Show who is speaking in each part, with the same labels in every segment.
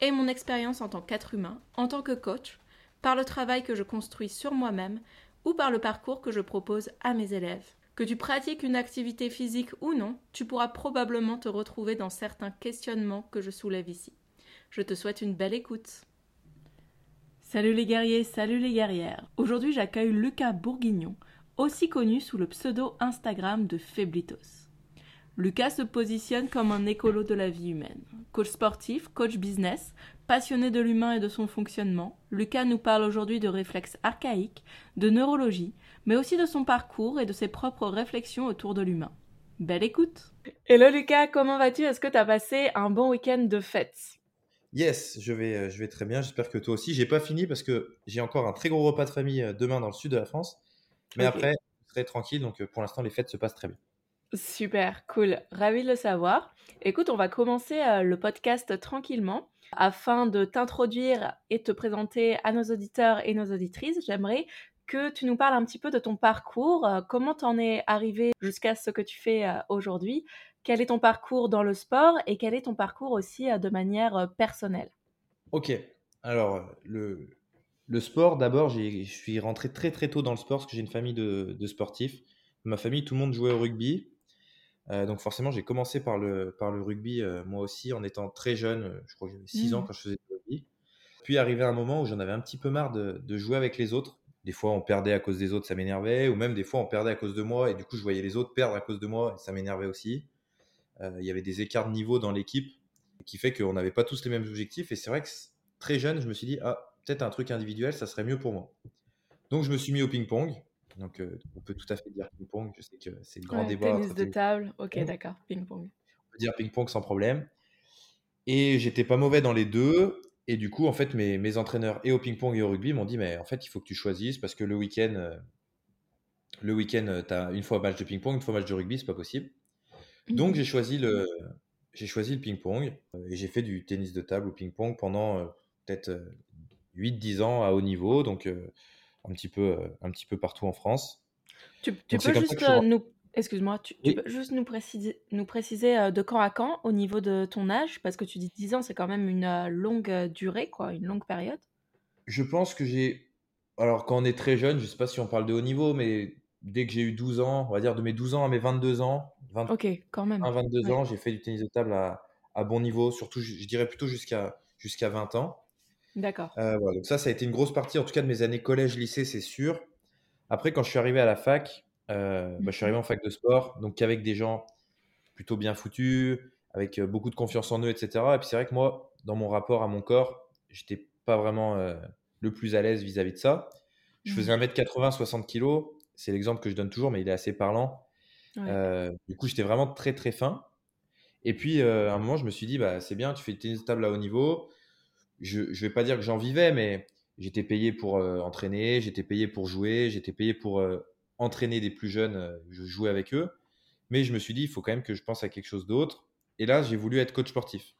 Speaker 1: et mon expérience en tant qu'être humain, en tant que coach, par le travail que je construis sur moi-même ou par le parcours que je propose à mes élèves. Que tu pratiques une activité physique ou non, tu pourras probablement te retrouver dans certains questionnements que je soulève ici. Je te souhaite une belle écoute. Salut les guerriers, salut les guerrières. Aujourd'hui j'accueille Lucas Bourguignon, aussi connu sous le pseudo Instagram de Feblitos. Lucas se positionne comme un écolo de la vie humaine. Coach sportif, coach business, passionné de l'humain et de son fonctionnement, Lucas nous parle aujourd'hui de réflexes archaïques, de neurologie, mais aussi de son parcours et de ses propres réflexions autour de l'humain. Belle écoute Hello Lucas, comment vas-tu? Est-ce que tu as passé un bon week-end de fête?
Speaker 2: Yes, je vais, euh, je vais très bien, j'espère que toi aussi. J'ai pas fini parce que j'ai encore un très gros repas de famille euh, demain dans le sud de la France. Mais après, je serai tranquille, donc euh, pour l'instant les fêtes se passent très bien.
Speaker 1: Super, cool. Ravi de le savoir. Écoute, on va commencer euh, le podcast tranquillement. Afin de t'introduire et te présenter à nos auditeurs et nos auditrices, j'aimerais que tu nous parles un petit peu de ton parcours, euh, comment t'en es arrivé jusqu'à ce que tu fais euh, aujourd'hui, quel est ton parcours dans le sport et quel est ton parcours aussi de manière personnelle?
Speaker 2: Ok, alors le, sport, d'abord, je suis rentré très très tôt dans le sport parce que j'ai une famille de sportifs. ma famille, tout le monde jouait au rugby. Euh, donc forcément, j'ai commencé par le, par le rugby, euh, moi aussi, en étant très jeune. Euh, je crois que j'avais 6 ans mmh. quand je faisais du rugby. Puis arrivé un moment où j'en avais un petit peu marre de, de, jouer avec les autres. Des fois, on perdait à cause des autres, ça m'énervait. Ou même des fois, on perdait à cause de moi. Et du coup, je voyais les autres perdre à cause de moi. Et ça m'énervait aussi. Il y avait des écarts de niveau dans l'équipe qui fait qu'on n'avait pas tous les mêmes objectifs. Et c'est vrai que très jeune, je me suis dit, ah, peut-être un truc individuel, ça serait mieux pour moi. Donc, je me suis mis au ping-pong. Donc, euh, on peut tout à fait dire ping-pong. Je sais que c'est le grand débat.
Speaker 1: Tennis de table, ok, d'accord, ping-pong.
Speaker 2: On peut dire ping-pong sans problème. Et j'étais pas mauvais dans les deux. Et du coup, en fait, mes, mes entraîneurs et au ping-pong et au rugby m'ont dit, mais en fait, il faut que tu choisisses parce que le week-end, euh, le week-end, tu as une fois match de ping-pong, une fois match de rugby, c'est pas possible. Donc, j'ai choisi le, j'ai choisi le ping-pong et j'ai fait du tennis de table au ping-pong pendant peut-être 8-10 ans à haut niveau. Donc, un petit peu, euh, un petit peu partout en France.
Speaker 1: Tu, peux juste euh, nous, excuse-moi, tu, peux juste nous préciser, nous préciser euh, de quand à quand au niveau de ton âge, parce que tu dis 10 ans, c'est quand même une longue durée, quoi, une longue période.
Speaker 2: Je pense que j'ai, alors quand on est très jeune, je sais pas si on parle de haut niveau, mais dès que j'ai eu 12 ans, on va dire de mes 12 ans à mes 22 ans, 20,
Speaker 1: ok, quand même.
Speaker 2: 22 ans, j'ai fait du tennis de table à, à bon niveau, surtout, je, je dirais plutôt jusqu'à jusqu'à 20 ans.
Speaker 1: D'accord.
Speaker 2: Euh, voilà, donc ça, ça a été une grosse partie, en tout cas de mes années collège-lycée, c'est sûr. Après, quand je suis arrivé à la fac, euh, bah, je suis arrivé en fac de sport, donc avec des gens plutôt bien foutus, avec euh, beaucoup de confiance en eux, etc. Et puis c'est vrai que moi, dans mon rapport à mon corps, j'étais pas vraiment le plus à l'aise vis-à-vis de ça. Je faisais 1m80, 60 kg, c'est l'exemple que je donne toujours, mais il est assez parlant. du coup, j'étais vraiment très très fin. Et puis, à un moment, je me suis dit, bah, c'est bien, tu fais du tennis de table à haut niveau, je ne vais pas dire que j'en vivais, mais j'étais payé pour euh, entraîner, j'étais payé pour jouer, j'étais payé pour euh, entraîner des plus jeunes, euh, je jouais avec eux. Mais je me suis dit, il faut quand même que je pense à quelque chose d'autre. Et là, j'ai voulu être coach sportif.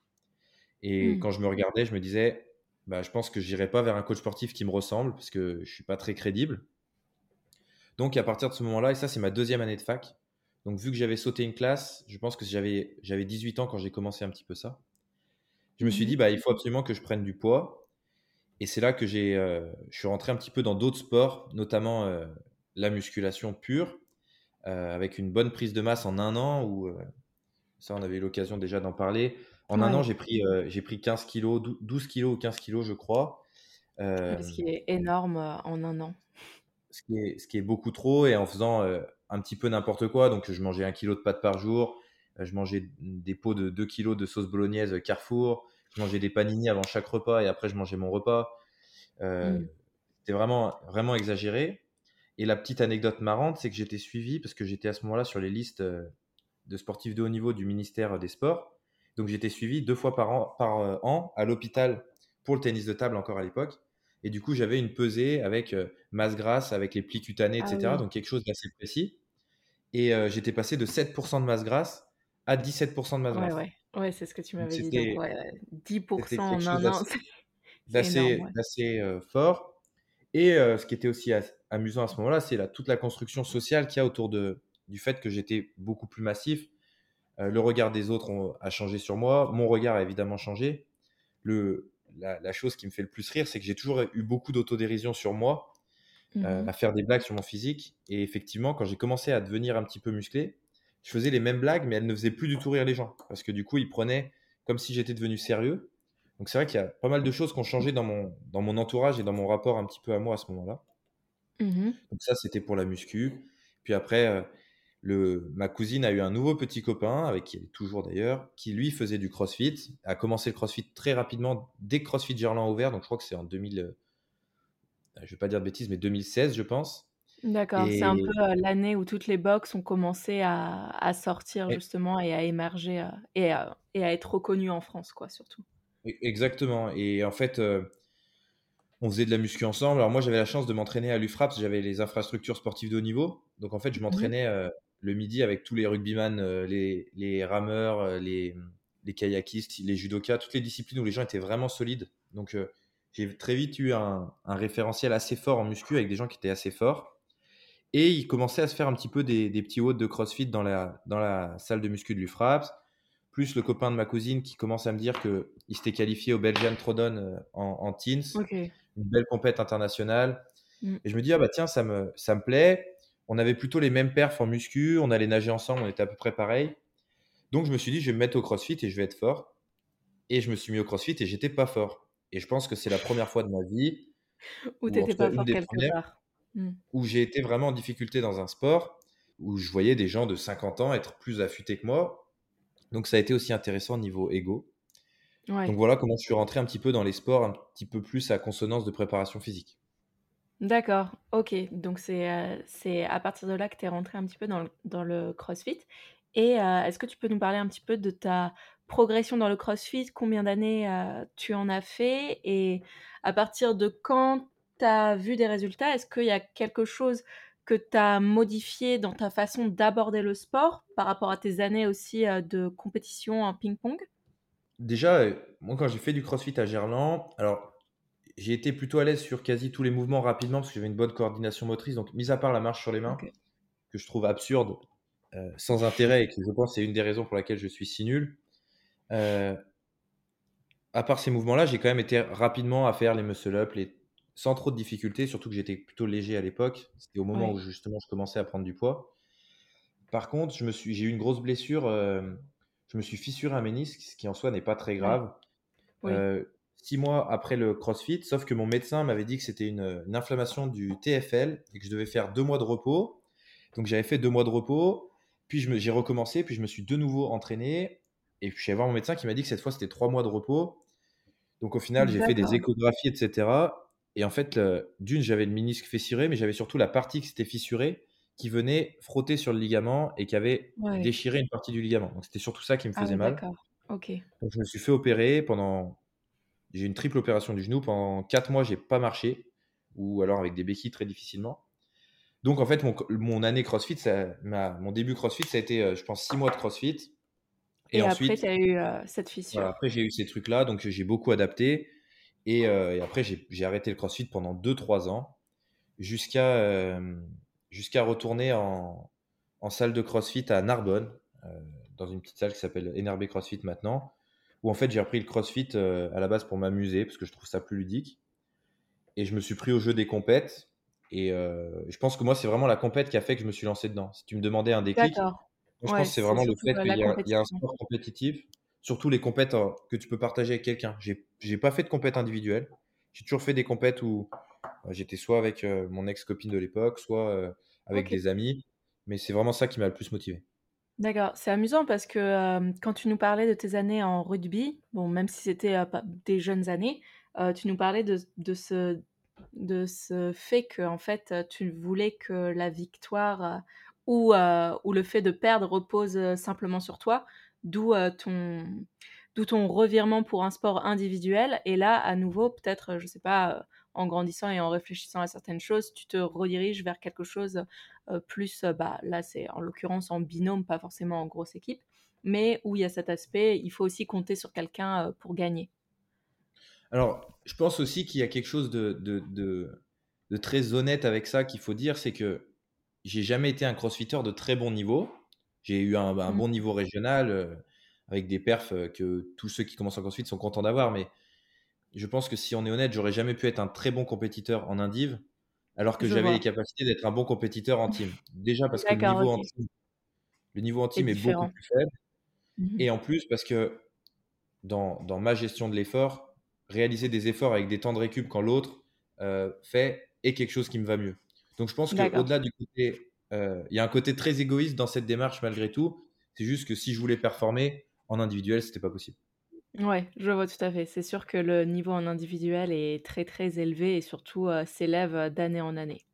Speaker 2: Et mmh. quand je me regardais, je me disais, bah, je pense que je n'irai pas vers un coach sportif qui me ressemble, parce que je ne suis pas très crédible. Donc, à partir de ce moment-là, et ça, c'est ma deuxième année de fac. Donc, vu que j'avais sauté une classe, je pense que j'avais 18 ans quand j'ai commencé un petit peu ça je me suis mmh dit, bah, il faut absolument que je prenne du poids. Et c'est là que j'ai, euh, je suis rentré un petit peu dans d'autres sports, notamment euh, la musculation pure, euh, avec une bonne prise de masse en un an, où ça, on avait eu l'occasion déjà d'en parler. En un an, j'ai pris, j'ai pris 15 kilos, 12 kilos ou 15 kilos, je crois.
Speaker 1: ce qui est énorme en un an.
Speaker 2: Ce qui est, ce qui est beaucoup trop, et en faisant un petit peu n'importe quoi. Donc, je mangeais un kilo de pâtes par jour, je mangeais des pots de 2 kilos de sauce bolognaise Carrefour. Je mangeais des panini avant chaque repas et après je mangeais mon repas. Euh, mm. C'était vraiment, vraiment exagéré. Et la petite anecdote marrante, c'est que j'étais suivi parce que j'étais à ce moment-là sur les listes euh, de sportifs de haut niveau du ministère des Sports. Donc j'étais suivi deux fois par an, par an à l'hôpital pour le tennis de table encore à l'époque. Et du coup, j'avais une pesée avec masse grasse, avec les plis cutanés,
Speaker 1: Ah
Speaker 2: etc.
Speaker 1: oui.
Speaker 2: Donc quelque chose d'assez précis. Et j'étais passé de 7% de masse grasse à 17% de masse
Speaker 1: Ouais, ouais. Ouais, c'est ce que tu m'avais dit. Donc,
Speaker 2: c'était
Speaker 1: ouais,
Speaker 2: c'était
Speaker 1: 10%
Speaker 2: quelque
Speaker 1: en un an,
Speaker 2: d'assez heu, fort. Et heu, ce qui était aussi amusant à ce moment-là, c'est toute la construction sociale qu'il y a autour de du fait que j'étais beaucoup plus massif. Heu, le regard des autres ont a changé sur moi. Mon regard a évidemment changé. Le la la chose qui me fait le plus rire, c'est que j'ai toujours eu beaucoup d'autodérision sur moi, heu,
Speaker 1: Mmh
Speaker 2: à faire des blagues sur mon physique. Et effectivement, quand j'ai commencé à devenir un petit peu musclé, je faisais les mêmes blagues, mais elles ne faisaient plus du tout rire les gens. Parce que du coup, ils prenaient comme si j'étais devenu sérieux. Donc c'est vrai qu'il y a pas mal de choses qui ont changé dans mon dans mon entourage et dans mon rapport un petit peu à moi à ce moment-là.
Speaker 1: Mmh
Speaker 2: Donc ça, c'était pour la muscu. Puis après, heu, le ma cousine a eu un nouveau petit copain, avec qui elle est toujours d'ailleurs, qui lui faisait du crossfit, a commencé le crossfit très rapidement dès que CrossFit Gerland a ouvert, donc je crois que c'est en 2000, heu, je vais pas dire de bêtises, mais 2016, je pense.
Speaker 1: D'accord, c'est un peu,
Speaker 2: Et
Speaker 1: heu, l'année où toutes les box ont commencé à à sortir
Speaker 2: et
Speaker 1: justement et à émerger, heu et à et à être reconnues en France, quoi, surtout.
Speaker 2: e exactement et en fait, heu, on faisait de la muscu ensemble. Alors moi, j'avais la chance de m'entraîner à l'UFRAPS, j'avais les infrastructures sportives de haut niveau. Donc en fait, je
Speaker 1: Mmh
Speaker 2: m'entraînais, le midi avec tous les rugbyman, les les rameurs, les, les kayakistes, les judokas, toutes les disciplines où les gens étaient vraiment solides. Donc j'ai très vite eu un un référentiel assez fort en muscu avec des gens qui étaient assez forts et il commençait à se faire un petit peu des des petits WOD de CrossFit dans la dans la salle de muscu de l'UFRAPS, plus le copain de ma cousine qui commence à me dire qu'il s'était qualifié au Belgian Throwdown, heu, en en teens, une belle compète internationale
Speaker 1: Mmh.
Speaker 2: et je me dis: «Ah bah tiens, ça me ça me plaît». On avait plutôt les mêmes perfs en muscu, on allait nager ensemble, on était à peu près pareil. Donc je me suis dit: «Je vais me mettre au CrossFit et je vais être fort» et je me suis mis au CrossFit et j'étais pas fort et je pense que c'est la première fois de ma vie,
Speaker 1: Ou tu
Speaker 2: ou en
Speaker 1: étais
Speaker 2: tout cas
Speaker 1: pas fort quelque part. Mmh.
Speaker 2: où j'ai été vraiment en difficulté dans un sport, où je voyais des gens de 50 ans être plus affûtés que moi. Donc ça a été aussi intéressant niveau ego. Donc
Speaker 1: Ouais.
Speaker 2: voilà comment je suis rentré un petit peu dans les sports un petit peu plus à consonance de préparation physique.
Speaker 1: D'accord, OK. Donc c'est, c'est à partir de là que tu es rentré un petit peu dans le dans le CrossFit et heu, est-ce que tu peux nous parler un petit peu de ta progression dans le CrossFit? Combien d'années, heu, tu en as fait? Et à partir de quand tu as vu des résultats? Est-ce qu'il y a quelque chose que tu as modifié dans ta façon d'aborder le sport par rapport à tes années aussi, heu, de compétition en ping-pong?
Speaker 2: Déjà, heu, moi quand j'ai fait du CrossFit à Gerland, alors j'ai été plutôt à l'aise sur quasi tous les mouvements rapidement parce que j'avais une bonne coordination motrice. Donc mis à part la marche sur les mains, que je trouve absurde, heu, sans intérêt et que je pense c'est une des raisons pour laquelle je suis si nul. À part ces mouvements-là, j'ai quand même été rapidement à faire les muscle up, les sans trop de difficultés, surtout que j'étais plutôt léger à l'époque. C'était au moment où justement je commençais à prendre du poids. Par contre, je me suis j'ai eu une grosse blessure, hem, je me suis fissuré un ménisque, ce qui en soi n'est pas très grave,
Speaker 1: Oui.
Speaker 2: heu, 6 mois après le CrossFit, sauf que mon médecin m'avait dit que c'était une, une inflammation du TFL et que je devais faire 2 mois de repos. Donc j'avais fait 2 mois de repos, puis je me j'ai recommencé, puis je me suis de nouveau entraîné et puis je suis allé voir mon médecin qui m'a dit que cette fois c'était 3 mois de repos donc au final, j'ai fait des échographies, et cetera et en fait, d'une, j'avais le ménisque fissuré, mais j'avais surtout la partie qui s'était fissurée, qui venait frotter sur le ligament et qui avait
Speaker 1: Ouais.
Speaker 2: déchiré une partie du ligament. Donc c'était surtout ça qui me
Speaker 1: Ah
Speaker 2: faisait
Speaker 1: oui,
Speaker 2: mal.
Speaker 1: d'accord. OK.
Speaker 2: Donc je me suis fait opérer pendant j'ai eu une triple opération du genou. Pendant 4 mois, j'ai pas marché ou alors avec des béquilles très difficilement. Donc en fait, mon mon année CrossFit, ça ma mon début CrossFit, ça a été, heu, je pense 6 mois de CrossFit et
Speaker 1: Et après,
Speaker 2: ensuite,
Speaker 1: tu as eu, heu, cette
Speaker 2: voilà,
Speaker 1: fissure.
Speaker 2: après j'ai eu ces trucs-là, donc j'ai beaucoup adapté Et, heu, et après, j'ai arrêté le CrossFit pendant 2-3 ans, jusqu'à, hem, jusqu'à retourner en en salle de CrossFit à Narbonne, heu, dans une petite salle qui s'appelle NRB CrossFit maintenant, où en fait, j'ai repris le CrossFit, à la base pour m'amuser, parce que je trouve ça plus ludique. Et je me suis pris au jeu des compètes et je pense que moi, c'est vraiment la compète qui a fait que je me suis lancé dedans. Si tu me demandais un déclic, moi, je
Speaker 1: Ouais,
Speaker 2: pense que c'est vraiment le fait qu'il y a il y a un sport compétitif, surtout les compètes, heu, que tu peux partager avec quelqu'un. J'ai j'ai pas fait de compète individuelle. J'ai toujours fait des compètes où, heu, j'étais soit avec, heu, mon ex-copine de l'époque, soit, heu, avec des amis, mais c'est vraiment ça qui m'a le plus motivé.
Speaker 1: D'accord. C'est amusant parce que, quand tu nous parlais de tes années en rugby, bon, même si c'était, des jeunes années, tu nous parlais de de ce de ce fait qu'en fait, heu, tu voulais que la victoire, ou, le fait de perdre repose, simplement sur toi. D'où, ton d'où ton revirement pour un sport individuel. Et là, à nouveau, peut-être, je sais pas, en grandissant et en réfléchissant à certaines choses, tu te rediriges vers quelque chose plus, bah, là, c'est en l'occurrence en binôme, pas forcément en grosse équipe, mais où il y a cet aspect, il faut aussi compter sur quelqu'un pour gagner.
Speaker 2: Alors, je pense aussi qu'il y a quelque chose de, de, de, très honnête avec ça qu'il faut dire, c'est que j'ai jamais été un crossfitter de très bon niveau. J'ai eu un, un mmh. bon niveau régional avec des perfs que tous ceux qui commencent en crossfit sont contents d'avoir, mais je pense que si on est honnête, j'aurais jamais pu être un très bon compétiteur en indiv, alors que j'avais les capacités d'être un bon compétiteur en team. Déjà parce que le niveau, en team, le niveau en team est, beaucoup plus faible. Mmh Et en plus parce que dans, dans ma gestion de l'effort, réaliser des efforts avec des temps de récup quand l'autre euh, fait est quelque chose qui me va mieux. Donc je pense qu'au-delà du côté, euh, il y a un côté très égoïste dans cette démarche malgré tout. C'est juste que si je voulais performer en individuel, c'était pas possible.
Speaker 1: Ouais, je vois tout à fait. C'est sûr que le niveau en individuel est très très élevé et surtout euh, s'élève d'année en année.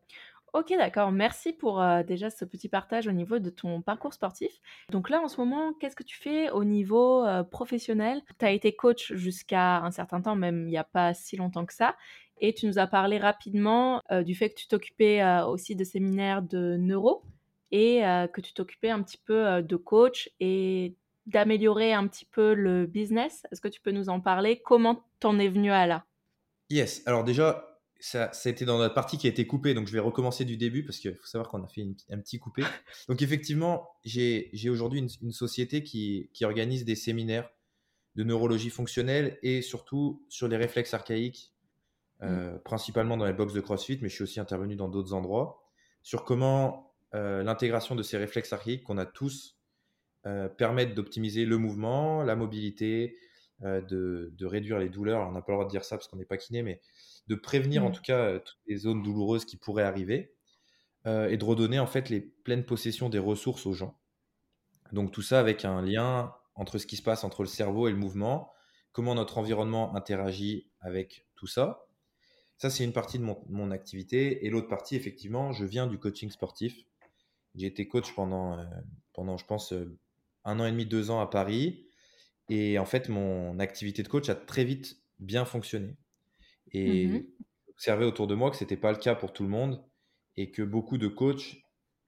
Speaker 1: Ok, d'accord. Merci pour euh, déjà ce petit partage au niveau de ton parcours sportif. Donc là, en ce moment, qu'est-ce que tu fais au niveau euh, professionnel? Tu as été coach jusqu'à un certain temps, même il n'y a pas si longtemps que ça. Et tu nous as parlé rapidement du fait que tu t'occupais aussi de séminaires de neuro et que tu t'occupais un petit peu de coach et d'améliorer un petit peu le business. Est-ce que tu peux nous en parler? Comment t'en es venu à là?
Speaker 2: Yes. Alors déjà, ça, ça, a été dans notre partie qui a été coupée, donc je vais recommencer du début parce qu'il faut savoir qu'on a fait un petit coupé. Donc effectivement, j'ai aujourd'hui une, société qui, qui, organise des séminaires de neurologie fonctionnelle et surtout sur les réflexes archaïques, euh, mmh. principalement dans les box de CrossFit, mais je suis aussi intervenu dans d'autres endroits, sur comment euh, l'intégration de ces réflexes archaïques qu'on a tous euh, permettent d'optimiser le mouvement, la mobilité, euh, de, réduire les douleurs. on n'a pas le droit de dire ça parce qu'on n'est pas kiné, mais de prévenir en mmh. tout cas euh, toutes les zones douloureuses qui pourraient arriver et de redonner en fait les pleines possessions des ressources aux gens. Donc tout ça avec un lien entre ce qui se passe entre le cerveau et le mouvement, comment notre environnement interagit avec tout ça. Ça, c'est une partie de mon, mon activité. Et l'autre partie, effectivement, je viens du coaching sportif. J'ai été coach pendant, pendant je pense, un an et demi, deux ans à Paris. Et en fait, mon activité de coach a très vite bien fonctionné. Et mmh observé autour de moi que ce n'était pas le cas pour tout le monde et que beaucoup de coachs,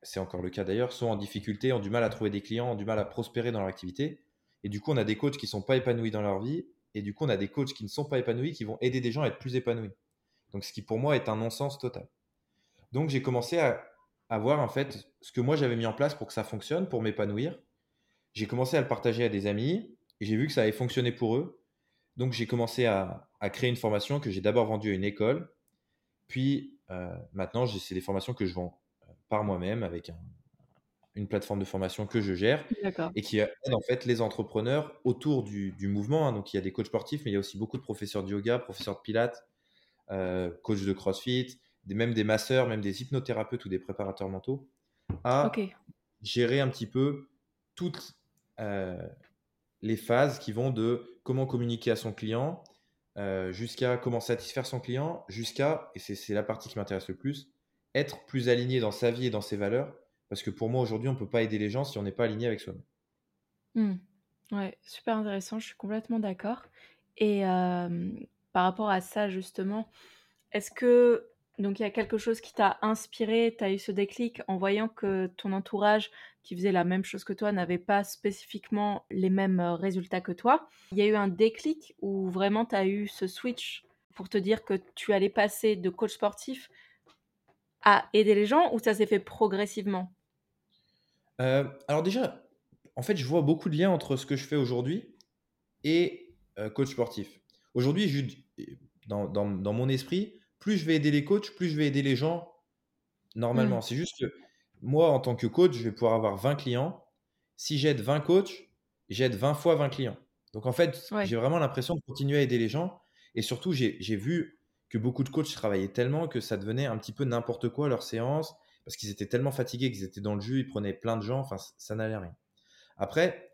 Speaker 2: c'est encore le cas d'ailleurs, sont en difficulté, ont du mal à trouver des clients, ont du mal à prospérer dans leur activité. Et du coup, on a des coachs qui ne sont pas épanouis dans leur vie. Et du coup, on a des coachs qui ne sont pas épanouis, qui vont aider des gens à être plus épanouis. Donc, ce qui pour moi est un non-sens total. Donc, j'ai commencé à, à voir en fait ce que moi j'avais mis en place pour que ça fonctionne, pour m'épanouir j'ai commencé à le partager à des amis et j'ai vu que ça avait fonctionné pour eux. Donc j'ai commencé à, créer une formation que j'ai d'abord vendue à une école. Puis euh, maintenant, c'est des formations que je vends euh, par moi-même avec une plateforme de formation que je gère et qui aide en fait les entrepreneurs autour du, mouvement. Hein. Donc il y a des coachs sportifs, mais il y a aussi beaucoup de professeurs de yoga, professeurs de pilates, euh, coachs de crossfit, des, même des masseurs, même des hypnothérapeutes ou des préparateurs mentaux, à gérer un petit peu toutes euh, les phases qui vont de comment communiquer à son client euh, jusqu'à comment satisfaire son client, jusqu'à, et c'est la partie qui m'intéresse le plus, être plus aligné dans sa vie et dans ses valeurs. Parce que pour moi, aujourd'hui, on ne peut pas aider les gens si on n'est pas aligné avec soi-même.
Speaker 1: Mmh. Ouais, super intéressant, je suis complètement d'accord. Et euh, par rapport à ça, justement, est-ce que donc il y a quelque chose qui t'a inspiré, tu as eu ce déclic en voyant que ton entourage qui faisait la même chose que toi n'avait pas spécifiquement les mêmes euh, résultats que toi? Il y a eu un déclic où vraiment tu as eu ce switch pour te dire que tu allais passer de coach sportif à aider les gens ou ça s'est fait progressivement?
Speaker 2: Euh, Alors déjà, en fait, je vois beaucoup de liens entre ce que je fais aujourd'hui et euh, coach sportif. Aujourd'hui, dans, dans, dans mon esprit, plus je vais aider les coachs, plus je vais aider les gens normalement. Mmh. C'est juste que moi, en tant que coach, je vais pouvoir avoir 20 clients. Si j'aide 20 coachs, j'aide 20 fois 20 clients. Donc en fait, j'ai vraiment l'impression de continuer à aider les gens. Et surtout, j'ai vu que beaucoup de coachs travaillaient tellement que ça devenait un petit peu n'importe quoi leur séance, parce qu'ils étaient tellement fatigués qu'ils étaient dans le jus, ils prenaient plein de gens, enfin, ça n'allait rien. Après,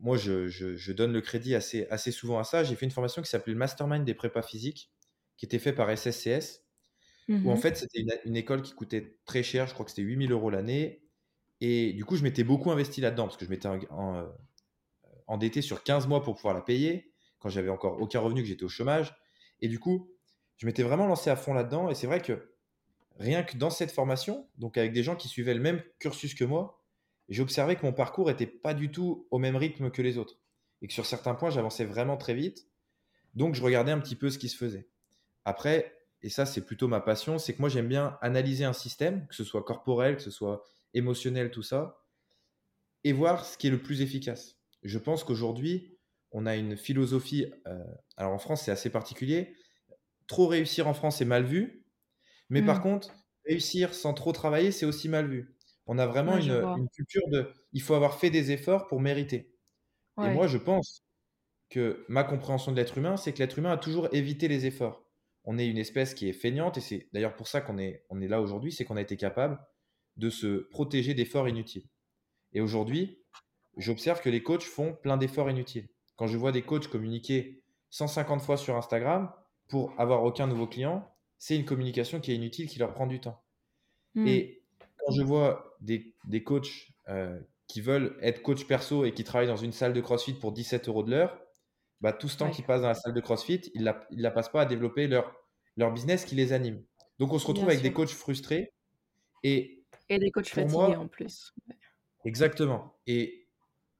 Speaker 2: moi, je, donne le crédit assez, assez souvent à ça. J'ai fait une formation qui s'appelait le Mastermind des prépas physiques qui était fait par SSCS, où en mmh fait, c'était une, école qui coûtait très cher, je crois que c'était 8000 euros l'année. Et du coup, je m'étais beaucoup investi là-dedans, parce que je m'étais euh, endetté sur 15 mois pour pouvoir la payer, quand j'avais encore aucun revenu, que j'étais au chômage. Et du coup, je m'étais vraiment lancé à fond là-dedans. Et c'est vrai que rien que dans cette formation, donc avec des gens qui suivaient le même cursus que moi, j'ai observé que mon parcours n'était pas du tout au même rythme que les autres. Et que sur certains points, j'avançais vraiment très vite. Donc, je regardais un petit peu ce qui se faisait. Après, et ça, c'est plutôt ma passion, c'est que moi, j'aime bien analyser un système, que ce soit corporel, que ce soit émotionnel, tout ça, et voir ce qui est le plus efficace. Je pense qu'aujourd'hui, on a une philosophie, euh, alors en France, c'est assez particulier. Trop réussir en France est mal vu, mais par mmh. contre, réussir sans trop travailler, c'est aussi mal vu. On a vraiment une, culture de il faut avoir fait des efforts pour mériter. Et moi, je pense que ma compréhension de l'être humain, c'est que l'être humain a toujours évité les efforts. On est une espèce qui est feignante, et c'est d'ailleurs pour ça qu'on est, on est là aujourd'hui, c'est qu'on a été capable de se protéger d'efforts inutiles. Et aujourd'hui, j'observe que les coachs font plein d'efforts inutiles. Quand je vois des coachs communiquer 150 fois sur Instagram pour avoir aucun nouveau client, c'est une communication qui est inutile, qui leur prend du temps. Hmm. Et quand je vois des, des coachs euh, qui veulent être coach perso et qui travaillent dans une salle de CrossFit pour 17 euros de l'heure, bah, tout ce temps qu'ils passent dans la salle de CrossFit, ils ne la, la, passent pas à développer leur, leur business qui les anime. Donc on se retrouve avec des coachs frustrés. Et,
Speaker 1: et des coachs fatigués en plus.
Speaker 2: Exactement. Et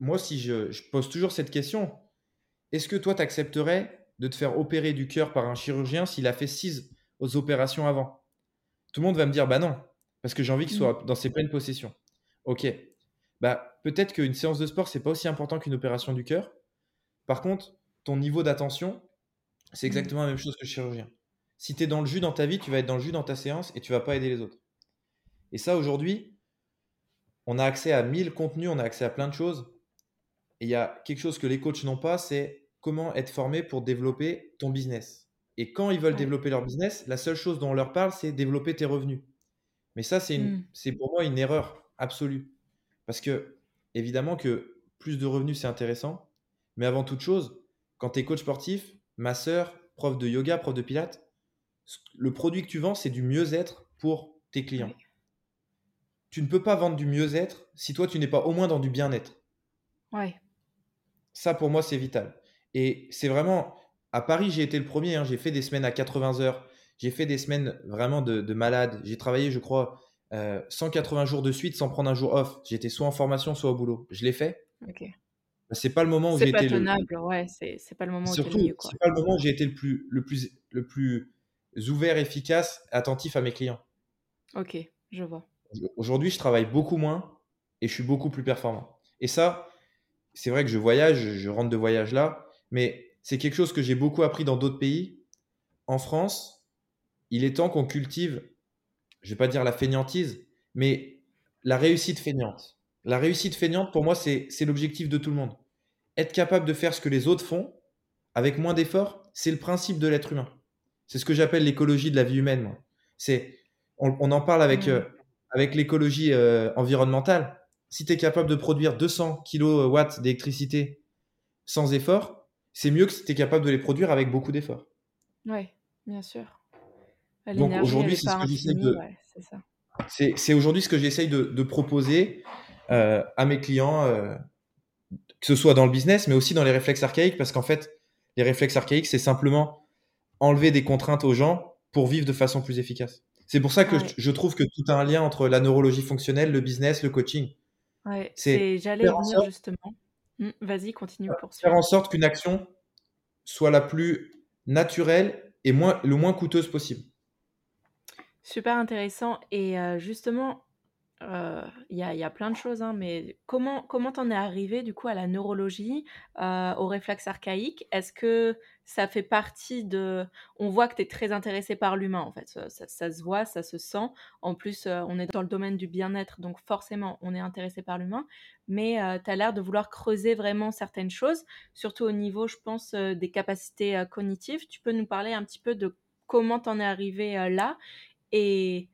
Speaker 2: moi, si je, je pose toujours cette question, est-ce que toi, tu accepterais de te faire opérer du cœur par un chirurgien s'il a fait six opérations avant? Tout le monde va me dire, bah non, parce que j'ai envie qu'il soit mmh. dans ses pleines possessions. Ok, bah peut-être qu'une séance de sport, c'est pas aussi important qu'une opération du cœur. Par contre, ton niveau d'attention, c'est mmh. exactement la même chose que le chirurgien. Si tu es dans le jus dans ta vie, tu vas être dans le jus dans ta séance et tu vas pas aider les autres. Et ça, aujourd'hui, on a accès à 1000 contenus, on a accès à plein de choses. Et il y a quelque chose que les coachs n'ont pas, c'est comment être formé pour développer ton business. Et quand ils veulent développer leur business, la seule chose dont on leur parle, c'est développer tes revenus. Mais ça, c'est mmh. pour moi une erreur absolue. Parce que, évidemment, que plus de revenus, c'est intéressant. Mais avant toute chose, quand tu es coach sportif, masseur, prof de yoga, prof de pilates, le produit que tu vends, c'est du mieux-être pour tes clients. Tu ne peux pas vendre du mieux-être si toi, tu n'es pas au moins dans du bien-être.
Speaker 1: Ouais.
Speaker 2: Ça, pour moi, c'est vital. Et c'est vraiment. À Paris, j'ai été le premier. Hein. j'ai fait des semaines à 80 heures. J'ai fait des semaines vraiment de, de malade. J'ai travaillé, je crois, 180 euh, jours de suite sans prendre un jour off. J'étais soit en formation, soit au boulot. Je l'ai fait.
Speaker 1: Ok.
Speaker 2: C'est pas le moment où j'ai été.
Speaker 1: le... ouais, c'est pas le moment
Speaker 2: Surtout, c'est pas le moment où j'ai été le plus, le plus, le plus ouvert, efficace, attentif à mes clients.
Speaker 1: Ok, je vois.
Speaker 2: Aujourd'hui, je travaille beaucoup moins et je suis beaucoup plus performant. Et ça, c'est vrai que je voyage, je rentre de voyage là, mais c'est quelque chose que j'ai beaucoup appris dans d'autres pays. En France, il est temps qu'on cultive je vais pas dire la fainéantise, mais la réussite feignante. La réussite feignante, pour moi, c'est l'objectif de tout le monde. Être capable de faire ce que les autres font avec moins d'efforts, c'est le principe de l'être humain. C'est ce que j'appelle l'écologie de la vie humaine. C'est, on, en parle avec, euh, avec l'écologie euh, environnementale. Si tu es capable de produire 200 kW d'électricité sans effort, c'est mieux que si tu es capable de les produire avec beaucoup d'efforts.
Speaker 1: Oui, bien sûr.
Speaker 2: Donc aujourd'hui, c'est ce que j'essaie de. c'est aujourd'hui ce que j'essaye de, proposer euh, à mes clients, euh, que ce soit dans le business, mais aussi dans les réflexes archaïques, parce qu'en fait, les réflexes archaïques, c'est simplement enlever des contraintes aux gens pour vivre de façon plus efficace. C'est pour ça que je, trouve que tout a un lien entre la neurologie fonctionnelle, le business, le coaching.
Speaker 1: Ouais, c'est j'allais venir justement. Mmh, vas-y, continue pour
Speaker 2: Faire en sorte qu'une action soit la plus naturelle et moins, le moins coûteuse possible.
Speaker 1: Super intéressant. Et justement, il y a, plein de choses, hein, mais comment comment t'en es arrivé du coup à la neurologie, au réflexe archaïque? Est-ce que ça fait partie de... On voit que tu es très intéressé par l'humain, en fait. Ça, ça- se voit, ça se sent. En plus, on est dans le domaine du bien-être, donc forcément, on est intéressé par l'humain. Mais tu as l'air de vouloir creuser vraiment certaines choses, surtout au niveau, je pense, des capacités cognitives. Tu peux nous parler un petit peu de comment t'en es arrivé là et,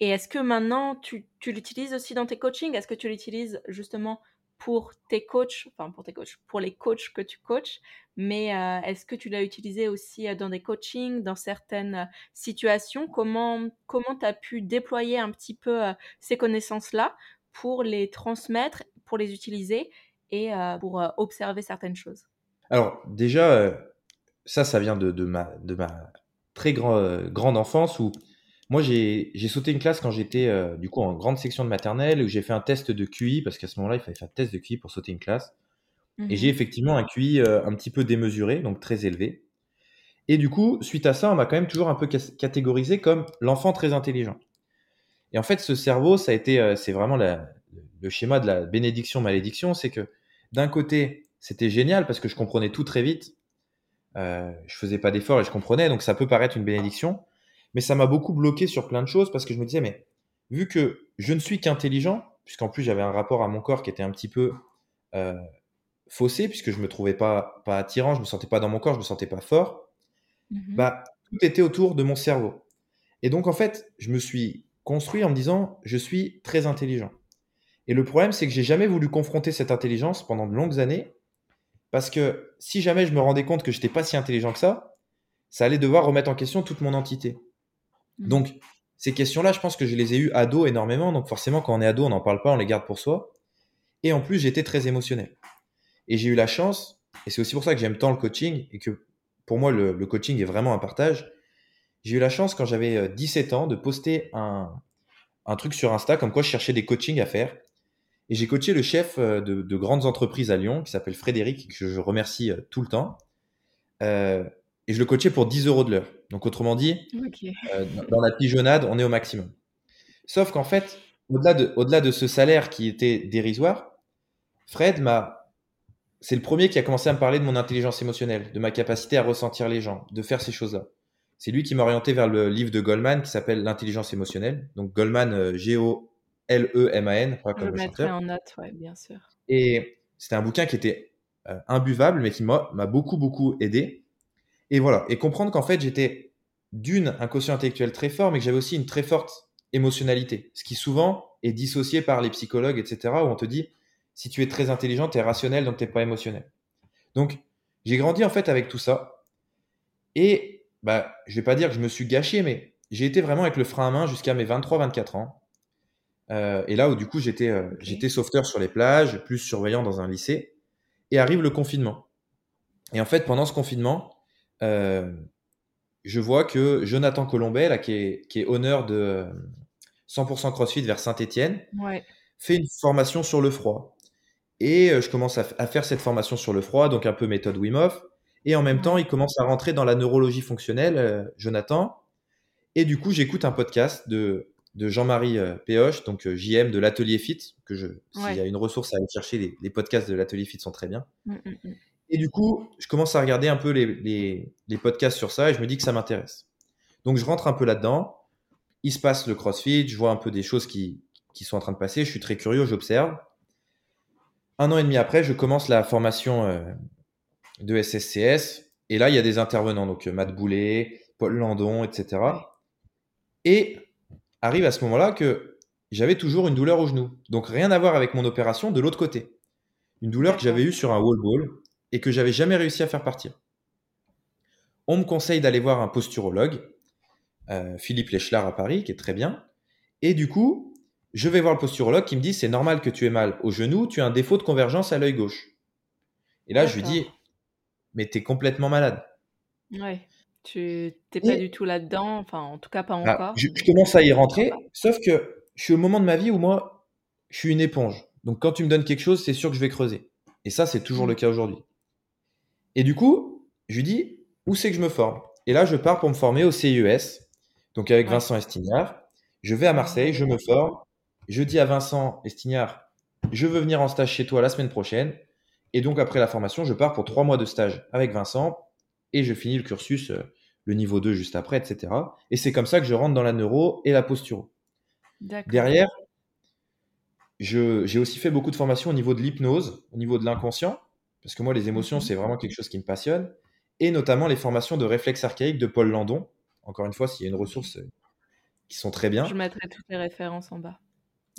Speaker 1: est-ce que maintenant, tu, l'utilises aussi dans tes coachings? Est-ce que tu l'utilises justement pour tes coachs, enfin pour tes coachs, pour les coachs que tu coaches, mais euh, est-ce que tu l'as utilisé aussi euh, dans des coachings, dans certaines euh, situations? Comment comment tu as pu déployer un petit peu ces connaissances-là pour les transmettre, pour les utiliser et pour observer certaines choses?
Speaker 2: Alors déjà, ça, ça vient de, de, ma, de ma très grand, grande enfance où moi, j'ai sauté une classe quand j'étais du coup en grande section de maternelle où j'ai fait un test de QI parce qu'à ce moment-là, il fallait faire un test de QI pour sauter une classe. Et j'ai mmh effectivement un QI un petit peu démesuré, donc très élevé. Et du coup, suite à ça, on m'a quand même toujours un peu catégorisé comme l'enfant très intelligent. Et en fait, ce cerveau, ça a été, c'est vraiment le schéma de la bénédiction-malédiction, c'est que d'un côté, c'était génial parce que je comprenais tout très vite, euh, je faisais pas d'efforts et je comprenais, donc ça peut paraître une bénédiction, mais ça m'a beaucoup bloqué sur plein de choses parce que je me disais, mais vu que je ne suis qu'intelligent, puisqu'en plus j'avais un rapport à mon corps qui était un petit peu euh, faussé, puisque je me trouvais pas, pas attirant, je me sentais pas dans mon corps, je me sentais pas fort, mmh bah tout était autour de mon cerveau. Et donc en fait, je me suis construit en me disant, je suis très intelligent. Et le problème, c'est que j'ai jamais voulu confronter cette intelligence pendant de longues années parce que si jamais je me rendais compte que je n'étais pas si intelligent que ça, ça allait devoir remettre en question toute mon entité. Mmh. Donc, ces questions-là, je pense que je les ai eues ado énormément. Donc, forcément, quand on est ado, on n'en parle pas, on les garde pour soi. Et en plus, j'étais très émotionnel. Et j'ai eu la chance, et c'est aussi pour ça que j'aime tant le coaching, et que pour moi, le, coaching est vraiment un partage. J'ai eu la chance, quand j'avais 17 euh, ans, de poster un, truc sur Insta, comme quoi je cherchais des coachings à faire. Et j'ai coaché le chef euh, de, grandes entreprises à Lyon, qui s'appelle Frédéric, que je remercie euh, tout le temps. Et je le coachais pour 10 euros de l'heure. Donc, autrement dit, dans la pigeonnade, on est au maximum. Sauf qu'en fait, au-delà de, ce salaire qui était dérisoire, Fred m'a. C'est le premier qui a commencé à me parler de mon intelligence émotionnelle, de ma capacité à ressentir les gens, de faire ces choses-là. C'est lui qui m'a orienté vers le livre de Goldman qui s'appelle L'intelligence émotionnelle. Donc Goldman, G-O L-E-M-A-N,
Speaker 1: comme le chanteur. en note, ouais, bien sûr.
Speaker 2: Et c'était un bouquin qui était euh, imbuvable, mais qui m'a beaucoup, beaucoup aidé. Et voilà. Et comprendre qu'en fait, j'étais d'une, un quotient intellectuel très fort, mais que j'avais aussi une très forte émotionnalité. Ce qui souvent est dissocié par les psychologues, etc., où on te dit, si tu es très intelligent, tu es rationnel, donc tu n'es pas émotionnel. Donc, j'ai grandi en fait avec tout ça. Et bah, je vais pas dire que je me suis gâché, mais j'ai été vraiment avec le frein à main jusqu'à mes 23-24 ans. Euh, et là où du coup j'étais euh, j'étais sauveteur sur les plages, plus surveillant dans un lycée. Et arrive le confinement. Et en fait, pendant ce confinement, euh, je vois que Jonathan Colombet, là, qui est, qui est honneur de 100% CrossFit vers Saint-Etienne, fait une formation sur le froid. Et je commence à, faire cette formation sur le froid, donc un peu méthode Wim Hof. Et en même temps, il commence à rentrer dans la neurologie fonctionnelle, Jonathan. Et du coup, j'écoute un podcast de de Jean-Marie euh, Péoche, donc euh, JM de l'Atelier Fit, que je, s'il y a une ressource à aller chercher, les, podcasts de l'Atelier Fit sont très bien. Mmh, mmh, mmh. Et du coup, je commence à regarder un peu les, podcasts sur ça et je me dis que ça m'intéresse. Donc je rentre un peu là-dedans. Il se passe le CrossFit, je vois un peu des choses qui, sont en train de passer. Je suis très curieux, j'observe. Un an et demi après, je commence la formation euh, de SSCS. Et là, il y a des intervenants, donc Matt Boulet, Paul Landon, etc. Et arrive à ce moment-là que j'avais toujours une douleur au genou. Donc rien à voir avec mon opération de l'autre côté. Une douleur que j'avais eue sur un wall ball et que j'avais jamais réussi à faire partir. On me conseille d'aller voir un posturologue, euh, Philippe Lechlar à Paris, qui est très bien. Et du coup, je vais voir le posturologue qui me dit c'est normal que tu aies mal au genou, tu as un défaut de convergence à l'œil gauche. Et là, je lui dis mais tu es complètement malade.
Speaker 1: Ouais. Tu n'es pas du tout là-dedans, enfin en tout cas pas bah, encore.
Speaker 2: je, commence à y rentrer, sauf que je suis au moment de ma vie où moi, je suis une éponge. Donc quand tu me donnes quelque chose, c'est sûr que je vais creuser. Et ça, c'est toujours le mmh. cas aujourd'hui. Et du coup, je lui dis, où c'est que je me forme? Et là, je pars pour me former au CIES, donc avec Vincent Estignard. Je vais à Marseille, je me forme. Je dis à Vincent Estignard, je veux venir en stage chez toi la semaine prochaine. Et donc, après la formation, je pars pour trois mois de stage avec Vincent et je finis le cursus euh, le niveau 2 juste après, etc. Et c'est comme ça que je rentre dans la neuro et la posture. Derrière, j'ai aussi fait beaucoup de formations au niveau de l'hypnose, au niveau de l'inconscient, parce que moi, les émotions, mhm. c'est vraiment quelque chose qui me passionne, et notamment les formations de réflexe archaïque de Paul Landon. Encore une fois, s'il y a une ressource euh, qui sont très bien.
Speaker 1: Je mettrai toutes les références en bas.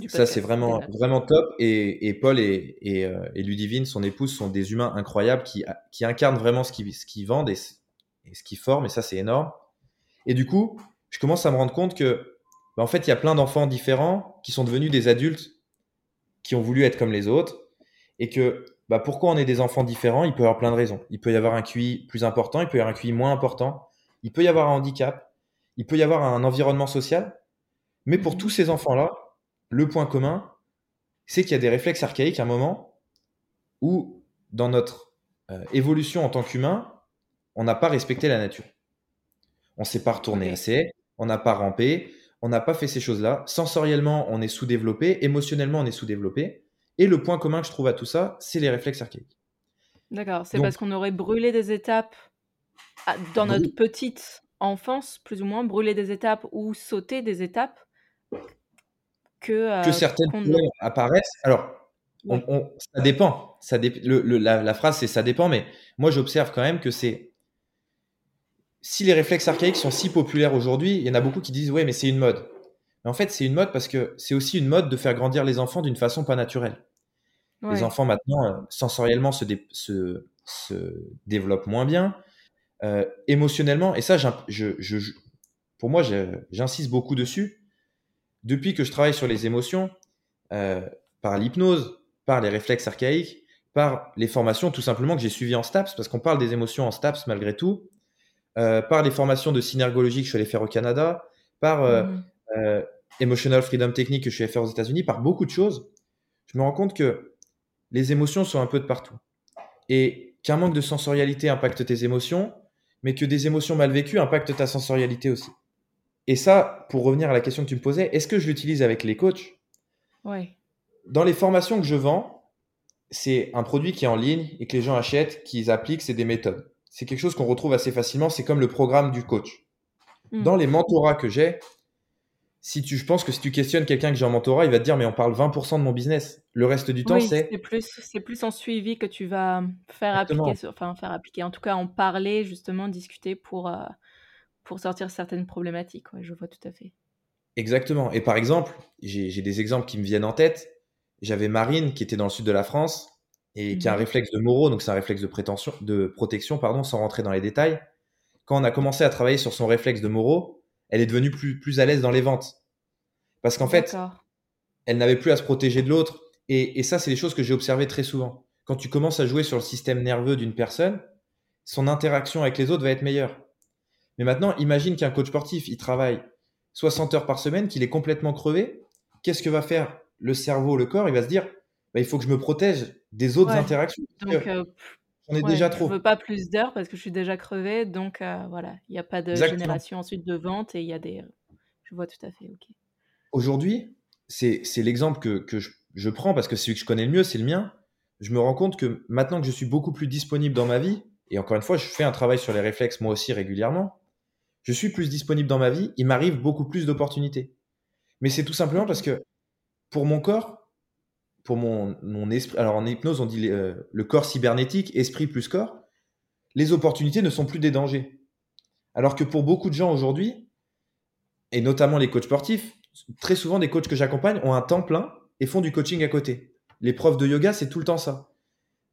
Speaker 2: Ça, c'est vraiment, vraiment top. Et, Paul et, euh, et, Ludivine, son épouse, sont des humains incroyables qui, qui incarnent vraiment ce qu'ils vendent et, et ce qu'ils forment, et ça, c'est énorme. Et du coup, je commence à me rendre compte que, bah, en fait, il y a plein d'enfants différents qui sont devenus des adultes qui ont voulu être comme les autres, et que bah, pourquoi on est des enfants différents? Il peut y avoir plein de raisons. Il peut y avoir un QI plus important, il peut y avoir un QI moins important, il peut y avoir un handicap, il peut y avoir un environnement social. Mais pour mhm. tous ces enfants-là, le point commun, c'est qu'il y a des réflexes archaïques à un moment où, dans notre euh, évolution en tant qu'humain, on n'a pas respecté la nature. On ne s'est pas retourné assez, on n'a pas rampé, on n'a pas fait ces choses-là. Sensoriellement, on est sous-développé, émotionnellement, on est sous-développé. Et le point commun que je trouve à tout ça, c'est les réflexes archaïques.
Speaker 1: D'accord, c'est parce qu'on aurait brûlé des étapes dans notre petite enfance, plus ou moins, brûler des étapes ou sauter des étapes
Speaker 2: que, euh, que certaines apparaissent. Alors, ça dépend. Ça la, phrase, c'est ça dépend, mais moi, j'observe quand même que c'est. Si les réflexes archaïques sont si populaires aujourd'hui, il y en a beaucoup qui disent Ouais, mais c'est une mode. En fait, c'est une mode parce que c'est aussi une mode de faire grandir les enfants d'une façon pas naturelle. Les enfants, maintenant, euh, sensoriellement, se, se, développent moins bien. Euh, émotionnellement, et ça, je, je, pour moi, j'insiste beaucoup dessus. Depuis que je travaille sur les émotions, euh, par l'hypnose, par les réflexes archaïques, par les formations tout simplement que j'ai suivies en STAPS, parce qu'on parle des émotions en STAPS malgré tout, euh, par les formations de synergologie que je suis allé faire au Canada, par mmh. Emotional Freedom Technique que je suis allé faire aux États-Unis, par beaucoup de choses, je me rends compte que les émotions sont un peu de partout. Et qu'un manque de sensorialité impacte tes émotions, mais que des émotions mal vécues impactent ta sensorialité aussi. Et ça, pour revenir à la question que tu me posais, est-ce que je l'utilise avec les coachs?
Speaker 1: Oui.
Speaker 2: Dans les formations que je vends, c'est un produit qui est en ligne et que les gens achètent, qu'ils appliquent, c'est des méthodes. C'est quelque chose qu'on retrouve assez facilement, c'est comme le programme du coach. Hmm. Dans les mentorats que j'ai, si tu, je pense que si tu questionnes quelqu'un que j'ai en mentorat, il va te dire mais on parle 20% de mon business. Le reste du temps, c'est
Speaker 1: c'est plus c'est plus en suivi que tu vas faire appliquer, enfin faire appliquer, en tout cas en parler justement, discuter pour euh, pour sortir certaines problématiques. je vois tout à fait.
Speaker 2: Exactement. Et par exemple, j'ai des exemples qui me viennent en tête. J'avais Marine qui était dans le sud de la France et qui a un mmh réflexe de Moreau, donc c'est un réflexe de, prétention, de protection, pardon, sans rentrer dans les détails. Quand on a commencé à travailler sur son réflexe de Moreau, elle est devenue plus, plus à l'aise dans les ventes. Parce qu'en fait, elle n'avait plus à se protéger de l'autre. Et, ça, c'est des choses que j'ai observées très souvent. Quand tu commences à jouer sur le système nerveux d'une personne, son interaction avec les autres va être meilleure. Mais maintenant, imagine qu'un coach sportif, il travaille 60 heures par semaine, qu'il est complètement crevé. Qu'est-ce que va faire le cerveau, le corps? Il va se dire, bah, il faut que je me protège des autres interactions.
Speaker 1: Donc, euh,
Speaker 2: on est déjà trop.
Speaker 1: Je veux pas plus d'heures parce que je suis déjà crevé, donc euh, voilà, il n'y a pas de génération ensuite de vente et il y a des. Je vois tout à fait, ok.
Speaker 2: Aujourd'hui, c'est l'exemple que, que je, je, prends parce que celui que je connais le mieux, c'est le mien. Je me rends compte que maintenant que je suis beaucoup plus disponible dans ma vie, et encore une fois, je fais un travail sur les réflexes moi aussi régulièrement, je suis plus disponible dans ma vie, il m'arrive beaucoup plus d'opportunités. Mais c'est tout simplement parce que pour mon corps, pour mon, mon esprit. Alors en hypnose, on dit euh, le corps cybernétique, esprit plus corps. Les opportunités ne sont plus des dangers. Alors que pour beaucoup de gens aujourd'hui, et notamment les coachs sportifs, très souvent des coachs que j'accompagne ont un temps plein et font du coaching à côté. Les profs de yoga, c'est tout le temps ça.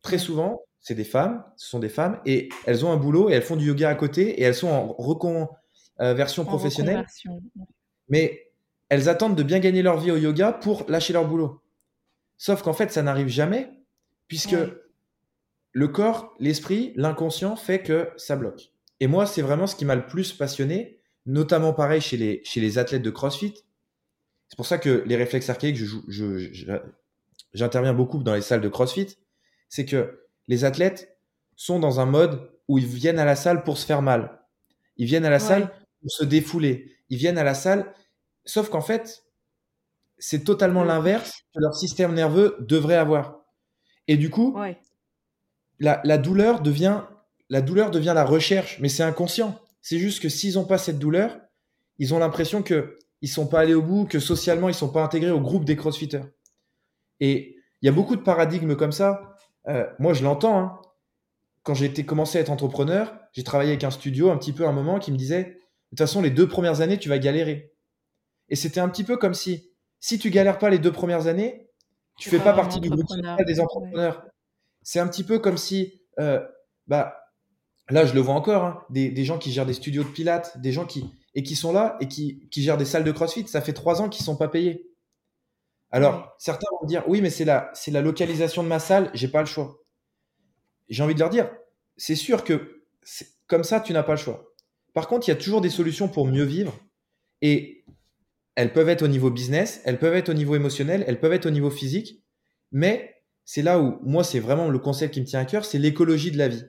Speaker 2: Très souvent, c'est des femmes, ce sont des femmes, et elles ont un boulot et elles font du yoga à côté et elles sont en reconversion euh, professionnelle. Mais elles attendent de bien gagner leur vie au yoga pour lâcher leur boulot. Sauf qu'en fait, ça n'arrive jamais, puisque le corps, l'esprit, l'inconscient fait que ça bloque. Et moi, c'est vraiment ce qui m'a le plus passionné, notamment pareil chez les, chez les athlètes de CrossFit. C'est pour ça que les réflexes archaïques, j'interviens beaucoup dans les salles de CrossFit. C'est que les athlètes sont dans un mode où ils viennent à la salle pour se faire mal. Ils viennent à la salle pour se défouler. Ils viennent à la salle, sauf qu'en fait, c'est totalement l'inverse que leur système nerveux devrait avoir. Et du coup, la, douleur devient, la douleur devient la recherche, mais c'est inconscient. C'est juste que s'ils n'ont pas cette douleur, ils ont l'impression que ils sont pas allés au bout, que socialement ils sont pas intégrés au groupe des crossfitters. Et il y a beaucoup de paradigmes comme ça. Euh, moi, je l'entends. Hein. Quand j'ai été commencé à être entrepreneur, j'ai travaillé avec un studio un petit peu un moment qui me disait de toute façon, les deux premières années, tu vas galérer. Et c'était un petit peu comme si si tu galères pas les deux premières années, tu fais pas partie du groupe des entrepreneurs. C'est un petit peu comme si, euh, bah, là, je le vois encore, hein, des, gens qui gèrent des studios de pilates, des gens qui et qui sont là et qui, gèrent des salles de CrossFit. Ça fait trois ans qu'ils sont pas payés. Alors, certains vont dire, oui, mais c'est la, c'est la localisation de ma salle, j'ai pas le choix. j'ai envie de leur dire, c'est sûr que comme ça, tu n'as pas le choix. Par contre, il y a toujours des solutions pour mieux vivre. Et elles peuvent être au niveau business, elles peuvent être au niveau émotionnel, elles peuvent être au niveau physique. Mais c'est là où, moi, c'est vraiment le concept qui me tient à cœur, c'est l'écologie de la vie.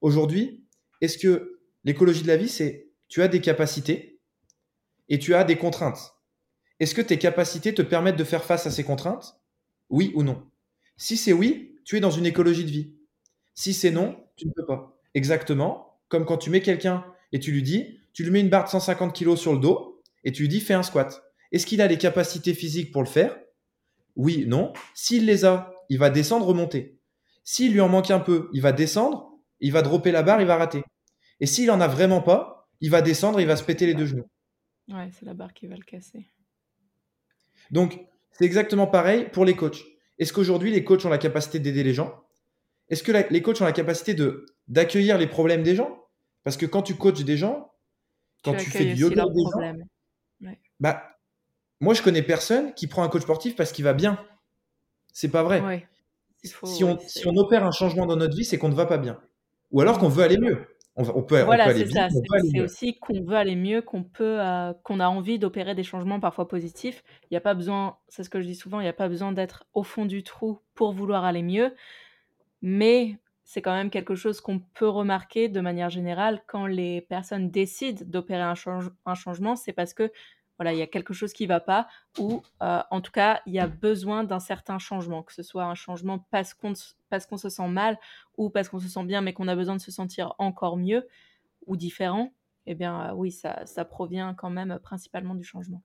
Speaker 2: Aujourd'hui, est-ce que l'écologie de la vie, c'est tu as des capacités et tu as des contraintes? Est-ce que tes capacités te permettent de faire face à ces contraintes? Oui ou non? Si c'est oui, tu es dans une écologie de vie. Si c'est non, tu ne peux pas. Exactement comme quand tu mets quelqu'un et tu lui dis, tu lui mets une barre de 150 kg sur le dos et tu lui dis fais un squat. Est-ce qu'il a les capacités physiques pour le faire? Oui, non. S'il les a, il va descendre, remonter. S'il lui en manque un peu, il va descendre, il va dropper la barre, il va rater. Et s'il en a vraiment pas, il va descendre, il va se péter les deux genoux.
Speaker 1: Ouais, c'est la barre qui va le casser.
Speaker 2: Donc, c'est exactement pareil pour les coachs. Est-ce qu'aujourd'hui, les coachs ont la capacité d'aider les gens? Est-ce que les coachs ont la capacité de d'accueillir les problèmes des gens? Parce que quand tu coaches des gens, quand tu, fais du yoga des gens, bah, moi, je connais personne qui prend un coach sportif parce qu'il va bien. C'est pas vrai. si, on, si on opère un changement dans notre vie, c'est qu'on ne va pas bien. Ou alors qu'on veut aller mieux. On, peut,
Speaker 1: voilà,
Speaker 2: aller
Speaker 1: bien. C'est aussi qu'on veut aller mieux, qu'on peut, euh, qu'on a envie d'opérer des changements parfois positifs. Il n'y a pas besoin, c'est ce que je dis souvent, il n'y a pas besoin d'être au fond du trou pour vouloir aller mieux. Mais c'est quand même quelque chose qu'on peut remarquer de manière générale quand les personnes décident d'opérer un, un changement, c'est parce que voilà, il y a quelque chose qui ne va pas, ou euh, en tout cas, il y a besoin d'un certain changement, que ce soit un changement parce qu'on, parce qu'on se sent mal, ou parce qu'on se sent bien, mais qu'on a besoin de se sentir encore mieux ou différent, eh bien euh, oui, ça, ça provient quand même principalement du changement.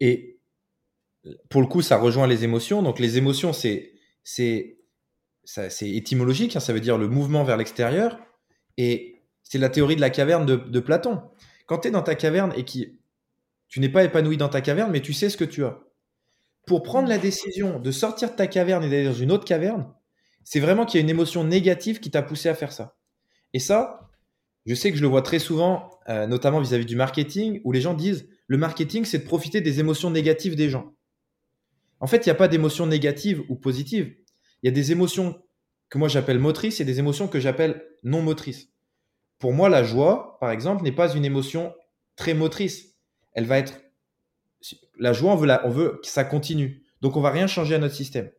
Speaker 2: Et pour le coup, ça rejoint les émotions. Donc les émotions, c'est, c'est, c'est étymologique, hein, ça veut dire le mouvement vers l'extérieur, et c'est la théorie de la caverne de, de Platon. Quand tu es dans ta caverne et qui tu n'es pas épanoui dans ta caverne, mais tu sais ce que tu as. Pour prendre la décision de sortir de ta caverne et d'aller dans une autre caverne, c'est vraiment qu'il y a une émotion négative qui t'a poussé à faire ça. Et ça, je sais que je le vois très souvent, euh, notamment vis-à-vis du marketing, où les gens disent le marketing, c'est de profiter des émotions négatives des gens. En fait, il n'y a pas d'émotions négatives ou positives. Il y a des émotions que moi j'appelle motrices et des émotions que j'appelle non motrices. Pour moi, la joie, par exemple, n'est pas une émotion très motrice elle va être. La joie, on veut, on veut que ça continue. Donc, on va rien changer à notre système.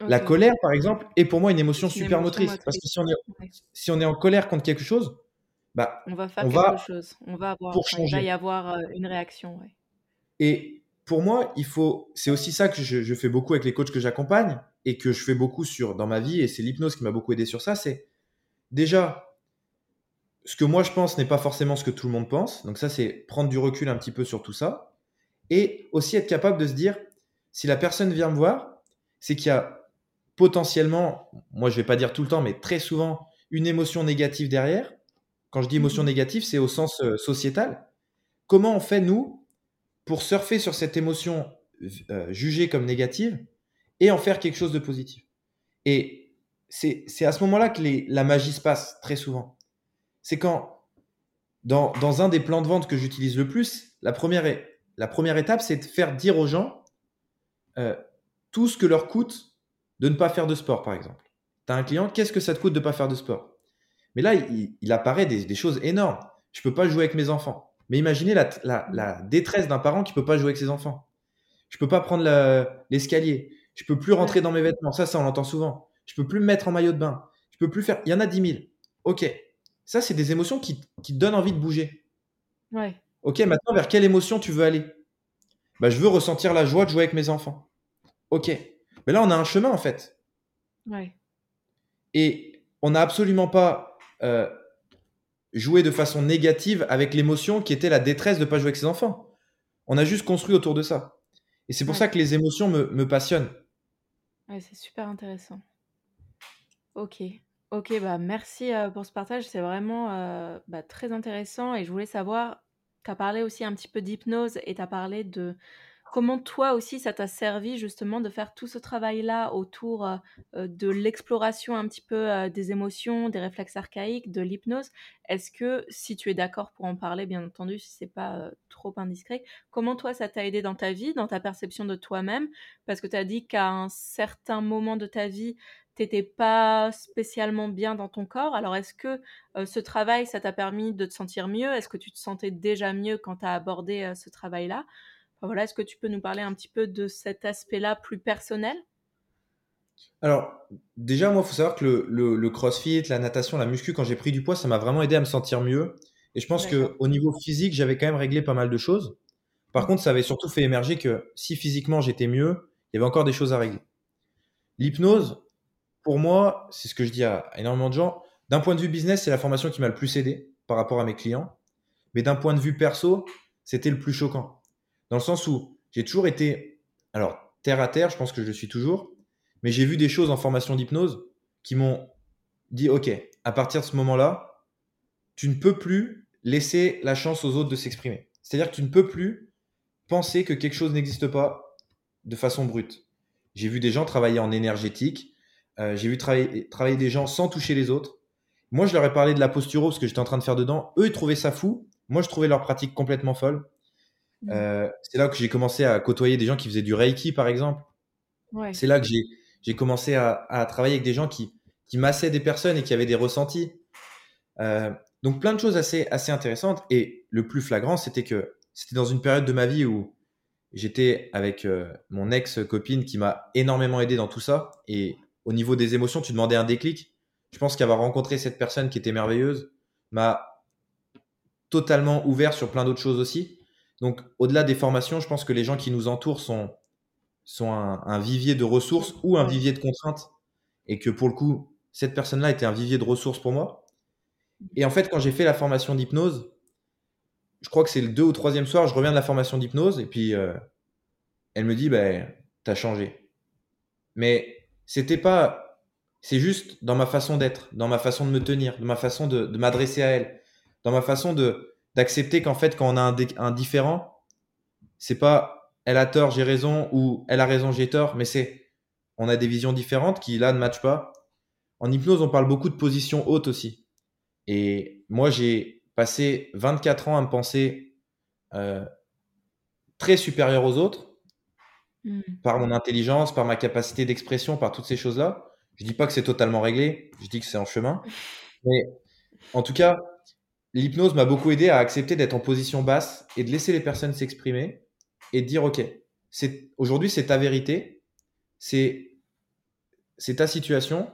Speaker 2: La colère, par exemple, est pour moi une émotion super motrice. Parce que si on, est, si on est en colère contre quelque chose, bah,
Speaker 1: on va faire quelque chose. On va avoir, il va y avoir euh, une réaction.
Speaker 2: Et pour moi, il faut. C'est aussi ça que je, je, fais beaucoup avec les coachs que j'accompagne et que je fais beaucoup sur dans ma vie. Et c'est l'hypnose qui m'a beaucoup aidé sur ça. C'est déjà ce que moi je pense n'est pas forcément ce que tout le monde pense. Donc ça, c'est prendre du recul un petit peu sur tout ça. Et aussi être capable de se dire, si la personne vient me voir, c'est qu'il y a potentiellement, moi je vais pas dire tout le temps, mais très souvent, une émotion négative derrière. Quand je dis émotion mmh. négative, c'est au sens euh, sociétal. Comment on fait, nous, pour surfer sur cette émotion euh, jugée comme négative et en faire quelque chose de positif? Et c'est à ce moment-là que la magie se passe très souvent c'est quand, dans, un des plans de vente que j'utilise le plus, la première, étape, c'est de faire dire aux gens euh, tout ce que leur coûte de ne pas faire de sport, par exemple. Tu as un client, qu'est-ce que ça te coûte de ne pas faire de sport? Mais là, il, apparaît des, choses énormes. Je ne peux pas jouer avec mes enfants. Mais imaginez la, détresse d'un parent qui ne peut pas jouer avec ses enfants. Je ne peux pas prendre l'escalier. Je ne peux plus rentrer dans mes vêtements. Ça, ça, on l'entend souvent. Je ne peux plus me mettre en maillot de bain. Je peux plus faire. Il y en a 10 000. Ok. Ça, c'est des émotions qui, te donnent envie de bouger.
Speaker 1: Ouais.
Speaker 2: Ok, maintenant, vers quelle émotion tu veux aller? Bah, Je veux ressentir la joie de jouer avec mes enfants. Ok. Mais là, on a un chemin, en fait.
Speaker 1: Ouais.
Speaker 2: Et on n'a absolument pas euh, joué de façon négative avec l'émotion qui était la détresse de ne pas jouer avec ses enfants. On a juste construit autour de ça. Et c'est pour ça que les émotions me, me passionnent.
Speaker 1: Ouais, c'est super intéressant. Ok. OK, bah, merci, pour ce partage. C'est vraiment, bah, très intéressant et je voulais savoir, tu as parlé aussi un petit peu d'hypnose et tu as parlé de comment toi aussi ça t'a servi justement de faire tout ce travail-là autour, de l'exploration un petit peu, des émotions, des réflexes archaïques, de l'hypnose. Est-ce que, si tu es d'accord pour en parler, bien entendu, si c'est pas, trop indiscret, comment toi ça t'a aidé dans ta vie, dans ta perception de toi-même? Parce que tu as dit qu'à un certain moment de ta vie t'étais pas spécialement bien dans ton corps. Alors, est-ce que ce travail, ça t'a permis de te sentir mieux? Est-ce que tu te sentais déjà mieux quand tu as abordé ce travail-là? Voilà, Est-ce que tu peux nous parler un petit peu de cet aspect-là plus personnel?
Speaker 2: Alors, déjà, moi, il faut savoir que le, crossfit, la natation, la muscu, quand j'ai pris du poids, ça m'a vraiment aidé à me sentir mieux. Et je pense qu'au niveau physique, j'avais quand même réglé pas mal de choses. Par mmh. contre, ça avait surtout fait émerger que si physiquement j'étais mieux, il y avait encore des choses à régler. L'hypnose, pour moi, c'est ce que je dis à énormément de gens. D'un point de vue business, c'est la formation qui m'a le plus aidé par rapport à mes clients. Mais d'un point de vue perso, c'était le plus choquant. Dans le sens où j'ai toujours été, alors, terre à terre, je pense que je le suis toujours, mais j'ai vu des choses en formation d'hypnose qui m'ont dit, OK, à partir de ce moment-là, tu ne peux plus laisser la chance aux autres de s'exprimer. C'est-à-dire que tu ne peux plus penser que quelque chose n'existe pas de façon brute. J'ai vu des gens travailler en énergétique, euh, j'ai vu travailler, travailler des gens sans toucher les autres. Moi, je leur ai parlé de la posturo parce que j'étais en train de faire dedans. Eux, ils trouvaient ça fou. Moi, je trouvais leur pratique complètement folle. Mmh. Euh, c'est là que j'ai commencé à côtoyer des gens qui faisaient du Reiki, par exemple. C'est là que j'ai commencé à, travailler avec des gens qui, qui massaient des personnes et qui avaient des ressentis. Euh, donc plein de choses assez, assez intéressantes. Et le plus flagrant, c'était que c'était dans une période de ma vie où j'étais avec euh, mon ex-copine qui m'a énormément aidé dans tout ça. Et au niveau des émotions, tu demandais un déclic. Je pense qu'avoir rencontré cette personne qui était merveilleuse m'a totalement ouvert sur plein d'autres choses aussi. Donc au-delà des formations, je pense que les gens qui nous entourent sont un, vivier de ressources ou un vivier de contraintes. Et que pour le coup, cette personne-là était un vivier de ressources pour moi. Et en fait, quand j'ai fait la formation d'hypnose, je crois que c'est le deux ou troisième soir, je reviens de la formation d'hypnose et puis euh, elle me dit, ben, t'as changé. Mais c'était pas, c'est juste dans ma façon d'être, dans ma façon de me tenir, dans ma façon de, m'adresser à elle, dans ma façon de d'accepter qu'en fait, quand on a un, un différent, c'est pas elle a tort, j'ai raison, ou elle a raison, j'ai tort, mais c'est, on a des visions différentes qui là ne matchent pas. En hypnose, on parle beaucoup de position haute aussi. Et moi, j'ai passé 24 ans à me penser euh, très supérieur aux autres, hmm. par mon intelligence, par ma capacité d'expression, par toutes ces choses-là. Je dis pas que c'est totalement réglé, je dis que c'est en chemin. Mais en tout cas, l'hypnose m'a beaucoup aidé à accepter d'être en position basse et de laisser les personnes s'exprimer et de dire ok, c'est aujourd'hui c'est ta vérité, c'est c'est ta situation.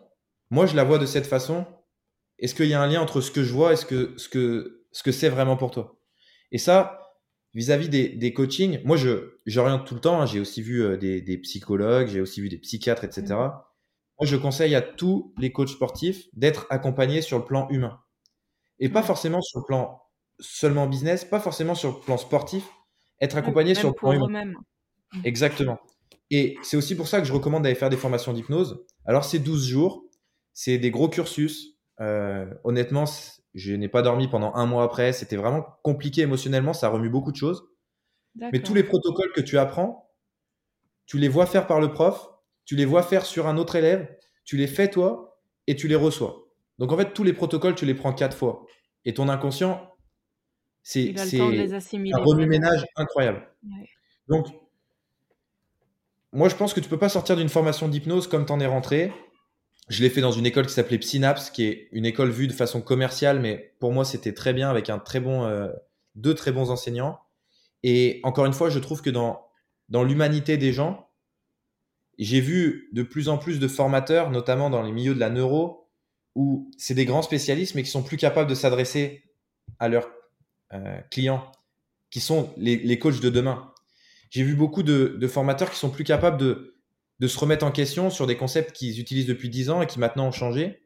Speaker 2: Moi je la vois de cette façon. Est-ce qu'il y a un lien entre ce que je vois et ce que ce que ce que c'est vraiment pour toi? Et ça, vis-à-vis des, des, coachings, moi je j'oriente tout le temps. Hein. j'ai aussi vu euh, des, des psychologues, j'ai aussi vu des psychiatres, etc. Mmh. Moi je conseille à tous les coachs sportifs d'être accompagnés sur le plan humain et pas forcément sur le plan seulement business, pas forcément sur le plan sportif, être accompagné sur le plan humain. Mmh. Exactement. Et c'est aussi pour ça que je recommande d'aller faire des formations d'hypnose. Alors, c'est 12 jours, c'est des gros cursus. Euh, honnêtement, je n'ai pas dormi pendant un mois après. C'était vraiment compliqué émotionnellement, ça remue beaucoup de choses. Mais tous les protocoles que tu apprends, tu les vois faire par le prof, tu les vois faire sur un autre élève, tu les fais toi et tu les reçois. Donc en fait, tous les protocoles, tu les prends quatre fois. Et ton inconscient, c'est un remue-ménage incroyable. Donc, moi, je pense que tu peux pas sortir d'une formation d'hypnose comme tu en es rentré. Je l'ai fait dans une école qui s'appelait Psynaps, qui est une école vue de façon commerciale, mais pour moi, c'était très bien avec un très bon, euh, deux très bons enseignants. Et encore une fois, je trouve que dans, dans l'humanité des gens, j'ai vu de plus en plus de formateurs, notamment dans les milieux de la neuro, où c'est des grands spécialistes, mais qui sont plus capables de s'adresser à leurs euh, clients, qui sont les, coachs de demain. J'ai vu beaucoup de, formateurs qui sont plus capables de, de se remettre en question sur des concepts qu'ils utilisent depuis 10 ans et qui maintenant ont changé.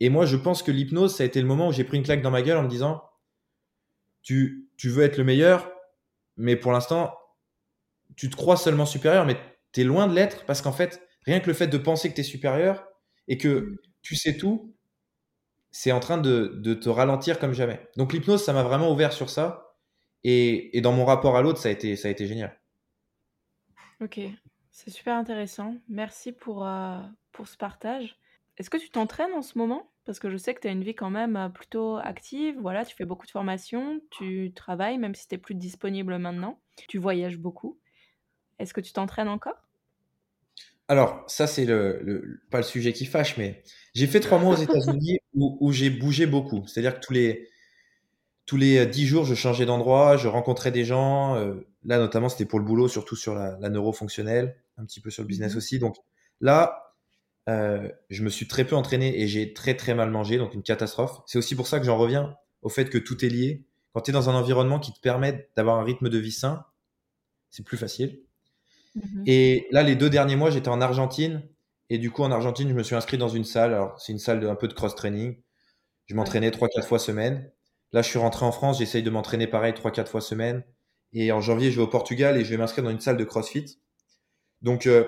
Speaker 2: Et moi, je pense que l'hypnose, ça a été le moment où j'ai pris une claque dans ma gueule en me disant, tu, tu veux être le meilleur, mais pour l'instant, tu te crois seulement supérieur, mais tu es loin de l'être parce qu'en fait, rien que le fait de penser que tu es supérieur et que tu sais tout, c'est en train de, te ralentir comme jamais. Donc l'hypnose, ça m'a vraiment ouvert sur ça. Et, dans mon rapport à l'autre, ça, a été, ça a été génial.
Speaker 1: Ok, c'est super intéressant. Merci pour, euh, pour ce partage. Est-ce que tu t'entraînes en ce moment? Parce que je sais que tu as une vie quand même euh, plutôt active. Voilà, tu fais beaucoup de formations, tu travailles, même si tu n'es plus disponible maintenant. Tu voyages beaucoup. Est-ce que tu t'entraînes encore?
Speaker 2: Alors, ça, c'est le, pas le sujet qui fâche, mais j'ai fait trois mois aux États-Unis où, j'ai bougé beaucoup. C'est-à-dire que tous les, tous les dix jours, je changeais d'endroit, je rencontrais des gens. Euh, là, notamment, c'était pour le boulot, surtout sur la, la neurofonctionnelle, un petit peu sur le business mhm. aussi. Donc là, euh, je me suis très peu entraîné et j'ai très très mal mangé, donc une catastrophe. C'est aussi pour ça que j'en reviens au fait que tout est lié. Quand tu es dans un environnement qui te permet d'avoir un rythme de vie sain, c'est plus facile. Mhm. Et là, les deux derniers mois, j'étais en Argentine. Et du coup, en Argentine, je me suis inscrit dans une salle. Alors, c'est une salle de un peu de cross-training. Je m'entraînais 3-4 fois semaine. Là, je suis rentré en France. J'essaye de m'entraîner pareil 3-4 fois semaine. Et en janvier, je vais au Portugal et je vais m'inscrire dans une salle de CrossFit. Donc, euh,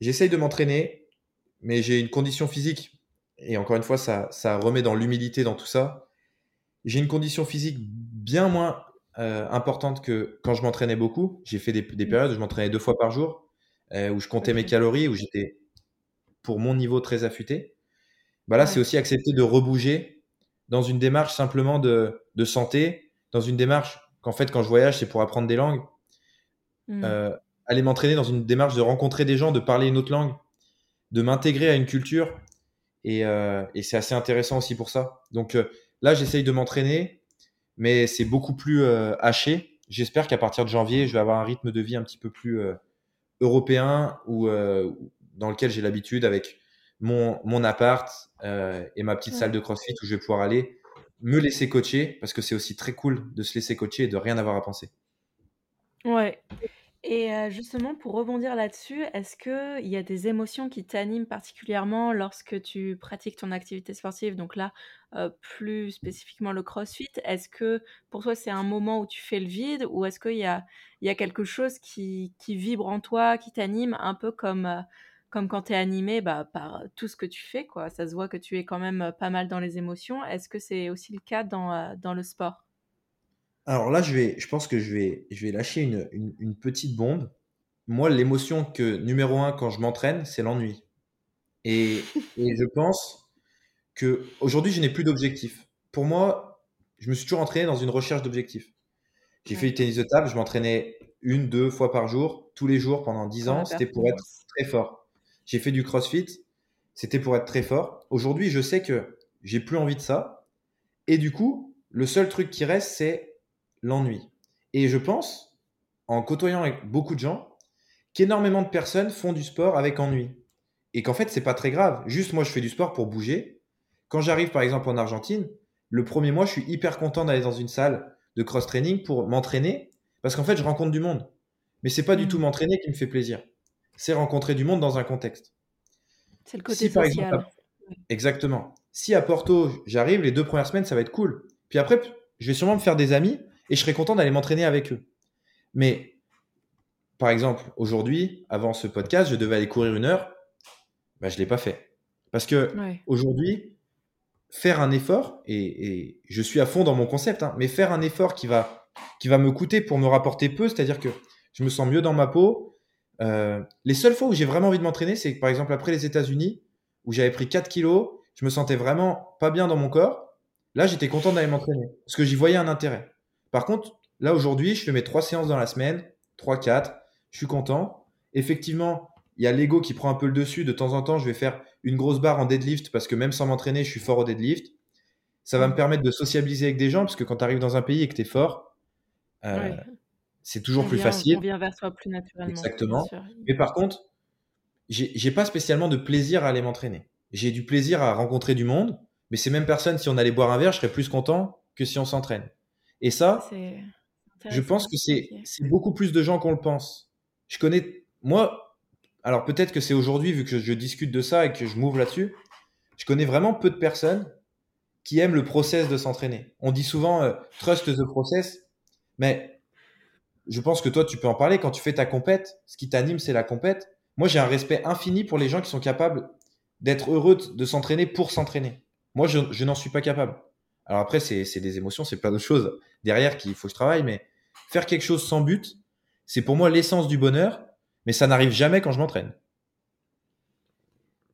Speaker 2: j'essaye de m'entraîner, mais j'ai une condition physique. Et encore une fois, ça, ça remet dans l'humilité dans tout ça. J'ai une condition physique bien moins euh, importante que quand je m'entraînais beaucoup. J'ai fait des, périodes où je m'entraînais deux fois par jour, euh, où je comptais mes calories, où j'étais, pour mon niveau, très affûté. Bah là, c'est aussi accepter de rebouger dans une démarche simplement de, de santé, dans une démarche qu'en fait, quand je voyage, c'est pour apprendre des langues. Mmh. Euh, aller m'entraîner dans une démarche de rencontrer des gens, de parler une autre langue, de m'intégrer à une culture. Et, et c'est assez intéressant aussi pour ça. Donc là, j'essaye de m'entraîner mais c'est beaucoup plus euh, haché. J'espère qu'à partir de janvier, je vais avoir un rythme de vie un petit peu plus euh, européen ou euh, dans lequel j'ai l'habitude avec mon, mon appart et ma petite salle de CrossFit où je vais pouvoir aller me laisser coacher parce que c'est aussi très cool de se laisser coacher et de rien avoir à penser.
Speaker 1: Ouais. Et justement, pour rebondir là-dessus, est-ce qu'il y a des émotions qui t'animent particulièrement lorsque tu pratiques ton activité sportive? Donc là, plus spécifiquement le CrossFit. Est-ce que pour toi, c'est un moment où tu fais le vide ou est-ce qu'il y a, y a quelque chose qui, qui vibre en toi, qui t'anime, un peu comme, comme quand tu es animé bah, par tout ce que tu fais, quoi. Ça se voit que tu es quand même pas mal dans les émotions. Est-ce que c'est aussi le cas dans, dans le sport?
Speaker 2: Alors là, je, vais, je pense que je vais, je vais lâcher une, une, petite bombe. Moi, l'émotion que numéro un quand je m'entraîne, c'est l'ennui. Et, et, je pense que aujourd'hui, je n'ai plus d'objectif. Pour moi, je me suis toujours entraîné dans une recherche d'objectifs. J'ai fait du tennis de table, je m'entraînais une, deux fois par jour, tous les jours pendant dix ans. C'était pour être très fort. J'ai fait du crossfit, c'était pour être très fort. Aujourd'hui, je sais que j'ai plus envie de ça. Et du coup, le seul truc qui reste, c'est l'ennui. Et je pense, en côtoyant avec beaucoup de gens, qu'énormément de personnes font du sport avec ennui. Et qu'en fait, c'est pas très grave. Juste moi, je fais du sport pour bouger. Quand j'arrive, par exemple, en Argentine, le premier mois, je suis hyper content d'aller dans une salle de cross-training pour m'entraîner. Parce qu'en fait, je rencontre du monde. Mais c'est pas du tout mmh. m'entraîner qui me fait plaisir. C'est rencontrer du monde dans un contexte.
Speaker 1: C'est le côté social.
Speaker 2: exactement. Si à Porto, j'arrive, les deux premières semaines, ça va être cool. Puis après, je vais sûrement me faire des amis et je serais content d'aller m'entraîner avec eux. Mais, par exemple, aujourd'hui, avant ce podcast, je devais aller courir une heure. Bah, je ne l'ai pas fait. Parce que aujourd'hui, faire un effort, et, je suis à fond dans mon concept, hein, mais faire un effort qui va, qui va me coûter pour me rapporter peu, c'est-à-dire que je me sens mieux dans ma peau. Euh, les seules fois où j'ai vraiment envie de m'entraîner, c'est par exemple après les États-Unis, où j'avais pris 4 kilos, je me sentais vraiment pas bien dans mon corps. Là, j'étais content d'aller m'entraîner parce que j'y voyais un intérêt. Par contre, là aujourd'hui, je fais mes trois séances dans la semaine, 3, 4, je suis content. Effectivement, il y a l'ego qui prend un peu le dessus. De temps en temps, je vais faire une grosse barre en deadlift parce que même sans m'entraîner, je suis fort au deadlift. Ça va me permettre de sociabiliser avec des gens parce que quand tu arrives dans un pays et que tu es fort, euh, c'est toujours plus facile.
Speaker 1: On vient vers toi plus naturellement.
Speaker 2: Exactement. Mais par contre, j'ai pas spécialement de plaisir à aller m'entraîner. J'ai du plaisir à rencontrer du monde, mais ces mêmes personnes, si on allait boire un verre, je serais plus content que si on s'entraîne. Et ça, je pense que c'est beaucoup plus de gens qu'on le pense. Je connais, moi, alors peut-être que c'est aujourd'hui, vu que je discute de ça et que je m'ouvre là-dessus, je connais vraiment peu de personnes qui aiment le process de s'entraîner. On dit souvent euh, trust the process, mais je pense que toi, tu peux en parler. Quand tu fais ta compète, ce qui t'anime, c'est la compète. Moi, j'ai un respect infini pour les gens qui sont capables d'être heureux de s'entraîner pour s'entraîner. Moi, je n'en suis pas capable. Alors après, c'est des émotions, c'est plein d'autres choses derrière qu'il faut que je travaille, mais faire quelque chose sans but, c'est pour moi l'essence du bonheur, mais ça n'arrive jamais quand je m'entraîne.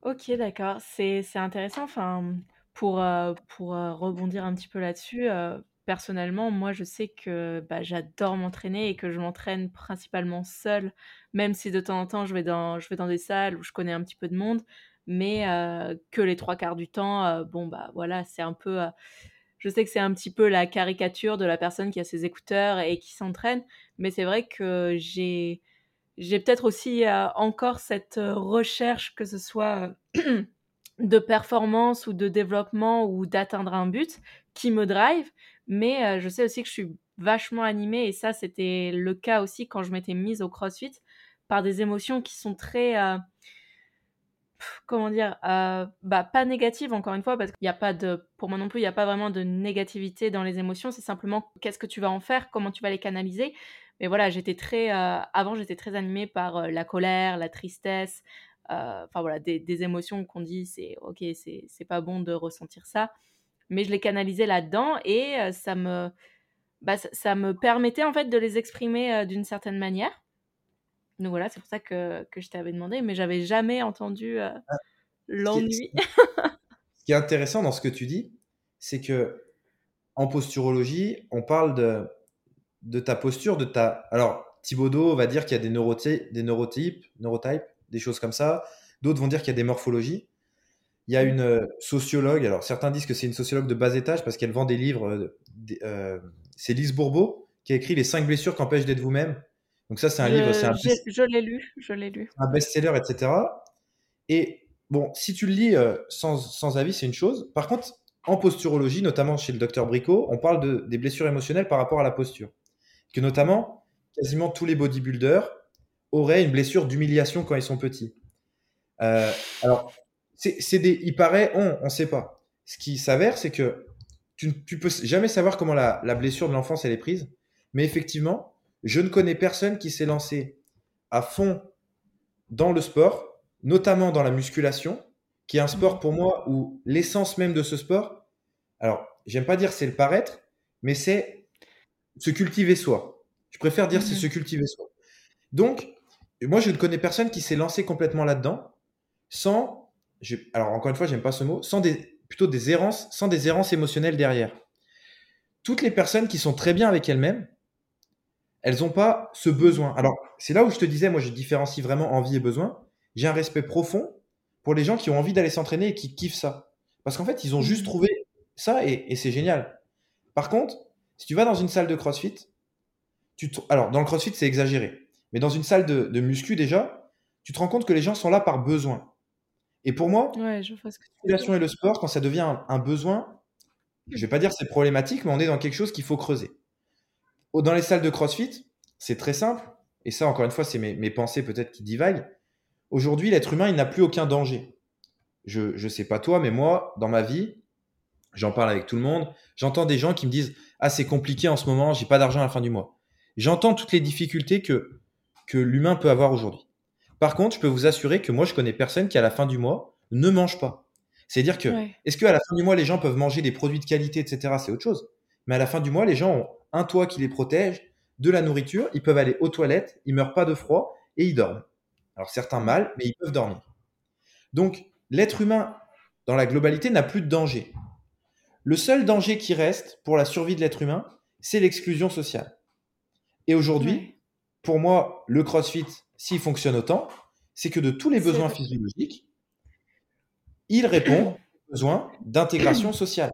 Speaker 1: Ok, d'accord. C'est intéressant. Enfin, pour, euh, euh, rebondir un petit peu là-dessus, euh, personnellement, moi, je sais que bah, j'adore m'entraîner et que je m'entraîne principalement seule, même si de temps en temps je vais dans, je vais dans des salles où je connais un petit peu de monde, mais euh, que les trois quarts du temps, euh, bon, bah voilà, c'est un peu. Euh, je sais que c'est un petit peu la caricature de la personne qui a ses écouteurs et qui s'entraîne, mais c'est vrai que j'ai. J'ai peut-être aussi encore cette recherche, que ce soit de performance ou de développement ou d'atteindre un but, qui me drive. Mais euh, je sais aussi que je suis vachement animée et ça, c'était le cas aussi quand je m'étais mise au CrossFit par des émotions qui sont très. Euh, comment dire euh, bah, Pas négatives, encore une fois, parce qu'il n'y a pas de. Pour moi non plus, il n'y a pas vraiment de négativité dans les émotions. C'est simplement qu'est-ce que tu vas en faire, comment tu vas les canaliser. Mais voilà, j'étais très. avant, j'étais très animée par la colère, la tristesse. Enfin voilà, des, des émotions qu'on dit, c'est ok, c'est pas bon de ressentir ça mais je les canalisais là-dedans et ça me bah, ça, me permettait en fait de les exprimer d'une certaine manière. Donc voilà, c'est pour ça que, que je t'avais demandé, mais j'avais jamais entendu ah, l'ennui.
Speaker 2: Ce qui est intéressant dans ce que tu dis, c'est que en posturologie, on parle de, de ta posture, de ta. Alors, Thibaudot va dire qu'il y a des, neurotypes, des neurotypes, neurotypes, des choses comme ça. D'autres vont dire qu'il y a des morphologies. Il y a une euh, sociologue, alors certains disent que c'est une sociologue de bas étage parce qu'elle vend des livres. Euh, euh, c'est Lise Bourbeau qui a écrit Les 5 blessures qui empêchent d'être vous-même. Donc ça, c'est un livre. Un
Speaker 1: je l'ai lu, je l'ai lu.
Speaker 2: Un best-seller, etc. Et bon, si tu le lis sans, sans, avis, c'est une chose. Par contre, en posturologie, notamment chez le docteur Bricot, on parle de, des blessures émotionnelles par rapport à la posture. Que notamment, quasiment tous les bodybuilders auraient une blessure d'humiliation quand ils sont petits. alors, c'est des, il paraît, on, on sait pas. Ce qui s'avère, c'est que tu ne peux jamais savoir comment la, blessure de l'enfance elle est prise. Mais effectivement, je ne connais personne qui s'est lancé à fond dans le sport, notamment dans la musculation, qui est un sport pour moi où l'essence même de ce sport, alors j'aime pas dire c'est le paraître, mais c'est se cultiver soi. Je préfère dire c'est mmh se cultiver soi. Donc, moi je ne connais personne qui s'est lancé complètement là-dedans sans alors encore une fois, j'aime pas ce mot, sans des, plutôt des errances, sans des errances émotionnelles derrière. Toutes les personnes qui sont très bien avec elles-mêmes, elles n'ont pas ce besoin. Alors, c'est là où je te disais, moi, je différencie vraiment envie et besoin. J'ai un respect profond pour les gens qui ont envie d'aller s'entraîner et qui kiffent ça. Parce qu'en fait, ils ont juste mmh. trouvé ça et, c'est génial. Par contre, si tu vas dans une salle de CrossFit, tu alors dans le CrossFit, c'est exagéré. Mais dans une salle de, de muscu, déjà, tu te rends compte que les gens sont là par besoin. Et pour moi,
Speaker 1: ouais, je
Speaker 2: et le sport, quand ça devient un, besoin, je vais pas dire c'est problématique, mais on est dans quelque chose qu'il faut creuser. Dans les salles de CrossFit, c'est très simple, et ça, encore une fois, c'est mes, pensées peut-être qui divaguent. Aujourd'hui, l'être humain, il n'a plus aucun danger. Je ne sais pas toi, mais moi, dans ma vie, j'en parle avec tout le monde, j'entends des gens qui me disent Ah, c'est compliqué en ce moment, j'ai pas d'argent à la fin du mois. J'entends toutes les difficultés que, que l'humain peut avoir aujourd'hui. Par contre, je peux vous assurer que moi, je connais personne qui, à la fin du mois, ne mange pas. C'est-à-dire que, est-ce qu'à la fin du mois, les gens peuvent manger des produits de qualité, etc. C'est autre chose. Mais à la fin du mois, les gens ont un toit qui les protège, de la nourriture, ils peuvent aller aux toilettes, ils meurent pas de froid et ils dorment. Alors certains mal, mais ils peuvent dormir. Donc, l'être humain, dans la globalité, n'a plus de danger. Le seul danger qui reste pour la survie de l'être humain, c'est l'exclusion sociale. Et aujourd'hui, pour moi, le CrossFit, s'il fonctionne autant, c'est que de tous les besoins physiologiques, il répond aux besoins d'intégration sociale,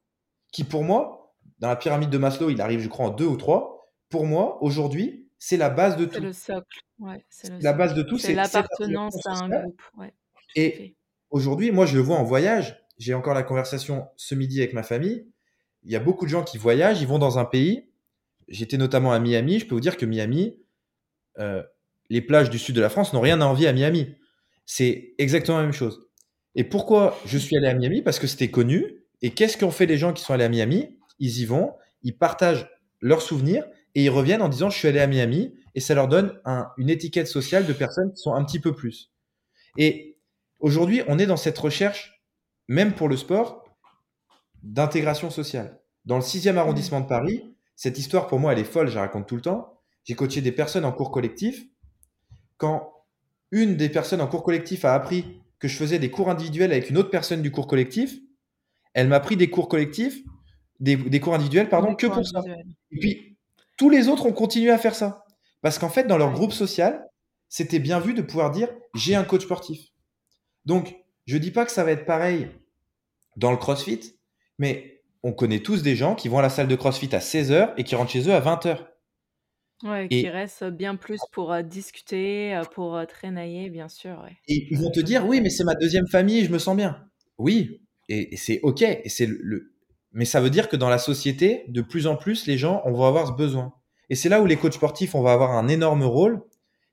Speaker 2: qui pour moi, dans la pyramide de Maslow, il arrive, je crois, en deux ou trois. Pour moi, aujourd'hui, c'est la base de tout.
Speaker 1: C'est le socle. c'est
Speaker 2: la base de tout.
Speaker 1: C'est l'appartenance à un groupe.
Speaker 2: et aujourd'hui, moi, je le vois en voyage. J'ai encore la conversation ce midi avec ma famille. Il y a beaucoup de gens qui voyagent, ils vont dans un pays. J'étais notamment à Miami. Je peux vous dire que Miami, euh, les plages du sud de la France n'ont rien à envier à Miami. C'est exactement la même chose. Et pourquoi je suis allé à Miami? Parce que c'était connu. Et qu'est-ce qu'ont fait les gens qui sont allés à Miami? Ils y vont, ils partagent leurs souvenirs et ils reviennent en disant je suis allé à Miami et ça leur donne une étiquette sociale de personnes qui sont un petit peu plus. Et aujourd'hui, on est dans cette recherche, même pour le sport, d'intégration sociale. Dans le 6e arrondissement de Paris, cette histoire pour moi, elle est folle, je la raconte tout le temps. J'ai coaché des personnes en cours collectif quand une des personnes en cours collectif a appris que je faisais des cours individuels avec une autre personne du cours collectif, elle m'a pris des cours collectifs des, cours individuels, pardon, que pour ça. Et puis, tous les autres ont continué à faire ça. Parce qu'en fait, dans leur groupe social, c'était bien vu de pouvoir dire j'ai un coach sportif. Donc, je dis pas que ça va être pareil dans le CrossFit, mais on connaît tous des gens qui vont à la salle de CrossFit à 16h et qui rentrent chez eux à 20h.
Speaker 1: Ouais, qui restent bien plus pour discuter, pour traîner, bien sûr.
Speaker 2: Et ils vont te dire oui, mais c'est ma deuxième famille, je me sens bien. Oui, et, c'est ok, et c'est le, mais ça veut dire que dans la société, de plus en plus, les gens vont avoir ce besoin. Et c'est là où les coachs sportifs, on va avoir un énorme rôle.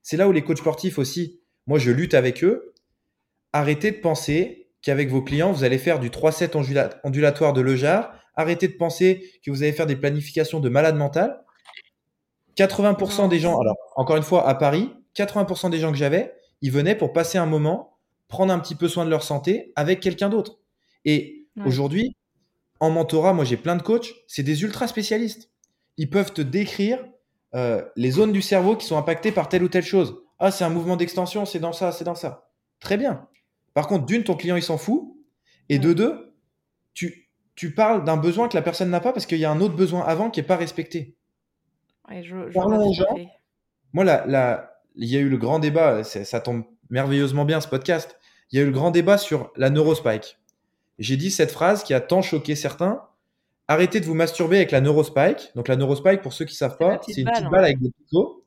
Speaker 2: C'est là où les coachs sportifs aussi, moi je lutte avec eux. Arrêtez de penser qu'avec vos clients, vous allez faire du 3-7 ondulatoire de Lejar. Arrêtez de penser que vous allez faire des planifications de malade mental. 80% des gens, alors encore une fois, à Paris, 80% des gens que j'avais, ils venaient pour passer un moment, prendre un petit peu soin de leur santé avec quelqu'un d'autre. Et aujourd'hui, en mentorat, moi j'ai plein de coachs, c'est des ultra spécialistes. Ils peuvent te décrire euh, les zones du cerveau qui sont impactées par telle ou telle chose. Ah, c'est un mouvement d'extension, c'est dans ça, c'est dans ça. Très bien. Par contre, d'une, ton client, il s'en fout. Et de deux, tu, tu parles d'un besoin que la personne n'a pas parce qu'il y a un autre besoin avant qui n'est pas respecté. Parlons aux gens. Moi, là, il y a eu le grand débat, ça tombe merveilleusement bien ce podcast. Il y a eu le grand débat sur la neurospike. J'ai dit cette phrase qui a tant choqué certains. Arrêtez de vous masturber avec la neurospike. Donc la neurospike, pour ceux qui savent pas, c'est une petite balle, avec des picots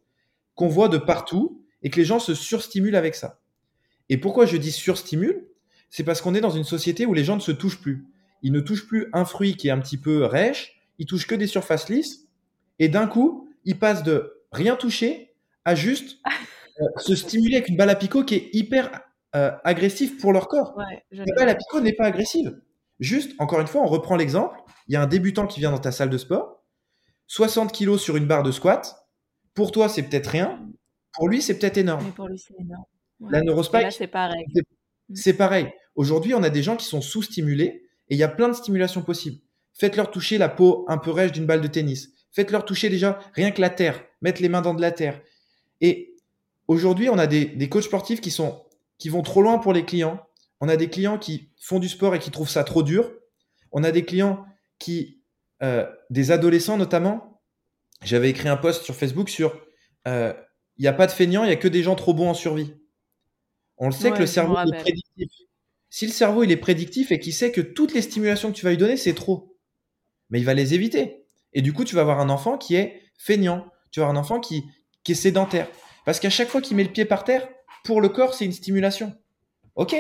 Speaker 2: qu'on voit de partout et que les gens se surstimulent avec ça. Et pourquoi je dis surstimule? C'est parce qu'on est dans une société où les gens ne se touchent plus. Ils ne touchent plus un fruit qui est un petit peu rêche, ils touchent que des surfaces lisses. Et d'un coup, ils passent de rien toucher à juste euh, se stimuler avec une balle à picot qui est hyper euh, agressif pour leur corps. la balle à picot n'est pas agressive. Juste, encore une fois, on reprend l'exemple. Il y a un débutant qui vient dans ta salle de sport, 60 kilos sur une barre de squat. Pour toi, c'est peut-être rien. Pour lui, c'est peut-être énorme.
Speaker 1: pour lui, c'est énorme.
Speaker 2: La neurospike,
Speaker 1: c'est pareil.
Speaker 2: C'est pareil. Aujourd'hui, on a des gens qui sont sous-stimulés et il y a plein de stimulations possibles. Faites-leur toucher la peau un peu rêche d'une balle de tennis. Faites-leur toucher déjà rien que la terre. Mettre les mains dans de la terre. Et aujourd'hui, on a des, des coachs sportifs qui sont qui vont trop loin pour les clients. On a des clients qui font du sport et qui trouvent ça trop dur. On a des clients qui, euh, des adolescents notamment, j'avais écrit un post sur Facebook sur euh, il n'y a pas de feignants, il n'y a que des gens trop bons en survie. On le sait que le cerveau est prédictif. Si le cerveau il est prédictif et qu'il sait que toutes les stimulations que tu vas lui donner, c'est trop, mais il va les éviter. Et du coup, tu vas avoir un enfant qui est feignant. Tu vas avoir un enfant qui, qui est sédentaire. Parce qu'à chaque fois qu'il met le pied par terre, pour le corps, c'est une stimulation. Ok.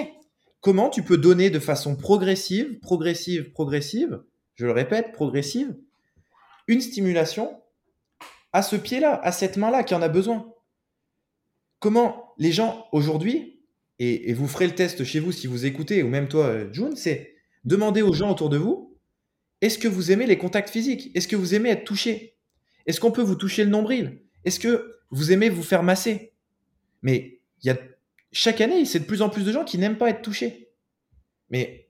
Speaker 2: Comment tu peux donner de façon progressive, progressive, progressive, je le répète, progressive, une stimulation à ce pied-là, à cette main-là qui en a besoin? Comment les gens aujourd'hui, et, vous ferez le test chez vous si vous écoutez, ou même toi, June, c'est demander aux gens autour de vous, est-ce que vous aimez les contacts physiques? Est-ce que vous aimez être touché? Est-ce qu'on peut vous toucher le nombril? Est-ce que vous aimez vous faire masser? Mais y a chaque année, c'est de plus en plus de gens qui n'aiment pas être touchés. Mais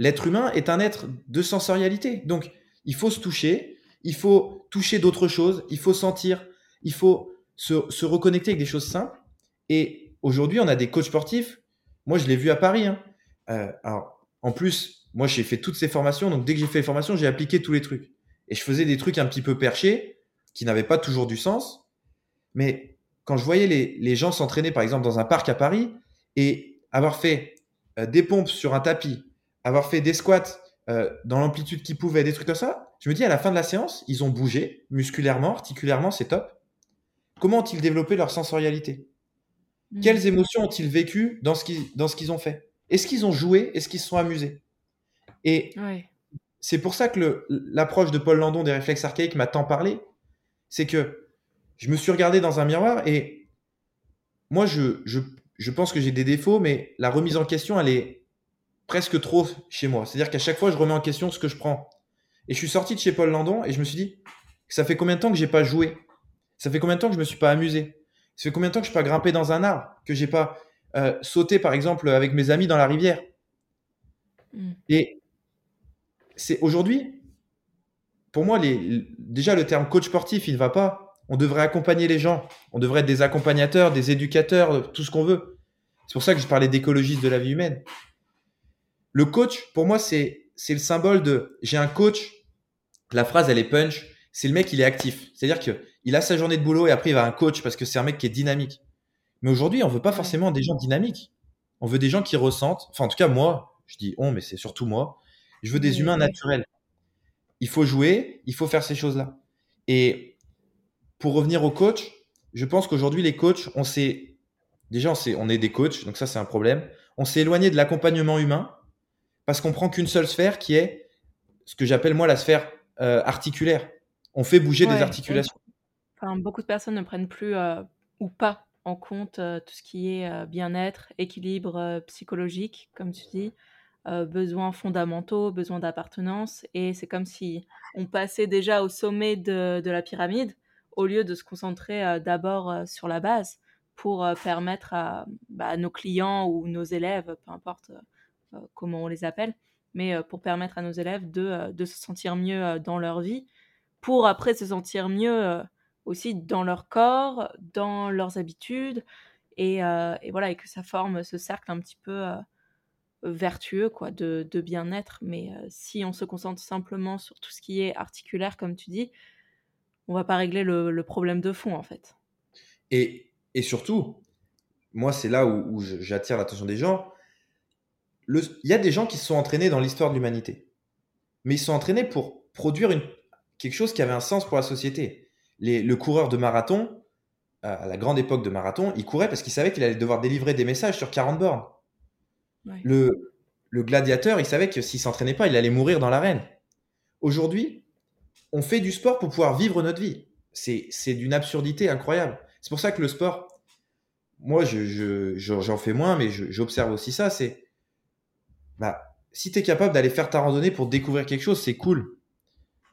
Speaker 2: l'être humain est un être de sensorialité. Donc, il faut se toucher, il faut toucher d'autres choses, il faut sentir, il faut se, reconnecter avec des choses simples. Et aujourd'hui, on a des coachs sportifs. Moi, je l'ai vu à Paris. Hein. Euh, alors, en plus, moi, j'ai fait toutes ces formations. Donc, dès que j'ai fait les formations, j'ai appliqué tous les trucs. Et je faisais des trucs un petit peu perchés, qui n'avaient pas toujours du sens. Mais quand je voyais les, gens s'entraîner, par exemple, dans un parc à Paris et avoir fait euh, des pompes sur un tapis, avoir fait des squats euh, dans l'amplitude qu'ils pouvaient, des trucs comme ça, je me dis à la fin de la séance, ils ont bougé musculairement, articulairement, c'est top. Comment ont-ils développé leur sensorialité? Mmh. Quelles émotions ont-ils vécues dans ce qu'ils ont fait? Est-ce qu'ils ont joué? Est-ce qu'ils se sont amusés? Et c'est pour ça que l'approche de Paul Landon des réflexes archaïques m'a tant parlé. C'est que je me suis regardé dans un miroir et moi, je, je, pense que j'ai des défauts, mais la remise en question, elle est presque trop chez moi. C'est-à-dire qu'à chaque fois, je remets en question ce que je prends. Et je suis sorti de chez Paul Landon et je me suis dit, ça fait combien de temps que j'ai pas joué? Ça fait combien de temps que je me suis pas amusé? Ça fait combien de temps que je n'ai pas grimpé dans un arbre Que j'ai pas euh, sauté, par exemple, avec mes amis dans la rivière? Mm. Et c'est aujourd'hui, pour moi, déjà le terme coach sportif, il ne va pas on devrait accompagner les gens. On devrait être des accompagnateurs, des éducateurs, tout ce qu'on veut. C'est pour ça que je parlais d'écologiste de la vie humaine. Le coach, pour moi, c'est, c'est le symbole de j'ai un coach la phrase, elle est punch. C'est le mec, il est actif. C'est-à-dire qu'il a sa journée de boulot et après, il va à un coach parce que c'est un mec qui est dynamique. Mais aujourd'hui, on veut pas forcément des gens dynamiques. On veut des gens qui ressentent. Enfin, en tout cas, moi, je dis on, mais c'est surtout moi. Je veux des humains naturels. Il faut jouer, il faut faire ces choses-là. Et pour revenir au coach, je pense qu'aujourd'hui, les coachs, on s'est. Déjà, on, on est des coachs, donc ça, c'est un problème. On s'est éloigné de l'accompagnement humain parce qu'on prend qu'une seule sphère qui est ce que j'appelle moi la sphère euh, articulaire. On fait bouger des articulations.
Speaker 1: Enfin, beaucoup de personnes ne prennent plus euh, ou pas en compte euh, tout ce qui est bien-être, équilibre psychologique, comme tu dis, besoins fondamentaux, besoins d'appartenance. Et c'est comme si on passait déjà au sommet de, la pyramide au lieu de se concentrer d'abord sur la base pour permettre bah, à, nos clients ou nos élèves, peu importe comment on les appelle, mais pour permettre à nos élèves de, de, se sentir mieux dans leur vie, pour après se sentir mieux aussi dans leur corps, dans leurs habitudes, et, et, voilà, et que ça forme ce cercle un petit peu vertueux quoi, de, de bien-être. Mais si on se concentre simplement sur tout ce qui est articulaire, comme tu dis, on va pas régler le, le problème de fond en fait.
Speaker 2: Et, et surtout, moi c'est là où, j'attire l'attention des gens. Il y a des gens qui se sont entraînés dans l'histoire de l'humanité, mais ils sont entraînés pour produire une, quelque chose qui avait un sens pour la société. Les, le coureur de marathon, à la grande époque de marathon, il courait parce qu'il savait qu'il allait devoir délivrer des messages sur 40 bornes. Le, le gladiateur, il savait que s'il s'entraînait pas, il allait mourir dans l'arène. Aujourd'hui, on fait du sport pour pouvoir vivre notre vie. C'est d'une absurdité incroyable. C'est pour ça que le sport, moi, j'en je, je, fais moins, mais j'observe aussi ça. C'est bah, si tu es capable d'aller faire ta randonnée pour découvrir quelque chose, c'est cool.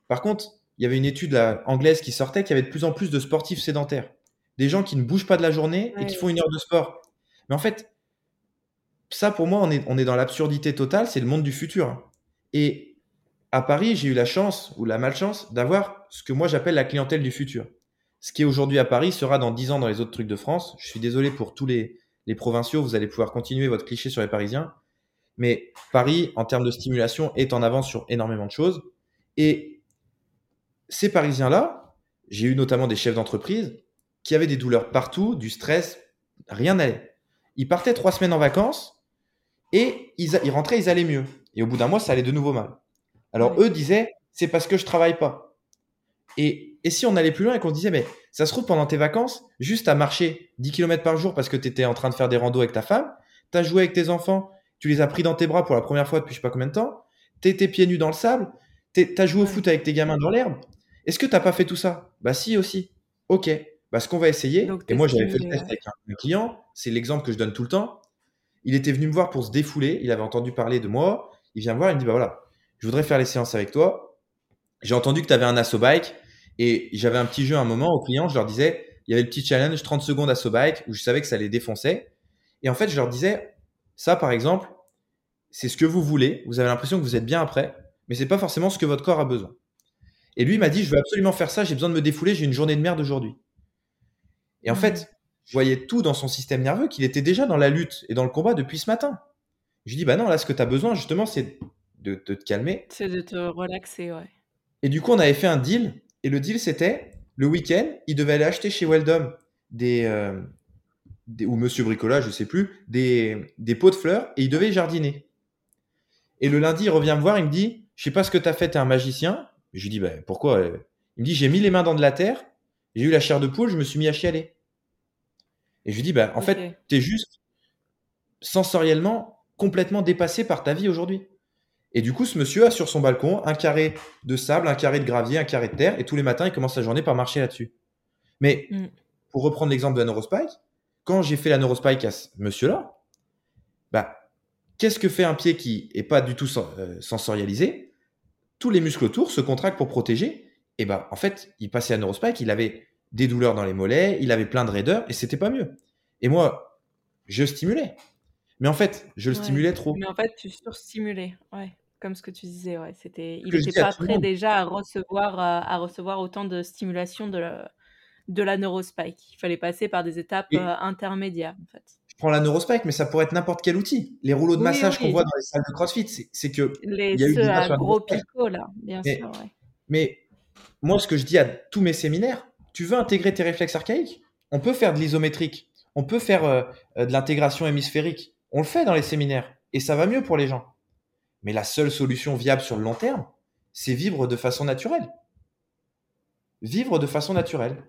Speaker 2: Par contre, il y avait une étude anglaise qui sortait qui avait de plus en plus de sportifs sédentaires. Des gens qui ne bougent pas de la journée et qui font une heure de sport. Mais en fait, ça, pour moi, on est, dans l'absurdité totale, c'est le monde du futur. Et à Paris, j'ai eu la chance ou la malchance d'avoir ce que moi j'appelle la clientèle du futur. Ce qui est aujourd'hui à Paris sera dans 10 ans dans les autres trucs de France. Je suis désolé pour tous les, les provinciaux, vous allez pouvoir continuer votre cliché sur les Parisiens. Mais Paris, en termes de stimulation, est en avance sur énormément de choses. Et ces Parisiens-là, j'ai eu notamment des chefs d'entreprise qui avaient des douleurs partout, du stress, rien n'allait. Ils partaient trois semaines en vacances, et ils, rentraient, ils allaient mieux. Et au bout d'un mois, ça allait de nouveau mal. Alors eux disaient, c'est parce que je travaille pas. Et, et si on allait plus loin et qu'on se disait, mais ça se trouve pendant tes vacances, juste à marcher 10 km par jour parce que tu étais en train de faire des randos avec ta femme, tu as joué avec tes enfants, tu les as pris dans tes bras pour la première fois depuis je sais pas combien de temps, tu étais pieds nus dans le sable, tu as joué au foot avec tes gamins dans l'herbe. Est-ce que tu pas fait tout ça? Bah si aussi. Ok. Bah ce qu'on va essayer, et moi j'avais fait le test avec un client, c'est l'exemple que je donne tout le temps, il était venu me voir pour se défouler. Il avait entendu parler de moi. Il vient me voir. Il me dit, bah voilà, je voudrais faire les séances avec toi. J'ai entendu que tu avais un asso bike et j'avais un petit jeu à un moment aux clients. Je leur disais, il y avait le petit challenge 30 secondes asso bike où je savais que ça les défonçait. Et en fait, je leur disais, ça par exemple, c'est ce que vous voulez. Vous avez l'impression que vous êtes bien après, mais c'est pas forcément ce que votre corps a besoin. Et lui m'a dit, je veux absolument faire ça. J'ai besoin de me défouler. J'ai une journée de merde aujourd'hui. Et en mmh. fait, je voyais tout dans son système nerveux, qu'il était déjà dans la lutte et dans le combat depuis ce matin. Je lui dis, bah non, là, ce que tu as besoin, justement, c'est de, te calmer.
Speaker 1: C'est de te relaxer, ouais.
Speaker 2: Et du coup, on avait fait un deal. Et le deal, c'était, le week-end, il devait aller acheter chez Weldom des, euh, ou Monsieur Bricola, je sais plus, des, des pots de fleurs et il devait jardiner. Et le lundi, il revient me voir, il me dit, je sais pas ce que tu as fait, tu es un magicien. je lui dis, bah, pourquoi Il me dit, j'ai mis les mains dans de la terre, j'ai eu la chair de poule, je me suis mis à chialer. Et je lui dis, bah, en fait, tu es juste sensoriellement complètement dépassé par ta vie aujourd'hui. Et du coup, ce monsieur a sur son balcon un carré de sable, un carré de gravier, un carré de terre, et tous les matins, il commence sa journée par marcher là-dessus. Mais mm. pour reprendre l'exemple de la neurospike, quand j'ai fait la neurospike à ce monsieur-là, bah, qu'est-ce que fait un pied qui est pas du tout euh, sensorialisé? Tous les muscles autour se contractent pour protéger. Et bah, en fait, il passait à neurospike, il avait des douleurs dans les mollets, il avait plein de raideurs et c'était pas mieux. Et moi, je stimulais. Mais en fait, je le stimulais trop.
Speaker 1: Mais en fait, tu surstimulais, ouais. Comme ce que tu disais, ouais. C'était, il n'était pas prêt déjà à recevoir, euh, à recevoir autant de stimulation de la, de la neurospike. Il fallait passer par des étapes euh, intermédiaires, en fait.
Speaker 2: Je prends la neurospike, mais ça pourrait être n'importe quel outil. Les rouleaux de massage qu'on voit dans les salles de CrossFit, c'est que
Speaker 1: les il y a eu des gros picots là, bien sûr. Ouais.
Speaker 2: Mais moi, ce que je dis à tous mes séminaires, tu veux intégrer tes réflexes archaïques On peut faire de l'isométrique, on peut faire euh, de l'intégration hémisphérique. On le fait dans les séminaires et ça va mieux pour les gens. Mais la seule solution viable sur le long terme, c'est vivre de façon naturelle. Vivre de façon naturelle.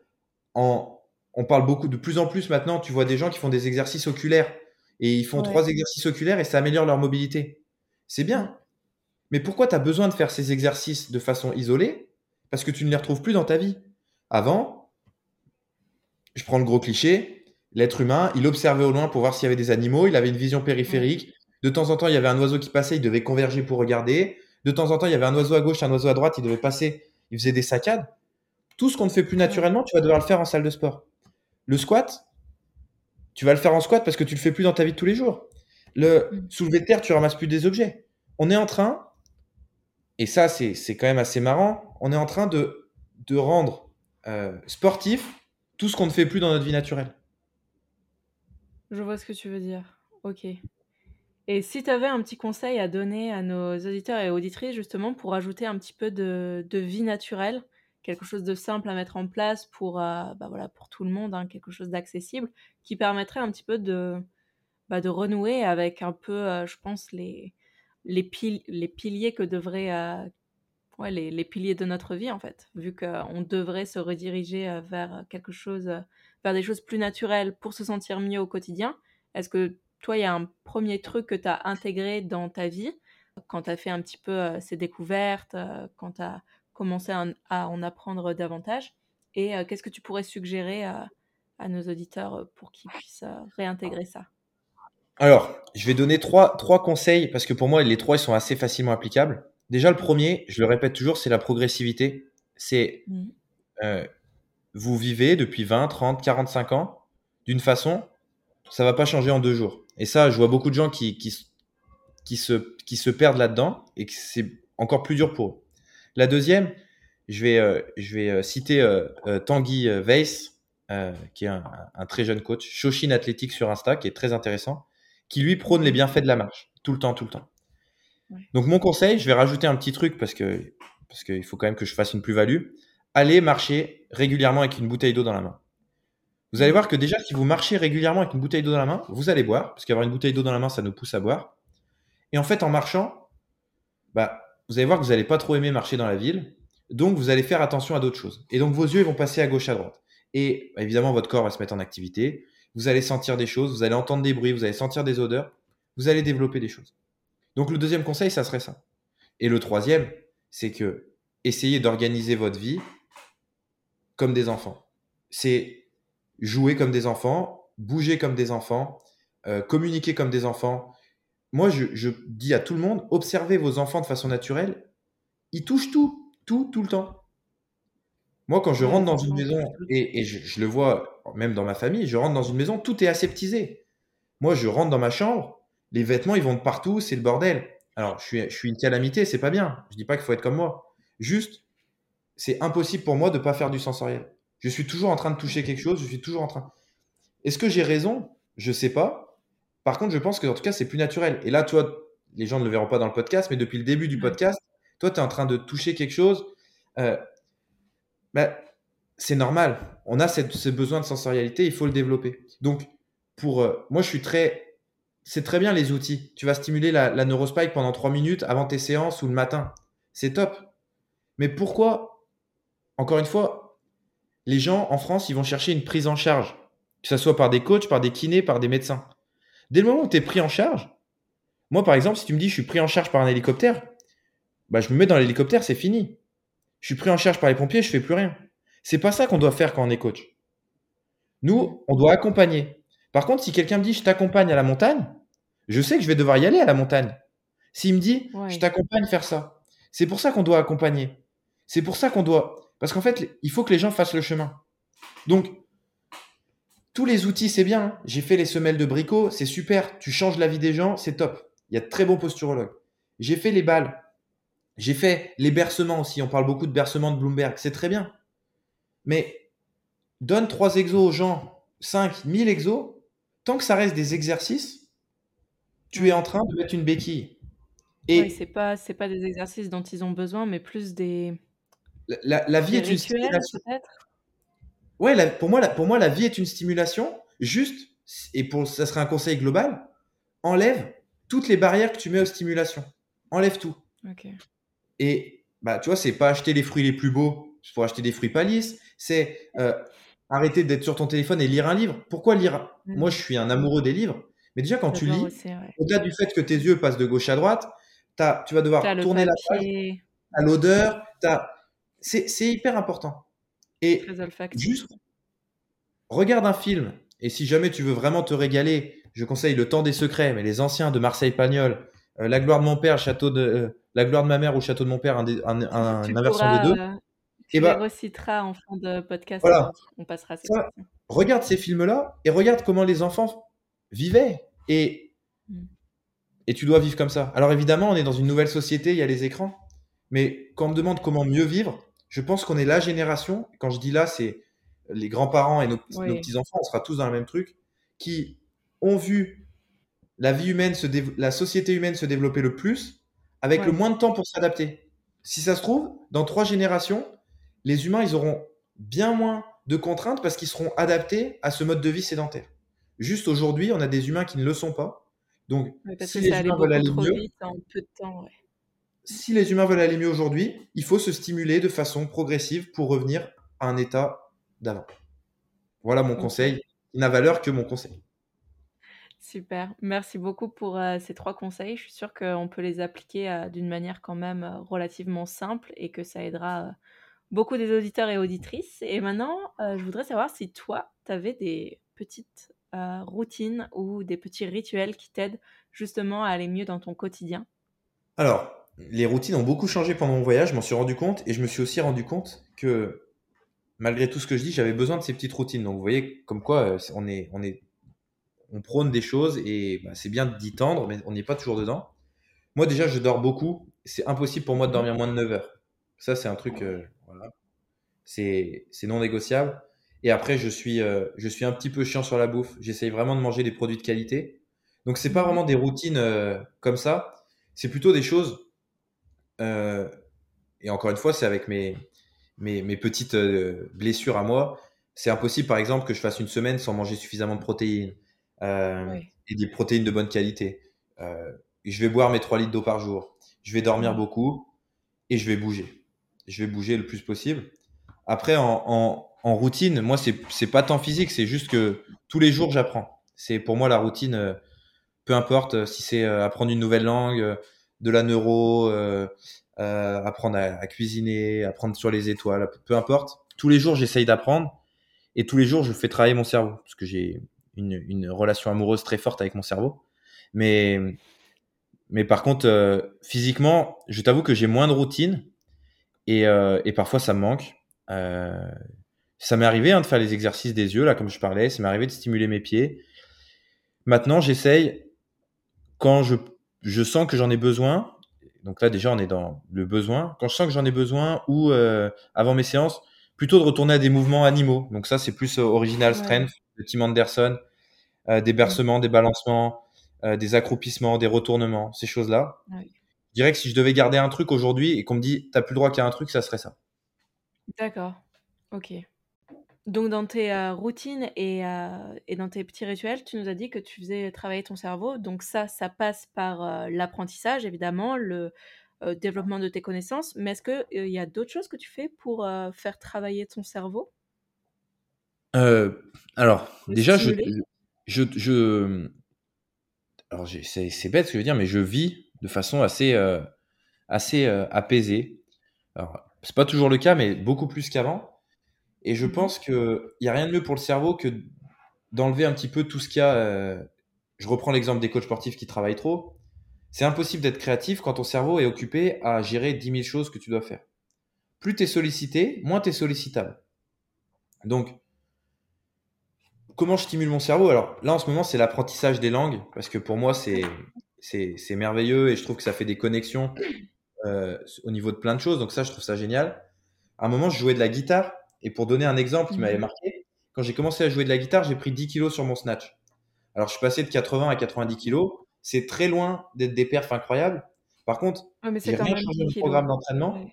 Speaker 2: En, on parle beaucoup de plus en plus maintenant, tu vois des gens qui font des exercices oculaires et ils font trois exercices oculaires et ça améliore leur mobilité. C'est bien. Mais pourquoi tu as besoin de faire ces exercices de façon isolée? Parce que tu ne les retrouves plus dans ta vie. Avant, je prends le gros cliché, l'être humain, il observait au loin pour voir s'il y avait des animaux, il avait une vision périphérique. De temps en temps, il y avait un oiseau qui passait, il devait converger pour regarder. De temps en temps, il y avait un oiseau à gauche, un oiseau à droite, il devait passer, il faisait des saccades. Tout ce qu'on ne fait plus naturellement, tu vas devoir le faire en salle de sport. Le squat, tu vas le faire en squat parce que tu le fais plus dans ta vie de tous les jours. Le mm. soulevé de terre, tu ramasses plus des objets. On est en train, et ça c'est quand même assez marrant, on est en train de, de rendre euh, sportif tout ce qu'on ne fait plus dans notre vie naturelle.
Speaker 1: Je vois ce que tu veux dire. Ok. Et si tu avais un petit conseil à donner à nos auditeurs et auditrices justement pour ajouter un petit peu de, de vie naturelle quelque chose de simple à mettre en place pour, euh, bah voilà, pour tout le monde, hein, quelque chose d'accessible, qui permettrait un petit peu de, bah, de renouer avec un peu, euh, je pense, les, les, piliers que devraient... Euh, ouais, les, les, piliers de notre vie, en fait, vu qu'on devrait se rediriger vers quelque chose, vers des choses plus naturelles pour se sentir mieux au quotidien. Est-ce que toi, il y a un premier truc que tu as intégré dans ta vie quand tu as fait un petit peu ces découvertes, quand tu as commencer à, en apprendre davantage? Et euh, qu'est-ce que tu pourrais suggérer à, nos auditeurs euh, pour qu'ils puissent euh, réintégrer ça?
Speaker 2: Alors, je vais donner trois, trois conseils parce que pour moi, les trois ils sont assez facilement applicables. Déjà, le premier, je le répète toujours, c'est la progressivité. C'est mmh. vous vivez depuis 20, 30, 45 ans d'une façon, ça va pas changer en deux jours. Et ça, je vois beaucoup de gens qui, qui, qui, se, qui se perdent là-dedans et que c'est encore plus dur pour eux. La deuxième, je vais, euh, je vais euh, citer euh, Tanguy Weiss, qui est un, très jeune coach, Shoshin Athlétique sur Insta, qui est très intéressant, qui lui prône les bienfaits de la marche, tout le temps, tout le temps. Donc mon conseil, je vais rajouter un petit truc parce que parce qu'il faut quand même que je fasse une plus-value. Allez marcher régulièrement avec une bouteille d'eau dans la main. Vous allez voir que déjà, si vous marchez régulièrement avec une bouteille d'eau dans la main, vous allez boire, parce qu'avoir une bouteille d'eau dans la main, ça nous pousse à boire. Et en fait, en marchant, bah, vous allez voir que vous n'allez pas trop aimer marcher dans la ville. Donc, vous allez faire attention à d'autres choses. Et donc, vos yeux vont passer à gauche, à droite. Et bah, évidemment, votre corps va se mettre en activité. Vous allez sentir des choses, vous allez entendre des bruits, vous allez sentir des odeurs. Vous allez développer des choses. Donc, le deuxième conseil, ça serait ça. Et le troisième, c'est que essayez d'organiser votre vie comme des enfants. C'est jouer comme des enfants, bouger comme des enfants, euh, communiquer comme des enfants, moi, je, dis à tout le monde, observez vos enfants de façon naturelle. Ils touchent tout, tout, tout le temps. Moi, quand je rentre dans une maison, et, je, le vois même dans ma famille, je rentre dans une maison, tout est aseptisé. Moi, je rentre dans ma chambre, les vêtements, ils vont de partout, c'est le bordel. Alors, je suis, je suis une calamité, c'est pas bien. Je dis pas qu'il faut être comme moi. Juste, c'est impossible pour moi de ne pas faire du sensoriel. Je suis toujours en train de toucher quelque chose, je suis toujours en train. Est-ce que j'ai raison? Je sais pas. Par contre, je pense que en tout cas, c'est plus naturel. Et là, toi, les gens ne le verront pas dans le podcast, mais depuis le début du podcast, toi, tu es en train de toucher quelque chose. Euh, bah, c'est normal. On a cette, ce besoin de sensorialité, il faut le développer. Donc, pour euh, moi, je suis très. C'est très bien les outils. Tu vas stimuler la, la neurospike pendant trois minutes avant tes séances ou le matin. C'est top. Mais pourquoi, encore une fois, les gens en France, ils vont chercher une prise en charge, que ce soit par des coachs, par des kinés, par des médecins. Dès le moment où tu es pris en charge, moi par exemple, si tu me dis je suis pris en charge par un hélicoptère, bah, je me mets dans l'hélicoptère, c'est fini. Je suis pris en charge par les pompiers, je fais plus rien. C'est pas ça qu'on doit faire quand on est coach. Nous, on doit accompagner. Par contre, si quelqu'un me dit je t'accompagne à la montagne, je sais que je vais devoir y aller à la montagne. S'il me dit je t'accompagne faire ça, c'est pour ça qu'on doit accompagner. C'est pour ça qu'on doit. Parce qu'en fait, il faut que les gens fassent le chemin. Donc, tous les outils, c'est bien. Hein. J'ai fait les semelles de bricot, c'est super. Tu changes la vie des gens, c'est top. Il y a de très bons posturologues. J'ai fait les balles. J'ai fait les bercements aussi. On parle beaucoup de bercements de Bloomberg. C'est très bien. Mais donne trois exos aux gens, 5, 1000 exos. Tant que ça reste des exercices, tu es en train de mettre une béquille.
Speaker 1: Et oui, c'est pas c'est pas des exercices dont ils ont besoin, mais plus des
Speaker 2: la, vie est une stimulation. Ouais, pour, moi, la, pour moi, la vie est une stimulation. Juste, et pour ça serait un conseil global, enlève toutes les barrières que tu mets aux stimulations. Enlève tout. Et bah, tu vois, c'est pas acheter les fruits les plus beaux pour acheter des fruits palisses. C'est euh, arrêter d'être sur ton téléphone et lire un livre. Pourquoi lire mmh. Moi, je suis un amoureux des livres. Mais déjà, quand tu lis, au-delà du fait que tes yeux passent de gauche à droite, as, tu vas devoir tourner la page, à l'odeur. C'est hyper important. Et juste, regarde un film. Et si jamais tu veux vraiment te régaler, je conseille Le Temps des Secrets, mais les anciens de Marseille Pagnol, euh, La gloire de mon père, château de, euh, La gloire de ma mère ou Château de mon père, un, un, un, inversion des deux. Euh,
Speaker 1: tu et bah, reciteras en fin de podcast.
Speaker 2: Voilà.
Speaker 1: On passera.
Speaker 2: Ça, regarde ces films-là et regarde comment les enfants vivaient. Et, mm. et tu dois vivre comme ça. Alors évidemment, on est dans une nouvelle société, il y a les écrans. Mais quand on me demande comment mieux vivre, je pense qu'on est la génération, quand je dis là, c'est les grands-parents et nos, petits-enfants, on sera tous dans le même truc, qui ont vu la vie humaine, se la société humaine se développer le plus, avec le moins de temps pour s'adapter. Si ça se trouve, dans trois générations, les humains, ils auront bien moins de contraintes parce qu'ils seront adaptés à ce mode de vie sédentaire. Juste aujourd'hui, on a des humains qui ne le sont pas. Donc, si les humains veulent aller mieux, si les humains veulent aller mieux aujourd'hui, il faut se stimuler de façon progressive pour revenir à un état d'avant. Voilà mon conseil. Il n'a valeur que mon conseil.
Speaker 1: Super. Merci beaucoup pour euh, ces trois conseils. Je suis sûre qu'on peut les appliquer euh, d'une manière quand même euh, relativement simple et que ça aidera beaucoup des auditeurs et auditrices. Et maintenant, je voudrais savoir si toi, tu avais des petites routines ou des petits rituels qui t'aident justement à aller mieux dans ton quotidien?
Speaker 2: Alors, les routines ont beaucoup changé pendant mon voyage, je m'en suis rendu compte et je me suis aussi rendu compte que malgré tout ce que je dis, j'avais besoin de ces petites routines. Donc vous voyez comme quoi euh, on est, on est, on prône des choses et bah, c'est bien d'y tendre, mais on n'est pas toujours dedans. Moi déjà, je dors beaucoup. C'est impossible pour moi de dormir moins de 9 heures. Ça, c'est un truc, euh, voilà. c'est non négociable. Et après, je suis, euh, je suis un petit peu chiant sur la bouffe. J'essaye vraiment de manger des produits de qualité. Donc c'est pas vraiment des routines comme ça. C'est plutôt des choses. et encore une fois, c'est avec mes, mes, petites euh, blessures à moi, c'est impossible, par exemple, que je fasse une semaine sans manger suffisamment de protéines euh, et des protéines de bonne qualité. Euh, je vais boire mes 3 litres d'eau par jour. Je vais dormir beaucoup et je vais bouger. Je vais bouger le plus possible. Après, en, routine, moi, c'est pas tant physique, c'est juste que tous les jours, j'apprends. C'est pour moi la routine, peu importe si c'est apprendre une nouvelle langue, de la neuro, euh, apprendre à, cuisiner, apprendre sur les étoiles, peu importe. Tous les jours, j'essaye d'apprendre et tous les jours, je fais travailler mon cerveau parce que j'ai une, une, relation amoureuse très forte avec mon cerveau. Mais, mais par contre, euh, physiquement, je t'avoue que j'ai moins de routine et, euh, et parfois ça me manque. Euh, ça m'est arrivé hein, de faire les exercices des yeux, là, comme je parlais. Ça m'est arrivé de stimuler mes pieds. Maintenant, j'essaye, quand je, je sens que j'en ai besoin, donc là, déjà, on est dans le besoin. Quand je sens que j'en ai besoin ou euh, avant mes séances, plutôt de retourner à des mouvements animaux. Donc ça, c'est plus euh, original strength de Tim Anderson, euh, des bercements, des balancements, des accroupissements, des retournements, ces choses-là. Je dirais que si je devais garder un truc aujourd'hui et qu'on me dit, t'as plus le droit qu'à un truc, ça serait ça.
Speaker 1: D'accord. Ok. Donc dans tes routines et, et, dans tes petits rituels, tu nous as dit que tu faisais travailler ton cerveau. Donc ça, ça passe par l'apprentissage, évidemment, le développement de tes connaissances. Mais est-ce qu'il y a d'autres choses que tu fais pour faire travailler ton cerveau?
Speaker 2: Alors, déjà, je, je, je, Alors, c'est bête ce que je veux dire, mais je vis de façon assez, assez apaisée. Alors, c'est pas toujours le cas, mais beaucoup plus qu'avant. Et je mmh pense qu'il n'y a rien de mieux pour le cerveau que d'enlever un petit peu tout ce qu'il y a. Euh, je reprends l'exemple des coachs sportifs qui travaillent trop. C'est impossible d'être créatif quand ton cerveau est occupé à gérer 10 000 choses que tu dois faire. Plus tu es sollicité, moins tu es sollicitable. Donc, comment je stimule mon cerveau? Alors là, en ce moment, c'est l'apprentissage des langues, parce que pour moi, c'est, c'est, merveilleux et je trouve que ça fait des connexions euh, au niveau de plein de choses. Donc ça, je trouve ça génial. À un moment, je jouais de la guitare et pour donner un exemple qui m'avait mhm. marqué, quand j'ai commencé à jouer de la guitare, j'ai pris 10 kilos sur mon snatch. Alors, je suis passé de 80 à 90 kilos. C'est très loin d'être des perfs incroyables. Par contre, j'ai rien changé de programme d'entraînement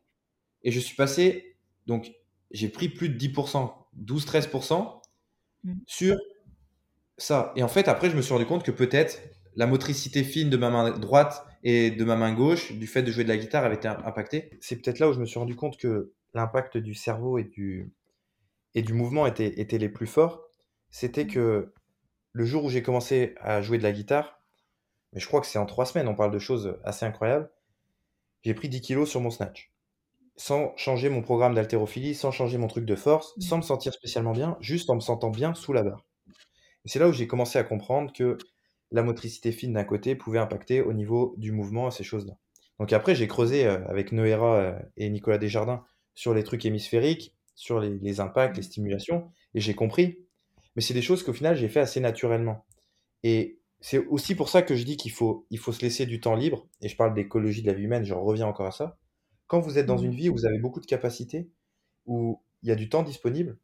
Speaker 2: et je suis passé Donc, j'ai pris plus de 10%, 12-13% mmh. sur ça. Et en fait, après, je me suis rendu compte que peut-être la motricité fine de ma main droite et de ma main gauche, du fait de jouer de la guitare, avait été impactée. C'est peut-être là où je me suis rendu compte que l'impact du cerveau et du, et du mouvement étaient, étaient les plus forts. C'était que le jour où j'ai commencé à jouer de la guitare, mais je crois que c'est en trois semaines, on parle de choses assez incroyables, j'ai pris 10 kilos sur mon snatch. Sans changer mon programme d'haltérophilie, sans changer mon truc de force, sans me sentir spécialement bien, juste en me sentant bien sous la barre. Et c'est là où j'ai commencé à comprendre que la motricité fine d'un côté pouvait impacter au niveau du mouvement et ces choses-là. Donc après, j'ai creusé euh, avec Noéra euh, et Nicolas Desjardins sur les trucs hémisphériques, sur les, impacts, les stimulations, et j'ai compris. Mais c'est des choses qu'au final, j'ai fait assez naturellement. Et c'est aussi pour ça que je dis qu'il faut, il faut se laisser du temps libre, et je parle d'écologie de la vie humaine, je reviens encore à ça. Quand vous êtes dans mmh. une vie où vous avez beaucoup de capacités, où il y a du temps disponible,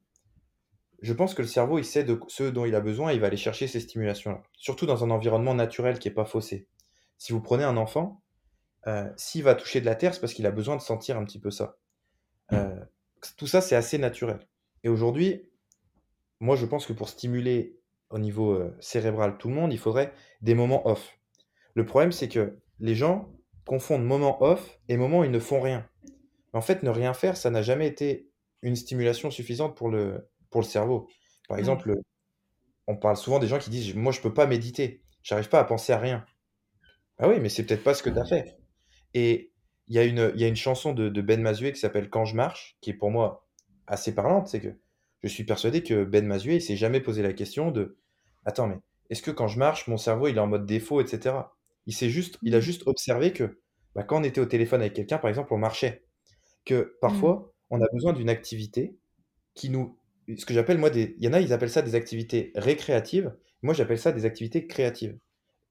Speaker 2: je pense que le cerveau, il sait de ce dont il a besoin, et il va aller chercher ces stimulations-là. Surtout dans un environnement naturel qui n'est pas faussé. Si vous prenez un enfant, euh, s'il va toucher de la terre, c'est parce qu'il a besoin de sentir un petit peu ça. Euh, tout ça, c'est assez naturel. Et aujourd'hui, moi, je pense que pour stimuler au niveau euh, cérébral tout le monde, il faudrait des moments off. Le problème, c'est que les gens confondent moments off et moments où ils ne font rien. En fait, ne rien faire, ça n'a jamais été une stimulation suffisante pour le, pour le cerveau. Par exemple, on parle souvent des gens qui disent Moi, je ne peux pas méditer, j'arrive pas à penser à rien. Ah oui, mais c'est peut-être pas ce que tu as fait. Et il y, a une, y a une chanson de, Ben Mazué qui s'appelle Quand je marche, qui est pour moi assez parlante. C'est que je suis persuadé que Ben Mazué, il s'est jamais posé la question de Attends, mais est-ce que quand je marche, mon cerveau il est en mode défaut, etc. Il, juste, il a mmh. juste observé que bah, quand on était au téléphone avec quelqu'un, par exemple, on marchait. Que parfois, mmh. on a besoin d'une activité qui nous. Ce que j'appelle, moi, des. Il y en a, ils appellent ça des activités récréatives. Moi, j'appelle ça des activités créatives.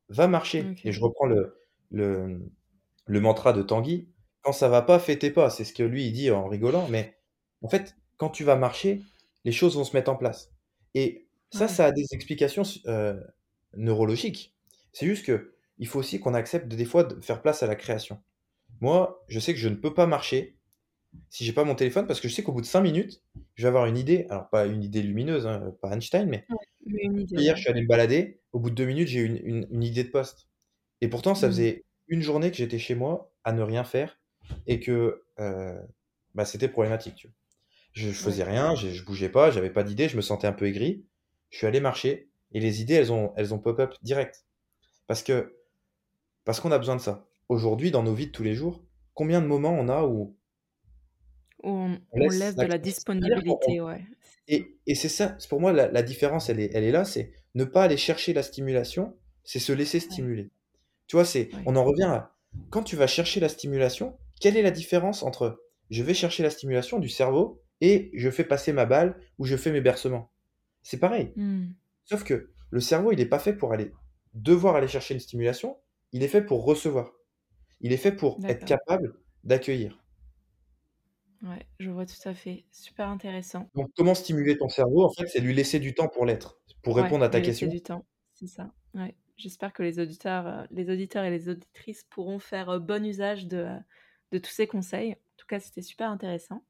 Speaker 2: Va marcher. Et je reprends le, le, le mantra de Tanguy, quand ça va pas, tes pas. C'est ce que lui, il dit en rigolant. Mais en fait, quand tu vas marcher, les choses vont se mettre en place. Et ça, ça a des explications euh, neurologiques. C'est juste que il faut aussi qu'on accepte des fois de faire place à la création. Moi, je sais que je ne peux pas marcher si j'ai pas mon téléphone parce que je sais qu'au bout de 5 minutes, je vais avoir une idée. Alors, pas une idée lumineuse, hein, pas Einstein, mais hier, je suis allé me balader. Au bout de 2 minutes, j'ai eu une, idée de poste. Et pourtant, ça mmh. faisait une journée que j'étais chez moi à ne rien faire et que euh, bah, c'était problématique. Tu vois. Je, faisais rien, je, je bougeais pas, j'avais pas d'idée, je me sentais un peu aigri. Je suis allé marcher et les idées, elles ont, elles ont pop-up direct. Parce que parce qu'on a besoin de ça. Aujourd'hui, dans nos vies de tous les jours, combien de moments on a où
Speaker 1: on, laisse, de la disponibilité, ouais.
Speaker 2: Et, et c'est ça, pour moi la, la, différence, elle est, elle est là, c'est ne pas aller chercher la stimulation, c'est se laisser stimuler. Tu vois, c'est, on en revient à quand tu vas chercher la stimulation, quelle est la différence entre je vais chercher la stimulation du cerveau et je fais passer ma balle ou je fais mes bercements? C'est pareil. Mmh. Sauf que le cerveau, il n'est pas fait pour aller devoir aller chercher une stimulation, il est fait pour recevoir. Il est fait pour être capable d'accueillir.
Speaker 1: Ouais, je vois tout à fait. Super intéressant.
Speaker 2: Donc, comment stimuler ton cerveau En fait, c'est lui laisser du temps pour l'être, pour répondre à ta question.
Speaker 1: Laisser du temps, c'est ça. Ouais. J'espère que les auditeurs, euh, les auditeurs et les auditrices pourront faire euh, bon usage de, euh, de tous ces conseils. En tout cas, c'était super intéressant.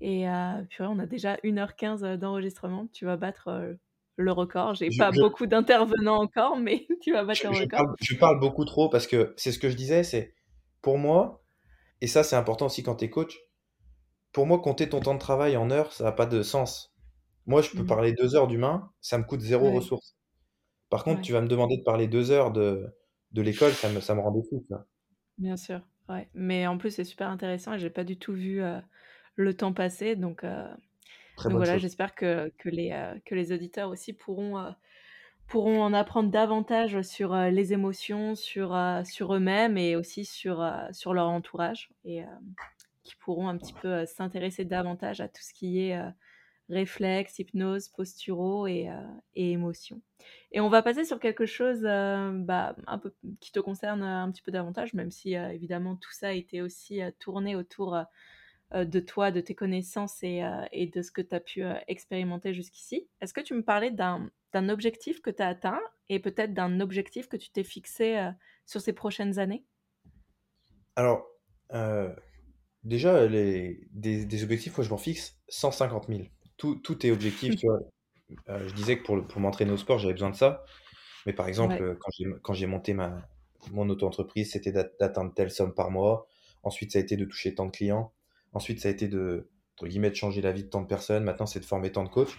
Speaker 1: Et puis on a déjà 1h15 d'enregistrement. Tu vas battre le record. J'ai pas beaucoup d'intervenants encore, mais tu vas battre
Speaker 2: je,
Speaker 1: le
Speaker 2: record. Je parle, beaucoup trop parce que c'est ce que je disais, c'est pour moi, et ça c'est important aussi quand tu es coach, pour moi, compter ton temps de travail en heures, ça n'a pas de sens. Moi, je peux mmh. parler deux heures d'humain, ça me coûte zéro ressource. Par contre, tu vas me demander de parler deux heures de, de l'école, ça me, ça me rend fou.
Speaker 1: Bien sûr, ouais. Mais en plus, c'est super intéressant et j'ai pas du tout vu euh, le temps passer. Donc, euh, voilà, j'espère que, que, les, euh, que les auditeurs aussi pourront, pourront en apprendre davantage sur les émotions, sur, sur eux-mêmes et aussi sur, sur leur entourage et qui pourront un petit peu s'intéresser davantage à tout ce qui est réflexe, hypnose, posturaux et, euh, émotions. Et on va passer sur quelque chose euh, bah, qui te concerne un petit peu davantage, même si euh, évidemment tout ça a été aussi tourné autour de toi, de tes connaissances et, et de ce que tu as pu expérimenter jusqu'ici. Est-ce que tu me parlais d'un objectif que tu as atteint et peut-être d'un objectif que tu t'es fixé sur ces prochaines années?
Speaker 2: Alors, déjà, les, des, des objectifs, moi, je m'en fixe 150 000. Tout, tout est objectif, tu vois. Euh, je disais que pour, pour m'entraîner au sport, j'avais besoin de ça. Mais par exemple,
Speaker 1: Ouais,
Speaker 2: quand j'ai, monté ma, mon auto-entreprise, c'était d'at- d'atteindre telle somme par mois. Ensuite, ça a été de toucher tant de clients. Ensuite, ça a été de, entre guillemets, de changer la vie de tant de personnes. Maintenant, c'est de former tant de coachs.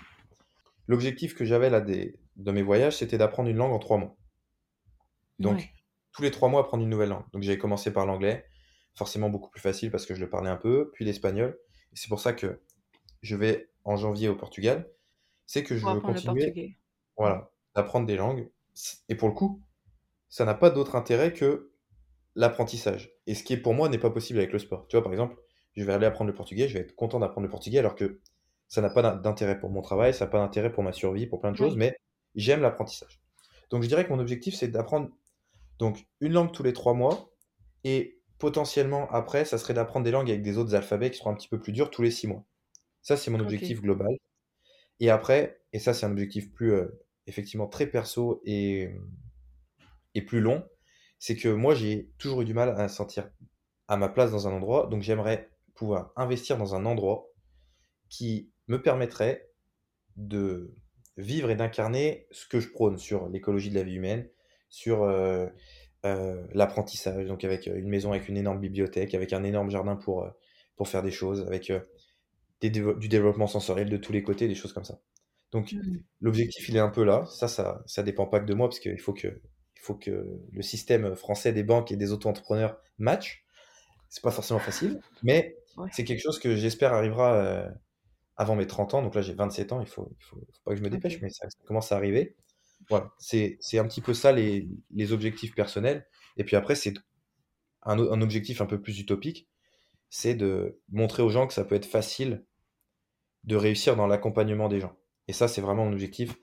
Speaker 2: L'objectif que j'avais là des, de mes voyages, c'était d'apprendre une langue en trois mois. Donc,
Speaker 1: ouais,
Speaker 2: tous les trois mois, apprendre une nouvelle langue. Donc, j'avais commencé par l'anglais, forcément beaucoup plus facile parce que je le parlais un peu, puis l'espagnol. C'est pour ça que je vais en janvier au Portugal. C'est que je veux continuer, voilà, d'apprendre des langues. Et pour le coup, ça n'a pas d'autre intérêt que l'apprentissage. Et ce qui est pour moi n'est pas possible avec le sport. Tu vois, par exemple, je vais aller apprendre le portugais, je vais être content d'apprendre le portugais alors que ça n'a pas d'in- d'intérêt pour mon travail, ça n'a pas d'intérêt pour ma survie, pour plein de choses, mais j'aime l'apprentissage. Donc je dirais que mon objectif, c'est d'apprendre donc une langue tous les trois mois et potentiellement après, ça serait d'apprendre des langues avec des autres alphabets qui seront un petit peu plus durs tous les six mois. Ça, c'est mon objectif global. Et après, et ça, c'est un objectif plus euh, effectivement très perso et, et plus long, c'est que moi, j'ai toujours eu du mal à me sentir à ma place dans un endroit, donc j'aimerais pouvoir investir dans un endroit qui me permettrait de vivre et d'incarner ce que je prône sur l'écologie de la vie humaine, sur euh, euh, l'apprentissage, donc avec une maison avec une énorme bibliothèque, avec un énorme jardin pour, pour faire des choses, avec des dévo- du développement sensoriel de tous les côtés, des choses comme ça. Donc
Speaker 1: Hmm.
Speaker 2: l'objectif, il est un peu là. Ça, ça, ça dépend pas que de moi, parce qu'il faut que, il faut que le système français des banques et des auto-entrepreneurs match. C'est pas forcément facile, mais
Speaker 1: ouais,
Speaker 2: c'est quelque chose que j'espère arrivera euh, avant mes 30 ans. Donc là, j'ai 27 ans, il faut, il faut, faut pas que je me dépêche, mais ça, ça commence à arriver. Voilà, c'est, c'est un petit peu ça les, les objectifs personnels. Et puis après, c'est un, un objectif un peu plus utopique, c'est de montrer aux gens que ça peut être facile de réussir dans l'accompagnement des gens. Et ça, c'est vraiment mon objectif,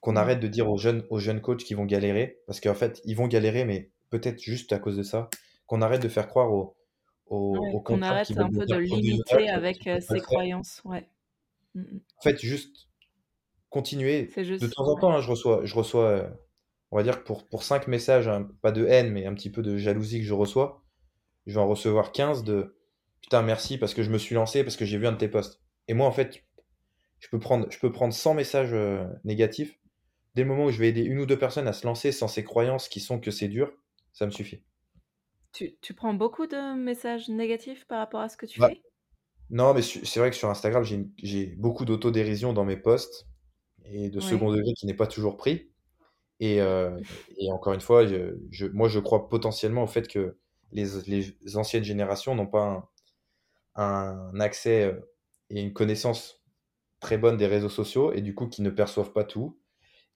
Speaker 2: qu'on
Speaker 1: Hmm.
Speaker 2: arrête de dire aux jeunes, aux jeunes coachs qui vont galérer, parce qu'en fait, ils vont galérer, mais peut-être juste à cause de ça, qu'on arrête de faire croire aux, aux,
Speaker 1: Ouais,
Speaker 2: aux
Speaker 1: qu'on
Speaker 2: qui
Speaker 1: arrête un peu de limiter avec euh, ses croyances. Ouais, Hmm, hmm.
Speaker 2: En fait, juste continuer.
Speaker 1: C'est
Speaker 2: De
Speaker 1: juste,
Speaker 2: temps en
Speaker 1: ouais,
Speaker 2: temps, hein, je reçois, je reçois, euh, on va dire pour, pour 5 messages, hein, pas de haine, mais un petit peu de jalousie que je reçois, je vais en recevoir 15 de putain, merci parce que je me suis lancé, parce que j'ai vu un de tes posts. Et moi, en fait, je peux prendre, je peux prendre 100 messages euh, négatifs. Dès le moment où je vais aider une ou deux personnes à se lancer sans ces croyances qui sont que c'est dur, ça me suffit.
Speaker 1: Tu, tu prends beaucoup de messages négatifs par rapport à ce que tu
Speaker 2: Bah,
Speaker 1: fais?
Speaker 2: non, mais c'est vrai que sur Instagram, j'ai beaucoup d'autodérision dans mes posts et de second degré qui n'est pas toujours pris. Et, euh, et encore une fois, je, je- moi, je crois potentiellement au fait que les, les anciennes générations n'ont pas un, un accès euh, et une connaissance très bonne des réseaux sociaux et du coup qui ne perçoivent pas tout.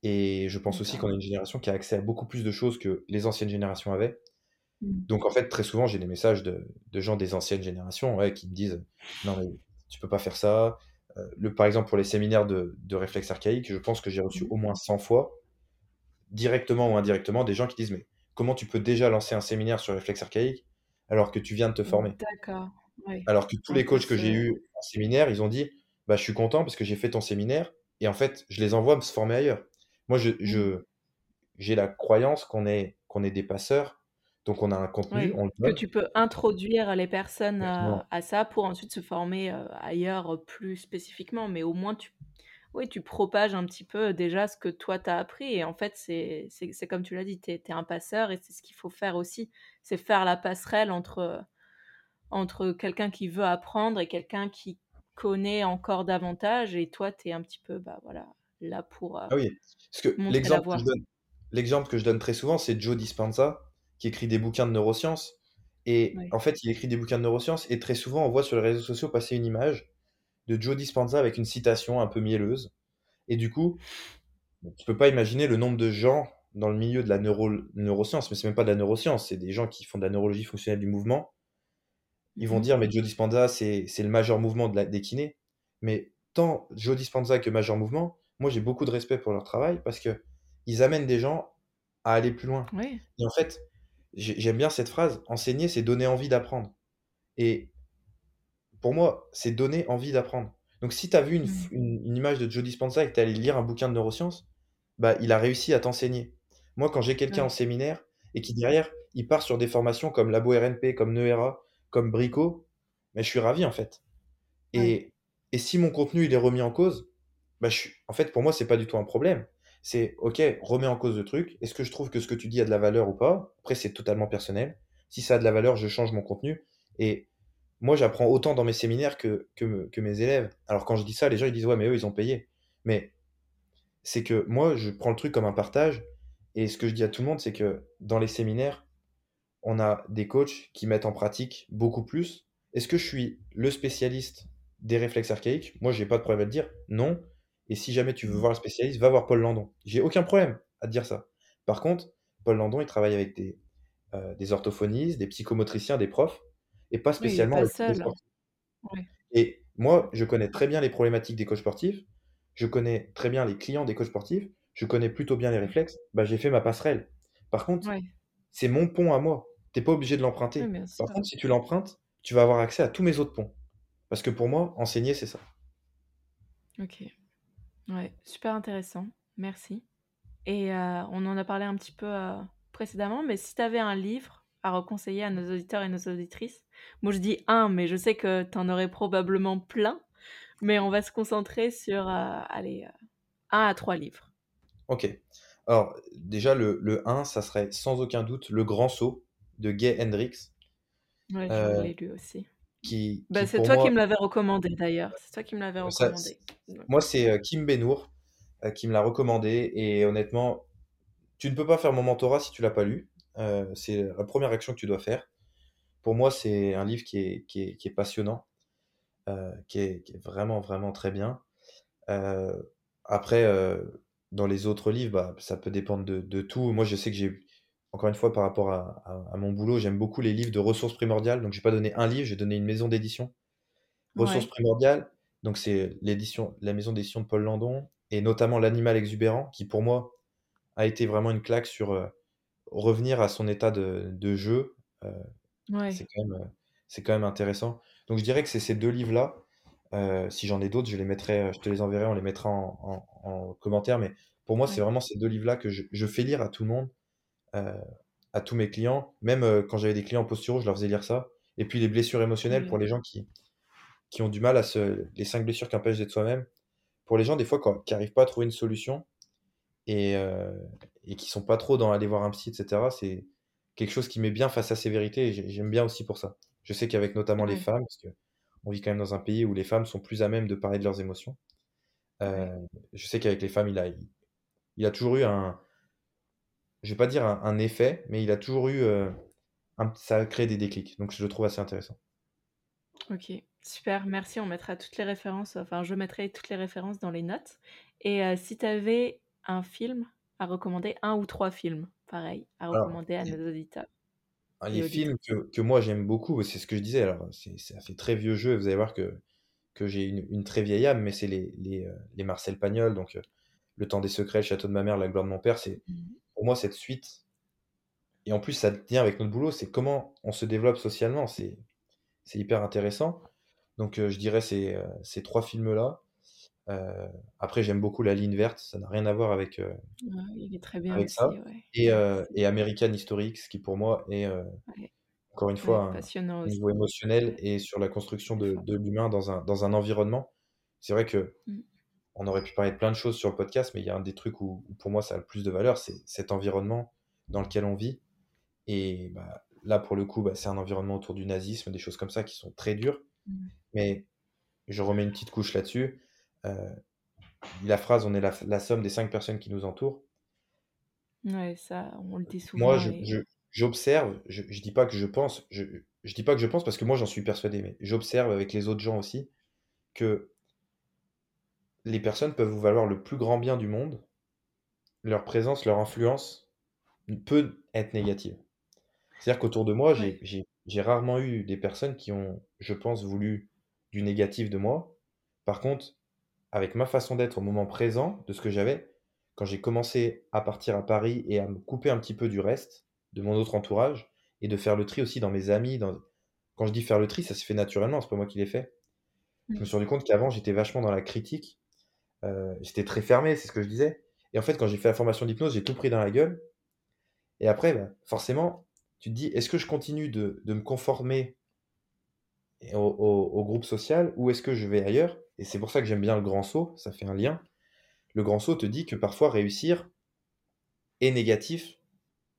Speaker 2: Et je pense aussi qu'on a une génération qui a accès à beaucoup plus de choses que les anciennes générations avaient.
Speaker 1: Hmm.
Speaker 2: Donc en fait, très souvent, j'ai des messages de, de gens des anciennes générations ouais, qui me disent non mais tu peux pas faire ça. Euh, le, par exemple, pour les séminaires de, de réflexes archaïques, je pense que j'ai reçu
Speaker 1: Mhm.
Speaker 2: au moins 100 fois directement ou indirectement, des gens qui disent, mais comment tu peux déjà lancer un séminaire sur réflexe archaïque alors que tu viens de te former?
Speaker 1: D'accord,
Speaker 2: Alors que tous les coachs que j'ai eus en séminaire, ils ont dit, bah, je suis content parce que j'ai fait ton séminaire et en fait, je les envoie me se former ailleurs. Moi, je,
Speaker 1: Hmm.
Speaker 2: je- j'ai la croyance qu'on est, qu'on est des passeurs, donc on a un contenu,
Speaker 1: Oui,
Speaker 2: on le
Speaker 1: que tu peux introduire les personnes
Speaker 2: Exactement.
Speaker 1: à, à ça pour ensuite se former euh, ailleurs euh, plus spécifiquement, mais au moins tu, oui, tu propages un petit peu déjà ce que toi t'as appris et en fait c'est comme tu l'as dit, t'es t'es un passeur et c'est ce qu'il faut faire aussi, c'est faire la passerelle entre entre quelqu'un qui veut apprendre et quelqu'un qui connaît encore davantage et toi t'es un petit peu bah voilà là pour euh,
Speaker 2: Ah oui, parce que l'exemple que je donne, l'exemple que je donne très souvent, c'est Joe Dispenza, qui écrit des bouquins de neurosciences. Et
Speaker 1: Oui,
Speaker 2: en fait, il écrit des bouquins de neurosciences, et très souvent, on voit sur les réseaux sociaux passer une image de Joe Dispenza avec une citation un peu mielleuse. Et du coup, tu peux pas imaginer le nombre de gens dans le milieu de la neuro neuroscience, mais c'est même pas de la neuroscience, c'est des gens qui font de la neurologie fonctionnelle du mouvement. Ils vont
Speaker 1: Mhm.
Speaker 2: dire, mais Joe Dispenza, c'est le majeur mouvement de la, des kinés. Mais tant Joe Dispenza que majeur mouvement, moi j'ai beaucoup de respect pour leur travail parce que ils amènent des gens à aller plus loin.
Speaker 1: Oui,
Speaker 2: Et en fait, j'ai- j'aime bien cette phrase, enseigner, c'est donner envie d'apprendre. Et pour moi, c'est donner envie d'apprendre. Donc si tu as vu une,
Speaker 1: Mhm.
Speaker 2: une- une image de Joe Dispenza et que tu es allé lire un bouquin de neurosciences, bah, il a réussi à t'enseigner. Moi, quand j'ai quelqu'un en séminaire et qui derrière, il part sur des formations comme Labo RNP, comme Noera, comme Brico, mais je suis ravi en fait.
Speaker 1: Ouais.
Speaker 2: Et, et si mon contenu il est remis en cause, bah, je suis... en fait, pour moi, c'est pas du tout un problème. C'est OK, remets en cause le truc. Est-ce que je trouve que ce que tu dis a de la valeur ou pas? Après, c'est totalement personnel. Si ça a de la valeur, je change mon contenu. Et moi, j'apprends autant dans mes séminaires que, que, me- que mes élèves. Alors, quand je dis ça, les gens ils disent Ouais, mais eux, ils ont payé. Mais c'est que moi, je prends le truc comme un partage. Et ce que je dis à tout le monde, c'est que dans les séminaires, on a des coachs qui mettent en pratique beaucoup plus. Est-ce que je suis le spécialiste des réflexes archaïques? Moi, j'ai pas de problème à te dire non. Et si jamais tu veux
Speaker 1: Mmh.
Speaker 2: voir le spécialiste, va voir Paul Landon. J'ai aucun problème à te dire ça. Par contre, Paul Landon, il travaille avec des, euh, des orthophonistes, des psychomotriciens, des profs, et pas
Speaker 1: Oui,
Speaker 2: spécialement
Speaker 1: pas
Speaker 2: avec des
Speaker 1: seul.
Speaker 2: sportifs. Et moi, je connais très bien les problématiques des coachs sportifs, je connais très bien les clients des coachs sportifs, je connais plutôt bien les réflexes. Bah, j'ai fait ma passerelle. Par contre, c'est mon pont à moi. T'es pas obligé de
Speaker 1: Oui,
Speaker 2: l'emprunter.
Speaker 1: bien
Speaker 2: Par contre, si tu l'empruntes, tu vas avoir accès à tous mes autres ponts. Parce que pour moi, enseigner, c'est ça.
Speaker 1: Ok. Ouais, super intéressant. Merci. Et euh, on en a parlé un petit peu euh, précédemment, mais si tu avais un livre à reconseiller à nos auditeurs et nos auditrices, moi je dis un, mais je sais que tu en aurais probablement plein, mais on va se concentrer sur euh, allez, un à trois livres.
Speaker 2: Ok. Alors, déjà, le, le 1, ça serait sans aucun doute Le Grand Saut de Gay Hendricks,
Speaker 1: Ouais, je
Speaker 2: euh,
Speaker 1: l'ai lu aussi.
Speaker 2: qui,
Speaker 1: Bah,
Speaker 2: qui
Speaker 1: c'est toi qui
Speaker 2: moi,
Speaker 1: me l'avais recommandé d'ailleurs. C'est toi qui me l'avais
Speaker 2: ça,
Speaker 1: recommandé.
Speaker 2: Moi, c'est euh, Kim Benour euh, qui me l'a recommandé. Et honnêtement, tu ne peux pas faire mon mentorat si tu l'as pas lu. Euh, c'est la première action que tu dois faire. Pour moi, c'est un livre qui est, qui est, qui est passionnant, euh, qui est, qui est vraiment, vraiment très bien. Euh, après, euh, dans les autres livres, bah, ça peut dépendre de, de tout. Moi, je sais que j'ai, encore une fois, par rapport à, à- à mon boulot, j'aime beaucoup les livres de ressources primordiales. Donc, je vais pas donné un livre, j'ai donné une maison d'édition. Ressources
Speaker 1: ouais,
Speaker 2: primordiales, donc c'est l'édition, la maison d'édition de Paul Landon, et notamment L'animal exubérant, qui pour moi a été vraiment une claque sur euh, revenir à son état de, de jeu. Euh, c'est
Speaker 1: ouais,
Speaker 2: quand même, euh, c'est quand même intéressant. Donc, je dirais que c'est ces deux livres-là. Euh, si j'en ai d'autres, je les mettrai, je te les enverrai, on les mettra en, en- en commentaire. Mais pour moi, c'est vraiment ces deux livres-là que je, je fais lire à tout le monde, à tous mes clients. Même euh, quand j'avais des clients en posturaux, je leur faisais lire ça. Et puis les blessures émotionnelles pour
Speaker 1: bien.
Speaker 2: les gens qui, qui ont du mal à se... Les cinq blessures qui empêchent d'être soi-même. Pour les gens, des fois, quand- qui n'arrivent pas à trouver une solution et, euh, et qui sont pas trop dans aller voir un psy, etc., c'est quelque chose qui met bien face à ces vérités et j'aime bien aussi pour ça. Je sais qu'avec notamment les femmes, parce que on vit quand même dans un pays où les femmes sont plus à même de parler de leurs émotions. Euh, je sais qu'avec les femmes, il a, il a toujours eu un, je vais pas dire un, un effet, mais il a toujours eu, euh, un- ça a créé des déclics. Donc je le trouve assez intéressant.
Speaker 1: ok, super, merci. On mettra toutes les références, enfin, je mettrai toutes les références dans les notes. Et euh, si tu avais un film à recommander, un ou trois films, pareil, à
Speaker 2: Alors,
Speaker 1: recommander à nos auditeurs
Speaker 2: Ah, Les films que, que moi j'aime beaucoup, c'est ce que je disais, alors c'est, ça fait très vieux jeu, vous allez voir que, que j'ai une, une très vieille âme, mais c'est les, les, euh, les Marcel Pagnol, donc Le Temps des Secrets, Le Château de ma mère, La gloire de mon père, c'est
Speaker 1: Mhm.
Speaker 2: Pour moi cette suite, et en plus ça tient avec notre boulot, c'est comment on se développe socialement, c'est, c'est hyper intéressant. Donc euh, je dirais ces, euh, ces trois films-là. Euh, après j'aime beaucoup La Ligne Verte, ça n'a rien à voir avec, euh,
Speaker 1: Ouais, il est très bien
Speaker 2: avec ça,
Speaker 1: ouais.
Speaker 2: et, et American History X, qui pour moi est...
Speaker 1: ouais,
Speaker 2: encore une fois, un- niveau émotionnel et sur la construction de, de l'humain dans un, dans un environnement. C'est vrai que
Speaker 1: Mm.
Speaker 2: On aurait pu parler de plein de choses sur le podcast, mais il y a un des trucs où, où pour moi ça a le plus de valeur, c'est cet environnement dans lequel on vit. Et bah, là, pour le coup, bah, c'est un environnement autour du nazisme, des choses comme ça qui sont très dures.
Speaker 1: Mm.
Speaker 2: Mais je remets une petite couche là-dessus. Euh, la phrase, on est la, la somme des cinq personnes qui nous entourent.
Speaker 1: Ouais, ça, on le dit
Speaker 2: Moi,
Speaker 1: souvent
Speaker 2: je- j'observe, je, je dis pas que je pense, je, je dis pas que je pense parce que moi j'en suis persuadé, mais j'observe avec les autres gens aussi que les personnes peuvent vous valoir le plus grand bien du monde, leur présence, leur influence peut être négative. C'est-à-dire qu'autour de moi, j'ai rarement eu des personnes qui ont, je pense, voulu du négatif de moi. Par contre, avec ma façon d'être au moment présent, de ce que j'avais, quand j'ai commencé à partir à Paris et à me couper un petit peu du reste, de mon autre entourage, et de faire le tri aussi dans mes amis, dans... quand je dis faire le tri, ça se fait naturellement, c'est pas moi qui l'ai fait. Je me
Speaker 1: Mm.
Speaker 2: suis rendu compte qu'avant, j'étais vachement dans la critique, euh, j'étais très fermé, c'est ce que je disais. Et en fait, quand j'ai fait la formation d'hypnose, j'ai tout pris dans la gueule. Et après, bah, forcément, tu te dis, est-ce que je continue de, de me conformer au, au groupe social ou est-ce que je vais ailleurs? Et c'est pour ça que j'aime bien le grand saut, ça fait un lien. Le grand saut te dit que parfois réussir est négatif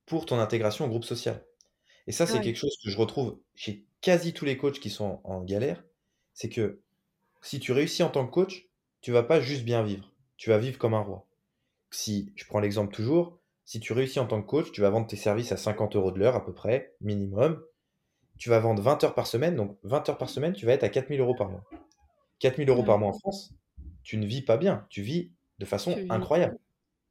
Speaker 2: pour ton intégration au groupe social. Et ça, c'est quelque chose que je retrouve chez quasi tous les coachs qui sont en galère. C'est que si tu réussis en tant que coach, tu vas pas juste bien vivre. Tu vas vivre comme un roi. Si, je prends l'exemple toujours, si tu réussis en tant que coach, tu vas vendre tes services à 50 euros de l'heure à peu près, minimum. Tu vas vendre 20 heures par semaine. Donc 20 heures par semaine, tu vas être à 4000 euros par mois. 4000 euros par mois en France, tu ne vis pas bien. Tu vis de façon incroyable.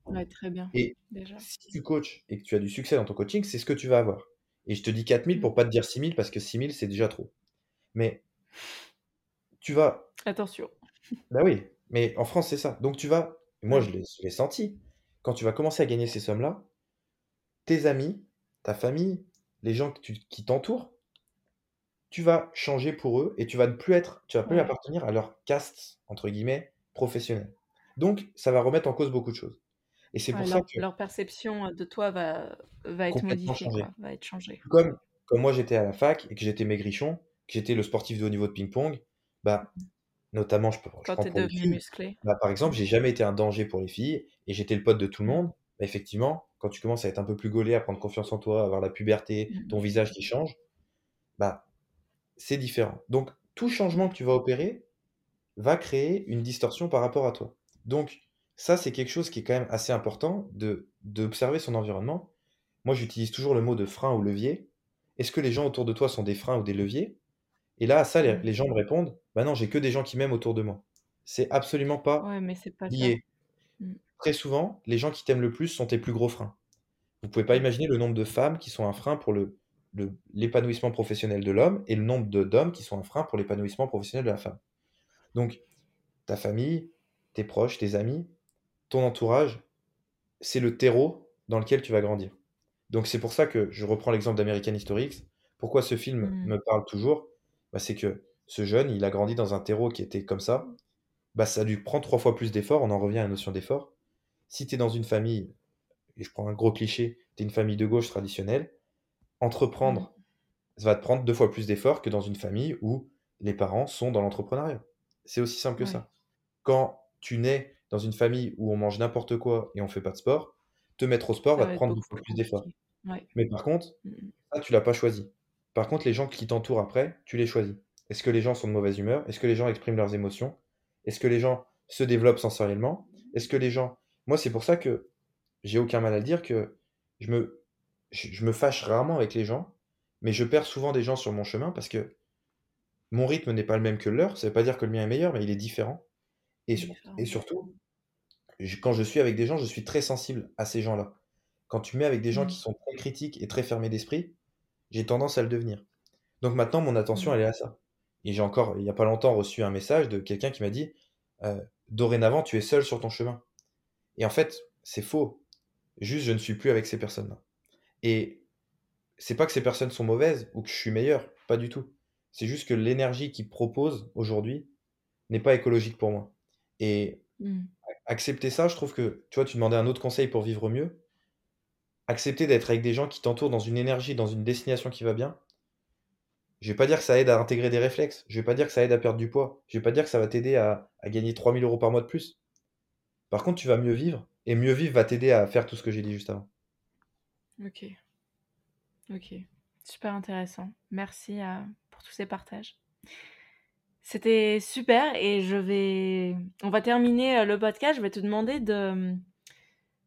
Speaker 1: Ouais, très bien.
Speaker 2: Et si tu coaches et que tu as du succès dans ton coaching, c'est ce que tu vas avoir. Et je te dis 4000 pour pas te dire 6000 parce que 6000 c'est déjà trop. Mais tu vas.
Speaker 1: Attention.
Speaker 2: Bah oui, mais en France c'est ça. Donc tu vas. Moi je l'ai senti. Quand tu vas commencer à gagner ces sommes-là, tes amis, ta famille, les gens qui t'entourent, tu vas changer pour eux et tu vas ne plus être, tu vas plus appartenir à leur caste entre guillemets professionnel. Donc ça va remettre en cause beaucoup de choses. Et c'est pour
Speaker 1: ça
Speaker 2: que
Speaker 1: leur perception de toi va, va être modifiée, va être changée.
Speaker 2: Comme, comme moi j'étais à la fac et que j'étais maigrichon, que j'étais le sportif de haut niveau de ping-pong, bah notamment je peux
Speaker 1: quand tu es devenu musclé.
Speaker 2: Bah, par exemple, j'ai jamais été un danger pour les filles et j'étais le pote de tout le monde. Bah, effectivement, quand tu commences à être un peu plus gaulé, à prendre confiance en toi, à avoir la puberté, mmh. ton visage qui change, bah c'est différent. Donc tout changement que tu vas opérer va créer une distorsion par rapport à toi. Donc ça c'est quelque chose qui est quand même assez important de d'observer son environnement. Moi j'utilise toujours le mot de frein ou levier. Est-ce que les gens autour de toi sont des freins ou des leviers? Et là à ça les, les gens me répondent bah non, j'ai que des gens qui m'aiment autour de moi. C'est absolument pas lié. Mmh. Très souvent, les gens qui t'aiment le plus sont tes plus gros freins. Vous pouvez pas mmh. imaginer le nombre de femmes qui sont un frein pour le l'épanouissement professionnel de l'homme et le nombre d'hommes qui sont un frein pour l'épanouissement professionnel de la femme. Donc, ta famille, tes proches, tes amis, ton entourage, c'est le terreau dans lequel tu vas grandir. Donc, c'est pour ça que je reprends l'exemple d'American History Pourquoi ce film mmh. me parle toujours? Bah, C'est que ce jeune, il a grandi dans un terreau qui était comme ça, bah ça lui prend trois fois plus d'efforts, on en revient à la notion d'effort. Si tu es dans une famille, et je prends un gros cliché, tu es une famille de gauche traditionnelle, entreprendre, ça va te prendre deux fois plus d'efforts que dans une famille où les parents sont dans l'entrepreneuriat. C'est aussi simple que ça. Quand tu nais dans une famille où on mange n'importe quoi et on fait pas de sport, te mettre au sport va, te prendre deux fois plus d'efforts. Mais par contre, mmh, mmh. ça, tu l'as pas choisi. Par contre, les gens qui t'entourent après, tu les choisis. Est-ce que les gens sont de mauvaise humeur? Est-ce que les gens expriment leurs émotions? Est-ce que les gens se développent sensoriellement? Est-ce que les gens... Moi, c'est pour ça que j'ai aucun mal à dire que je me, je, me fâche rarement avec les gens, mais je perds souvent des gens sur mon chemin parce que mon rythme n'est pas le même que leur. Ça ne veut pas dire que le mien est meilleur, mais il est différent. Et, et surtout, quand je suis avec des gens, je suis très sensible à ces gens-là. Quand tu mets avec des gens mmh. qui sont très critiques et très fermés d'esprit, j'ai tendance à le devenir. Donc maintenant, mon attention, mmh. elle est à ça. Et j'ai encore, il n'y a pas longtemps, reçu un message de quelqu'un qui m'a dit euh, Dorénavant, tu es seul sur ton chemin. Et en fait, c'est faux. Juste, je ne suis plus avec ces personnes-là. Et c'est pas que ces personnes sont mauvaises ou que je suis meilleur, pas du tout. C'est juste que l'énergie qu'ils proposent aujourd'hui n'est pas écologique pour moi. Et mmh. accepter ça, je trouve que, tu vois, tu demandais un autre conseil pour vivre mieux. Accepter d'être avec des gens qui t'entourent dans une énergie, dans une destination qui va bien, je vais pas dire que ça aide à intégrer des réflexes. Je vais pas dire que ça aide à perdre du poids. Je vais pas dire que ça va t'aider à, gagner 3000 euros par mois de plus. Par contre, tu vas mieux vivre. Et mieux vivre va t'aider à faire tout ce que j'ai dit juste avant.
Speaker 1: Ok. Ok. Super intéressant. Merci euh, pour tous ces partages. C'était super et je vais. On va terminer euh, le podcast. Je vais te demander de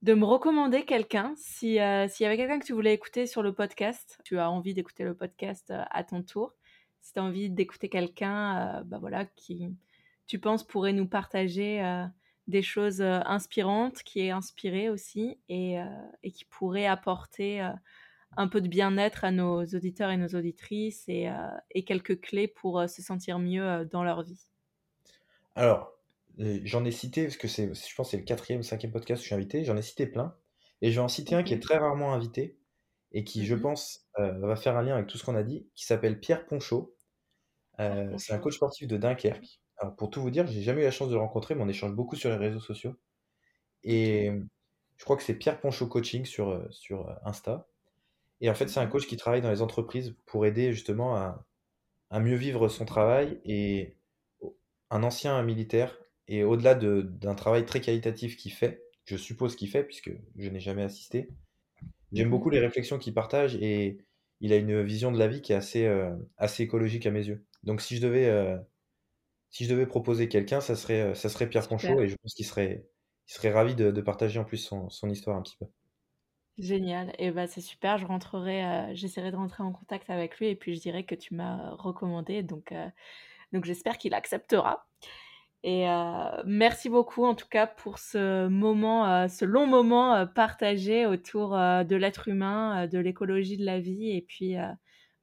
Speaker 1: de me recommander quelqu'un. Si, euh, s'il y avait quelqu'un que tu voulais écouter sur le podcast, tu as envie d'écouter le podcast euh, à ton tour. Si tu as envie d'écouter quelqu'un euh, bah voilà, qui, tu penses, pourrait nous partager des choses inspirantes, qui est inspiré aussi et, et qui pourrait apporter un peu de bien-être à nos auditeurs et nos auditrices et, et quelques clés pour se sentir mieux dans leur vie.
Speaker 2: Alors, J'en ai cité, parce que c'est, je pense que c'est le quatrième, cinquième podcast où je suis invité, j'en ai cité plein. Et je vais en citer un qui est très rarement invité et qui, je mmh pense, euh, va faire un lien avec tout ce qu'on a dit, qui s'appelle Pierre Ponchot. Euh, c'est un coach sportif de Dunkerque. Alors, pour tout vous dire, j'ai jamais eu la chance de le rencontrer, mais on échange beaucoup sur les réseaux sociaux. Et je crois que c'est Pierre Ponchot Coaching sur, euh, sur Insta. Et en fait, c'est un coach qui travaille dans les entreprises pour aider justement à, à mieux vivre son travail et un ancien militaire et au-delà d'un travail très qualitatif qu'il fait, je suppose qu'il fait puisque je n'ai jamais assisté, j'aime
Speaker 1: Mhm.
Speaker 2: beaucoup les réflexions qu'il partage et il a une vision de la vie qui est assez, euh, assez écologique à mes yeux. Donc si je devais, euh, si je devais proposer quelqu'un, ça serait, euh, ça serait Pierre
Speaker 1: Super,
Speaker 2: Ponchot et je pense qu'il serait, il serait ravi de, de partager en plus son, son histoire un petit peu.
Speaker 1: génial. Et bah c'est super. Je rentrerai, euh, j'essaierai de rentrer en contact avec lui et puis je dirai que tu m'as recommandé. Donc, donc j'espère qu'il acceptera. Et euh, merci beaucoup en tout cas pour ce moment, euh, ce long moment euh, partagé autour de l'être humain, de l'écologie de la vie et puis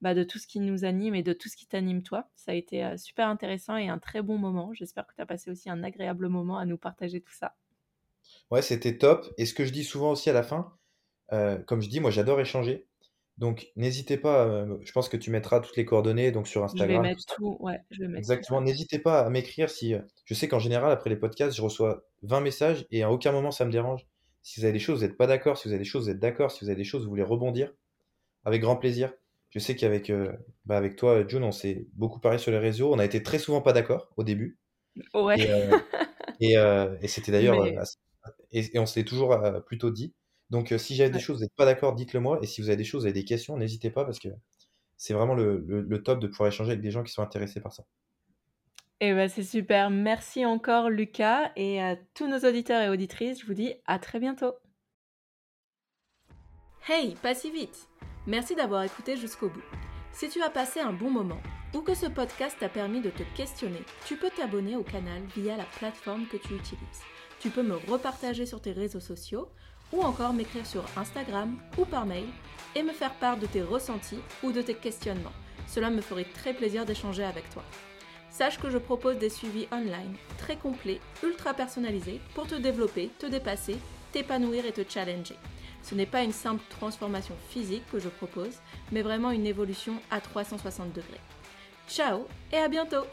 Speaker 1: bah, de tout ce qui nous anime et de tout ce qui t'anime toi. Ça a été super intéressant et un très bon moment. J'espère que tu as passé aussi un agréable moment à nous partager tout ça.
Speaker 2: Ouais, c'était top. Et ce que je dis souvent aussi à la fin, comme je dis, moi j'adore échanger. Donc n'hésitez pas, euh, je pense que tu mettras toutes les coordonnées donc sur
Speaker 1: Je vais
Speaker 2: Instagram,
Speaker 1: mettre tout, ouais, je vais mettre tout
Speaker 2: Exactement. N'hésitez pas à m'écrire si. euh, Je sais qu'en général, après les podcasts, je reçois 20 messages et à aucun moment ça me dérange. Si vous avez des choses, vous n'êtes pas d'accord. Si vous avez des choses, vous êtes d'accord. Si vous avez des choses, vous voulez rebondir, avec grand plaisir. Je sais qu'avec euh, bah, avec toi, June, on s'est beaucoup parlé sur les réseaux. On a été très souvent pas d'accord au début.
Speaker 1: Ouais,
Speaker 2: Et, euh, et, euh, et c'était d'ailleurs.
Speaker 1: mais
Speaker 2: assez- Et, et on s'est toujours euh, plutôt dit. Donc euh, si j'avais des choses, vous n'êtes pas d'accord, dites-le moi. Et si vous avez des choses, vous avez des questions, n'hésitez pas parce que c'est vraiment le, le- le top de pouvoir échanger avec des gens qui sont intéressés par ça.
Speaker 1: Et ben c'est super. Merci encore Lucas et à tous nos auditeurs et auditrices, je vous dis à très bientôt. Hey, pas si vite Merci d'avoir écouté jusqu'au bout. Si tu as passé un bon moment ou que ce podcast t'a permis de te questionner, tu peux t'abonner au canal via la plateforme que tu utilises. Tu peux me repartager sur tes réseaux sociaux ou encore m'écrire sur Instagram ou par mail et me faire part de tes ressentis ou de tes questionnements. Cela me ferait très plaisir d'échanger avec toi. Sache que je propose des suivis online très complets, ultra personnalisés pour te développer, te dépasser, t'épanouir et te challenger. Ce n'est pas une simple transformation physique que je propose, mais vraiment une évolution à 360 degrés. Ciao et à bientôt